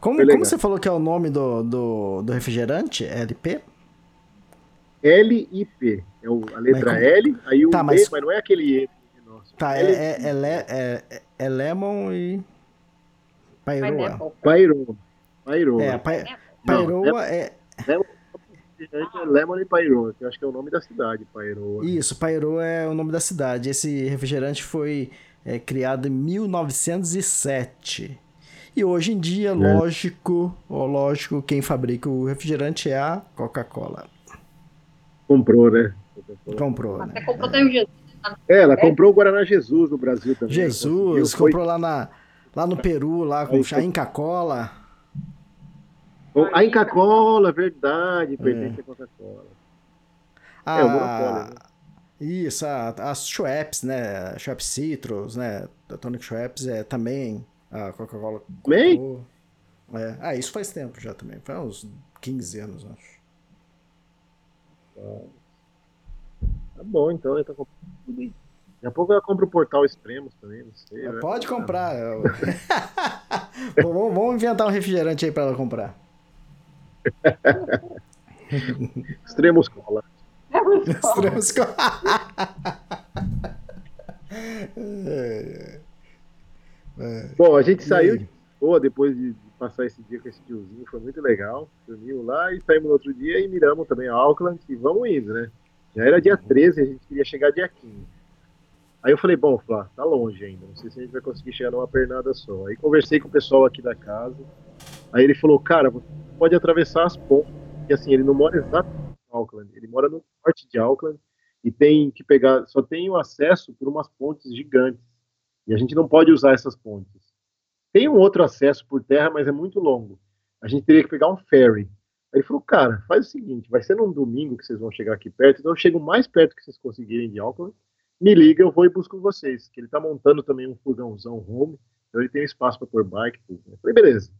Como, Foi legal. como você falou que é o nome do, do, do refrigerante? LP? L-I-P. É o, a letra Mas como- L, aí o Tá, E, mas- mas não é aquele E. Tá, é, é, é, le- é, é Lemon e. Pairoa. Pyro. Pyro. É, Não, Pairoa é. É Lemon e Pyro, que eu acho que é o nome da cidade, Pyro. Isso, Pairoa é o nome da cidade. Esse refrigerante foi é, criado em 1907. E hoje em dia, lógico, ó, lógico, quem fabrica o refrigerante é a Coca-Cola. Comprou, né? Comprou, Até né? comprou até o Jesus. É, ela comprou o Guaraná Jesus no Brasil também. Jesus, Conseguiu, foi- comprou lá, na, lá no Peru, lá com foi- Inca Cola. A Inca Cola, verdade, pertence à Coca-Cola. É, o monopólio, né? Isso, a- as Schweppes, né? Schweppes Citrus, né? Da Tonic Schweppes é também a Coca-Cola. Também? É. Ah, isso faz tempo já também. Faz uns 15 anos, acho. Tá bom, então eu tô comprando tudo aí. Daqui a pouco eu compro o Portal Extremos também, não sei. né? Pode comprar. Bom, <laughs> vamos inventar um refrigerante aí pra ela comprar. <laughs> Extremos Cola. Extremos co- <laughs> Bom, a gente saiu de boa depois de, passar esse dia com esse tiozinho, foi muito legal. Dormimos lá e saímos no outro dia e miramos também a Auckland e vamos indo, né? Já era dia 13, a gente queria chegar dia 15. Aí eu falei, bom, Flá, tá longe ainda, não sei se a gente vai conseguir chegar numa pernada só. Aí conversei com o pessoal aqui da casa, aí ele falou, cara, pode atravessar as pontes, e assim, ele não mora exatamente em Auckland, ele mora no norte de Auckland e tem que pegar, só tem o acesso por umas pontes gigantes, e a gente não pode usar essas pontes. Tem um outro acesso por terra, mas é muito longo. A gente teria que pegar um ferry. Aí ele falou, cara, faz o seguinte, vai ser num domingo que vocês vão chegar aqui perto, então eu chego mais perto que vocês conseguirem de Auckland, me liga, eu vou e busco vocês. Que ele tá montando também um furgãozão home, então ele tem espaço para pôr bike. Tudo. Eu falei, beleza.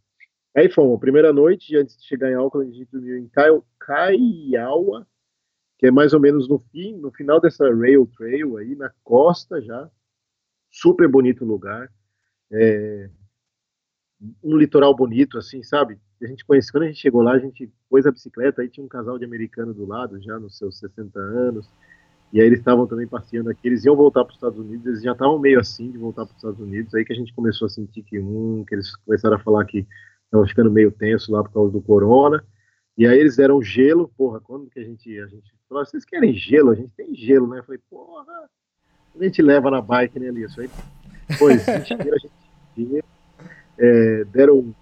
Aí fomos, primeira noite, antes de chegar em Auckland, a gente dormiu em Kai- Kaiaua, que é mais ou menos no fim, no final dessa rail trail aí, na costa já. Super bonito lugar. É, um litoral bonito, assim, sabe? A gente conhece, quando a gente chegou lá, a gente pôs a bicicleta, aí tinha um casal de americano do lado, já nos seus 60 anos, e aí eles estavam também passeando aqui, eles iam voltar para os Estados Unidos, eles já estavam meio assim de voltar para os Estados Unidos, aí que a gente começou a sentir que um, que eles começaram a falar que estavam ficando meio tenso lá por causa do corona, e aí eles deram gelo, porra, quando que a gente, a gente falou, vocês querem gelo? A gente tem gelo, né? Eu falei, porra, a gente leva na bike, né, Alice? Aí, pois, <laughs> a gente a gente é, deram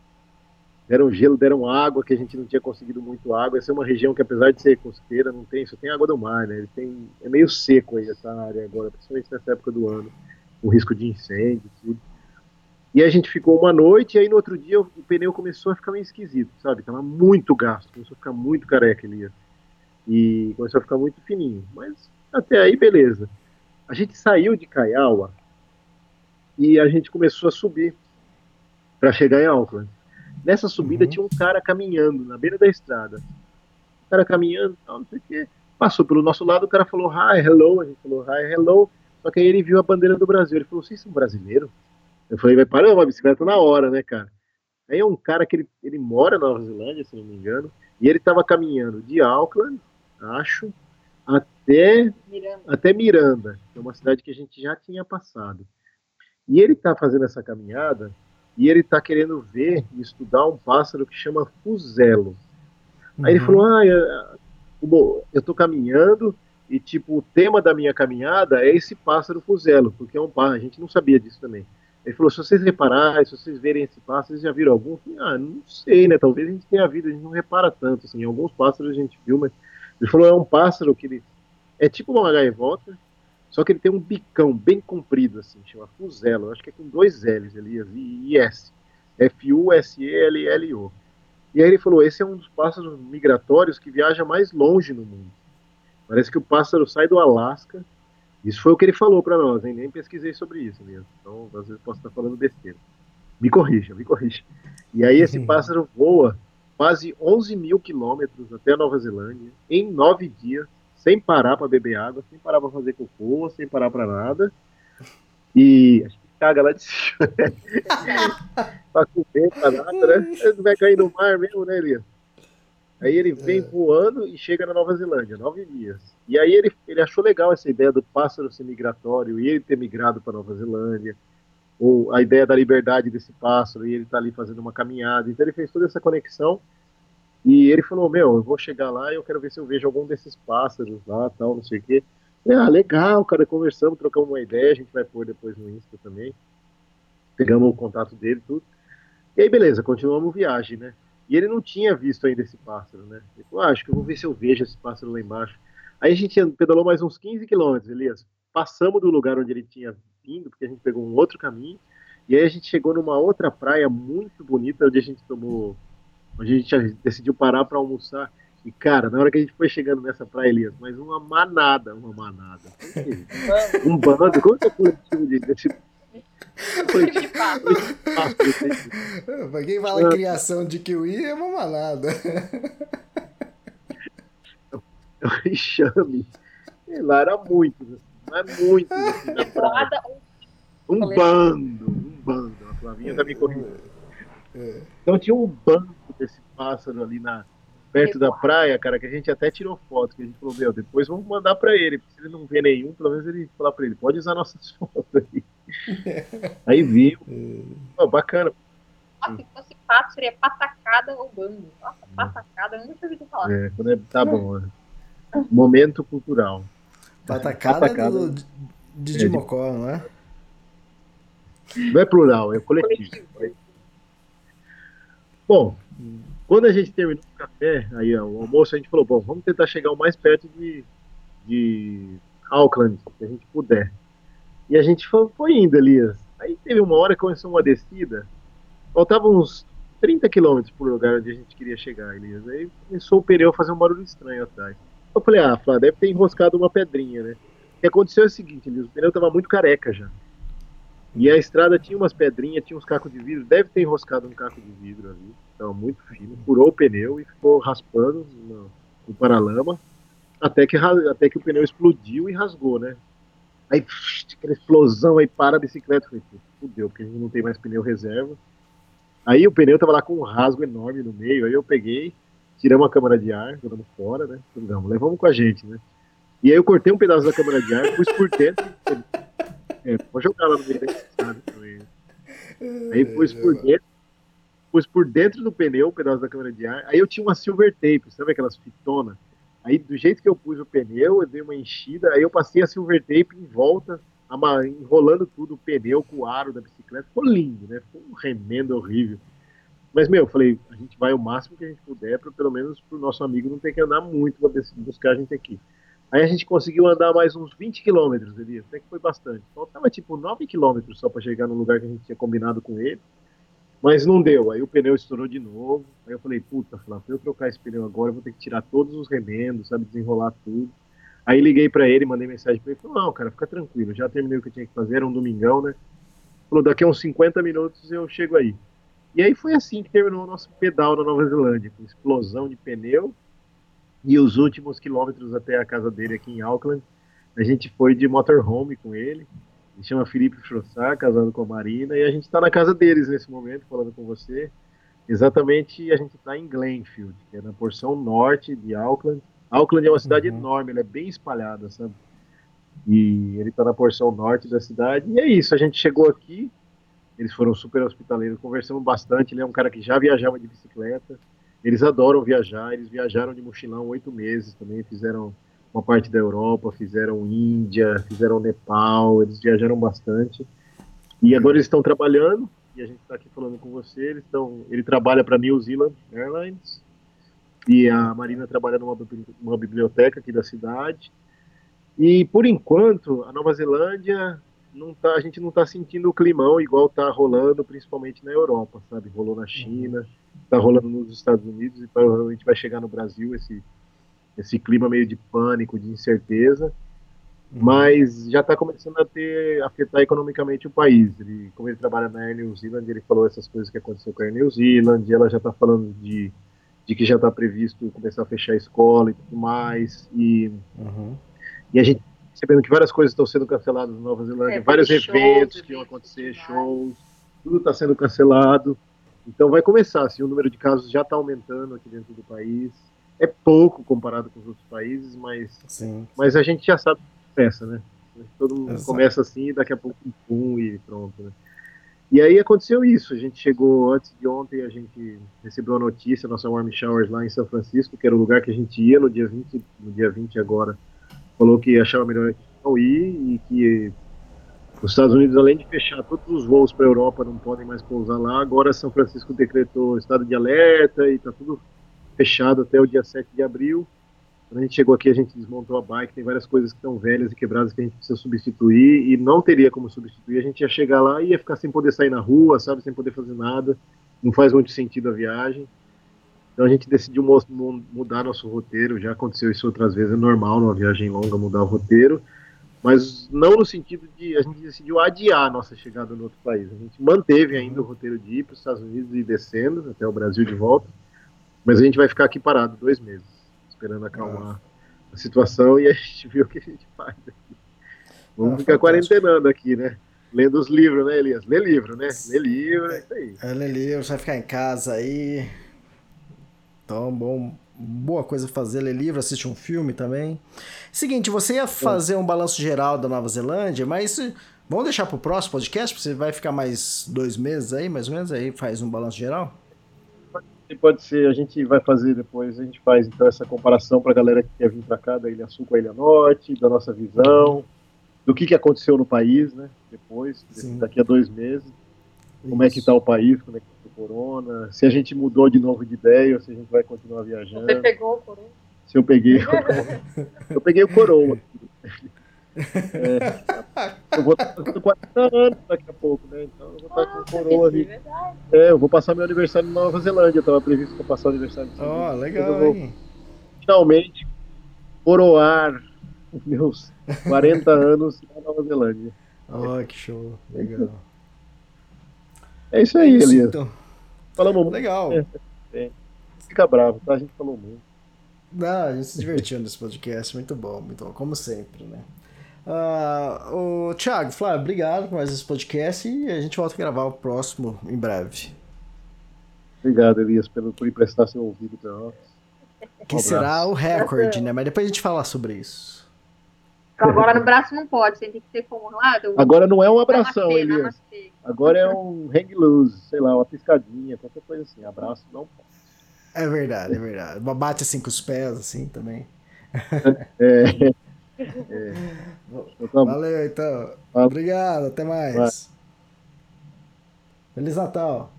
deram gelo, deram água, que a gente não tinha conseguido muito água. Essa é uma região que, apesar de ser costeira, não tem, só tem água do mar, né? Ele tem, é meio seco aí essa área agora, principalmente nessa época do ano, com risco de incêndio e tudo. E a gente ficou uma noite, e aí no outro dia o pneu começou a ficar meio esquisito, sabe? Tava muito gasto, começou a ficar muito careca ali. E começou a ficar muito fininho. Mas até aí, beleza. A gente saiu de Kaiaua e a gente começou a subir para chegar em Auckland. Nessa subida Uhum. tinha um cara caminhando na beira da estrada. O cara caminhando, tal, não sei o quê. Passou pelo nosso lado, o cara falou hi, hello. A gente falou hi, hello. Só que aí ele viu a bandeira do Brasil. Ele falou: vocês são brasileiros? Eu falei: vai parar uma bicicleta na hora, né, cara? Aí é um cara que ele, ele mora na Nova Zelândia, se não me engano, e ele estava caminhando de Auckland, acho, até Miranda. até Miranda, que é uma cidade que a gente já tinha passado. E ele está fazendo essa caminhada e ele está querendo ver e estudar um pássaro que chama fuzelo. Aí ele Uhum. falou: Ah, eu, tô caminhando e tipo o tema da minha caminhada é esse pássaro fuzelo, porque é um pássaro. A gente não sabia disso também. Ele falou: Se vocês repararem, se vocês verem esse pássaro, vocês já viram algum? Eu falei, ah, não sei, né? Talvez a gente tenha visto, a gente não repara tanto. Assim, alguns pássaros a gente viu, mas ele falou: É um pássaro que ele é tipo uma gaivota, só que ele tem um bicão bem comprido, assim, chama fuzelo. Acho que é com dois L's ali, e S. F-U-S-E-L-L-O. E aí ele falou: esse é um dos pássaros migratórios que viaja mais longe no mundo. Parece que o pássaro sai do Alasca. Isso foi o que ele falou para nós, hein? nem pesquisei sobre isso mesmo. Então, às vezes posso estar falando besteira. Me corrija, me corrija. E aí esse pássaro voa quase 11 mil quilômetros até a Nova Zelândia em nove dias, sem parar para beber água, sem parar para fazer cocô, sem parar para nada. E acho que caga lá de <laughs> cima. pra comer, pra nada, né? Ele vai cair no mar mesmo, né, Elias? Aí ele vem voando e chega na Nova Zelândia, nove dias. E aí ele, ele achou legal essa ideia do pássaro ser migratório e ele ter migrado para Nova Zelândia, ou a ideia da liberdade desse pássaro e ele tá ali fazendo uma caminhada. Então ele fez toda essa conexão e ele falou: Meu, eu vou chegar lá e eu quero ver se eu vejo algum desses pássaros lá, tal, não sei o quê. Eu, Ah, legal, cara, conversamos, trocamos uma ideia, a gente vai pôr depois no Insta também. Pegamos o contato dele tudo. E aí, beleza, continuamos viagem, né? E ele não tinha visto ainda esse pássaro, né? Ele falou, ah, acho que eu vou ver se eu vejo esse pássaro lá embaixo. Aí a gente pedalou mais uns 15 quilômetros, Elias. Passamos do lugar onde ele tinha vindo, porque a gente pegou um outro caminho. E aí a gente chegou numa outra praia muito bonita, onde a gente tomou. Onde a gente decidiu parar para almoçar. E, cara, na hora que a gente foi chegando nessa praia, Elias, mas uma manada, uma manada. Um bando, como que é o coletivo de- desse <laughs> De? Pra quem fala em criação de kiwi, é uma manada. É um enxame. sei lá, era muitos, assim, mas muitos. Assim, na praia. Um Um bando, um bando. A Flavinha tá me corrigindo. Então tinha um bando desse pássaro ali na, perto da praia, cara, que a gente até tirou foto, que a gente falou, meu, depois vamos mandar pra ele, porque se ele não vê nenhum, pelo menos ele falar pra ele, pode usar nossas <laughs> fotos aí. <laughs> aí viu. Pô, bacana. Nossa, se fosse pato, seria patacada ou bando. Nossa, patacada, eu nunca ouvido falar. É, quando é- tá bom. né? Momento cultural. Patacada, Patacada. do, de, de Dimocó, não é? Não é plural, é coletivo. Coletivo. Bom, quando a gente terminou o café, aí o almoço, a gente falou, bom, vamos tentar chegar o mais perto de, de Auckland, que a gente puder. E a gente foi, foi indo, Elias. Aí teve uma hora que começou uma descida, faltavam uns 30 quilômetros por lugar onde a gente queria chegar, Elias. Aí começou o pneu a fazer um barulho estranho atrás. Eu falei, ah, Flá, deve ter enroscado uma pedrinha, né? O que aconteceu é o seguinte, Elias, o pneu tava muito careca já. E a estrada tinha umas pedrinhas, tinha uns cacos de vidro, deve ter enroscado um caco de vidro ali, estava muito fino, furou o pneu e ficou raspando no, no paralama, até que, até que o pneu explodiu e rasgou, né? Aí, aquela explosão, aí para a bicicleta, falei, "Pô, fudeu, porque não tem mais pneu reserva. Aí o pneu tava lá com um rasgo enorme no meio, aí eu peguei, tiramos a câmara de ar, jogamos fora, né? Não, levamos com a gente, né? E aí eu cortei um pedaço da câmara de ar, pus por dentro, é, vou jogar lá no meio estrada também. Aí pus por dentro, pus por dentro do pneu, um pedaço da câmara de ar. Aí eu tinha uma silver tape, sabe aquelas fitonas? Aí do jeito que eu pus o pneu, eu dei uma enchida, aí eu passei a silver tape em volta, enrolando tudo, o pneu com o aro da bicicleta. Ficou lindo, né? Ficou um remendo horrível. Mas, meu, eu falei, a gente vai o máximo que a gente puder, para pelo menos pro nosso amigo não ter que andar muito para buscar a gente aqui. Aí a gente conseguiu andar mais uns 20 quilômetros ali, até que foi bastante. Faltava tipo 9 quilômetros só para chegar no lugar que a gente tinha combinado com ele. Mas não deu, aí o pneu estourou de novo. Aí eu falei, puta, Flávio, pra eu trocar esse pneu agora, eu vou ter que tirar todos os remendos, sabe, desenrolar tudo. Aí liguei pra ele, mandei mensagem pra ele, falou, não, cara, fica tranquilo, já terminei o que eu tinha que fazer, era um domingão, né? Falou, daqui a uns 50 minutos eu chego aí. E aí foi assim que terminou o nosso pedal na Nova Zelândia, com explosão de pneu. E os últimos quilômetros até a casa dele aqui em Auckland, a gente foi de motorhome com ele. Ele chama Felipe Frossar, casado com a Marina, e a gente está na casa deles nesse momento, falando com você. Exatamente, a gente está em Glenfield, que é na porção norte de Auckland. Auckland é uma cidade enorme, ela é bem espalhada, sabe? E ele está na porção norte da cidade. E é isso, a gente chegou aqui, eles foram super hospitaleiros, conversamos bastante. Ele é um cara que já viajava de bicicleta, eles adoram viajar, eles viajaram de mochilão oito meses também, fizeram uma parte da Europa, fizeram Índia, fizeram Nepal, eles viajaram bastante. E agora eles estão trabalhando, e a gente está aqui falando com você, eles estão, ele trabalha para New Zealand Airlines, e a Marina trabalha numa bibli- uma biblioteca aqui da cidade. E por enquanto, a Nova Zelândia não tá, a gente não está sentindo o climão igual está rolando, principalmente na Europa, sabe? Rolou na China, está rolando nos Estados Unidos e provavelmente vai chegar no Brasil esse esse clima meio de pânico, de incerteza, mas já está começando a ter afetar economicamente o país. Ele, como ele trabalha na Air New Zealand, ele falou essas coisas que aconteceu com a Air New Zealand, ela já está falando de, de que já está previsto começar a fechar a escola e tudo mais, e, Uhum. e a gente percebendo que várias coisas estão sendo canceladas na Nova Zelândia, É, vários shows, eventos que iam acontecer, shows, tudo está sendo cancelado. Então vai começar, assim, o número de casos já está aumentando aqui dentro do país. É pouco comparado com os outros países, mas, Sim. mas a gente já sabe que começa, né? Todo mundo Exato. começa assim e daqui a pouco pum e pronto, né? E aí aconteceu isso, a gente chegou antes de ontem, a gente recebeu a notícia, nossa Warm Showers lá em São Francisco, que era o lugar que a gente ia no dia 20, no dia 20 agora, falou que achava melhor não ir e que os Estados Unidos, além de fechar todos os voos para a Europa, não podem mais pousar lá. Agora São Francisco decretou estado de alerta e está tudo fechado até o dia 7 de abril. Quando a gente chegou aqui, a gente desmontou a bike, tem várias coisas que estão velhas e quebradas que a gente precisa substituir e não teria como substituir. A gente ia chegar lá e ia ficar sem poder sair na rua, sabe, sem poder fazer nada. Não faz muito sentido a viagem. Então a gente decidiu mudar nosso roteiro. Já aconteceu isso outras vezes, é normal numa viagem longa mudar o roteiro mas não no sentido de a gente decidiu adiar a nossa chegada no outro país. A gente manteve ainda o roteiro de ir para os Estados Unidos e ir descendo até o Brasil de volta, mas a gente vai ficar aqui parado dois meses, esperando acalmar a a situação e a gente viu o que a gente faz aqui. Vamos Ah, ficar fantástico. quarentenando aqui, né? Lendo os livros, né, Elias? Lê livro, né? Lê livro, é isso aí. É, ler livro, você vai ficar em casa aí. Então, bom, boa coisa fazer, ler livro, assistir um filme também. Seguinte, você ia fazer um balanço geral da Nova Zelândia, mas vamos deixar pro próximo podcast, porque você vai ficar mais dois meses aí, mais ou menos, aí faz um balanço geral? Pode ser, a gente vai fazer depois, a gente faz então essa comparação para a galera que quer vir para cá, da Ilha Sul com a Ilha Norte, da nossa visão, do que, que aconteceu no país, né? Depois, Sim. daqui a dois meses, como é que está o país, como é que o corona, se a gente mudou de novo de ideia ou se a gente vai continuar viajando. Você pegou o coroa. Se eu peguei, <laughs> eu peguei o coroa. É, <laughs> eu vou estar com 40 anos daqui a pouco, né? Então eu vou estar com o coroa ali. É, eu vou passar meu aniversário na Nova Zelândia. Eu tava previsto pra passar o aniversário. em Ó, Sydney. legal, Eu vou hein? finalmente coroar os meus 40 <laughs> anos na Nova Zelândia. Ó, que show, legal. É isso aí, Isso, Elias. então. Falamos muito. Legal. É. Fica bravo, tá? A gente falou muito. Não, a gente se divertiu nesse podcast, muito bom, muito bom, como sempre, né? Ah, o Thiago, Flávio, obrigado por mais esse podcast e a gente volta a gravar o próximo em breve. Obrigado, Elias, pelo, por emprestar seu ouvido pra nós. Que Um será o recorde, né? Mas depois a gente fala sobre isso. Agora no braço não pode, você tem que ser formulado. Agora não é um abração, Namastê, Elias. namastê. Agora é um hang loose, sei lá, uma piscadinha, qualquer coisa assim. Abraço, não pode. É verdade, é verdade. Bate assim com os pés, assim também. <laughs> É. é. Então, tá. Valeu, então. Valeu. Obrigado, até mais. Feliz Natal.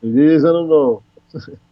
Feliz ano novo. <laughs>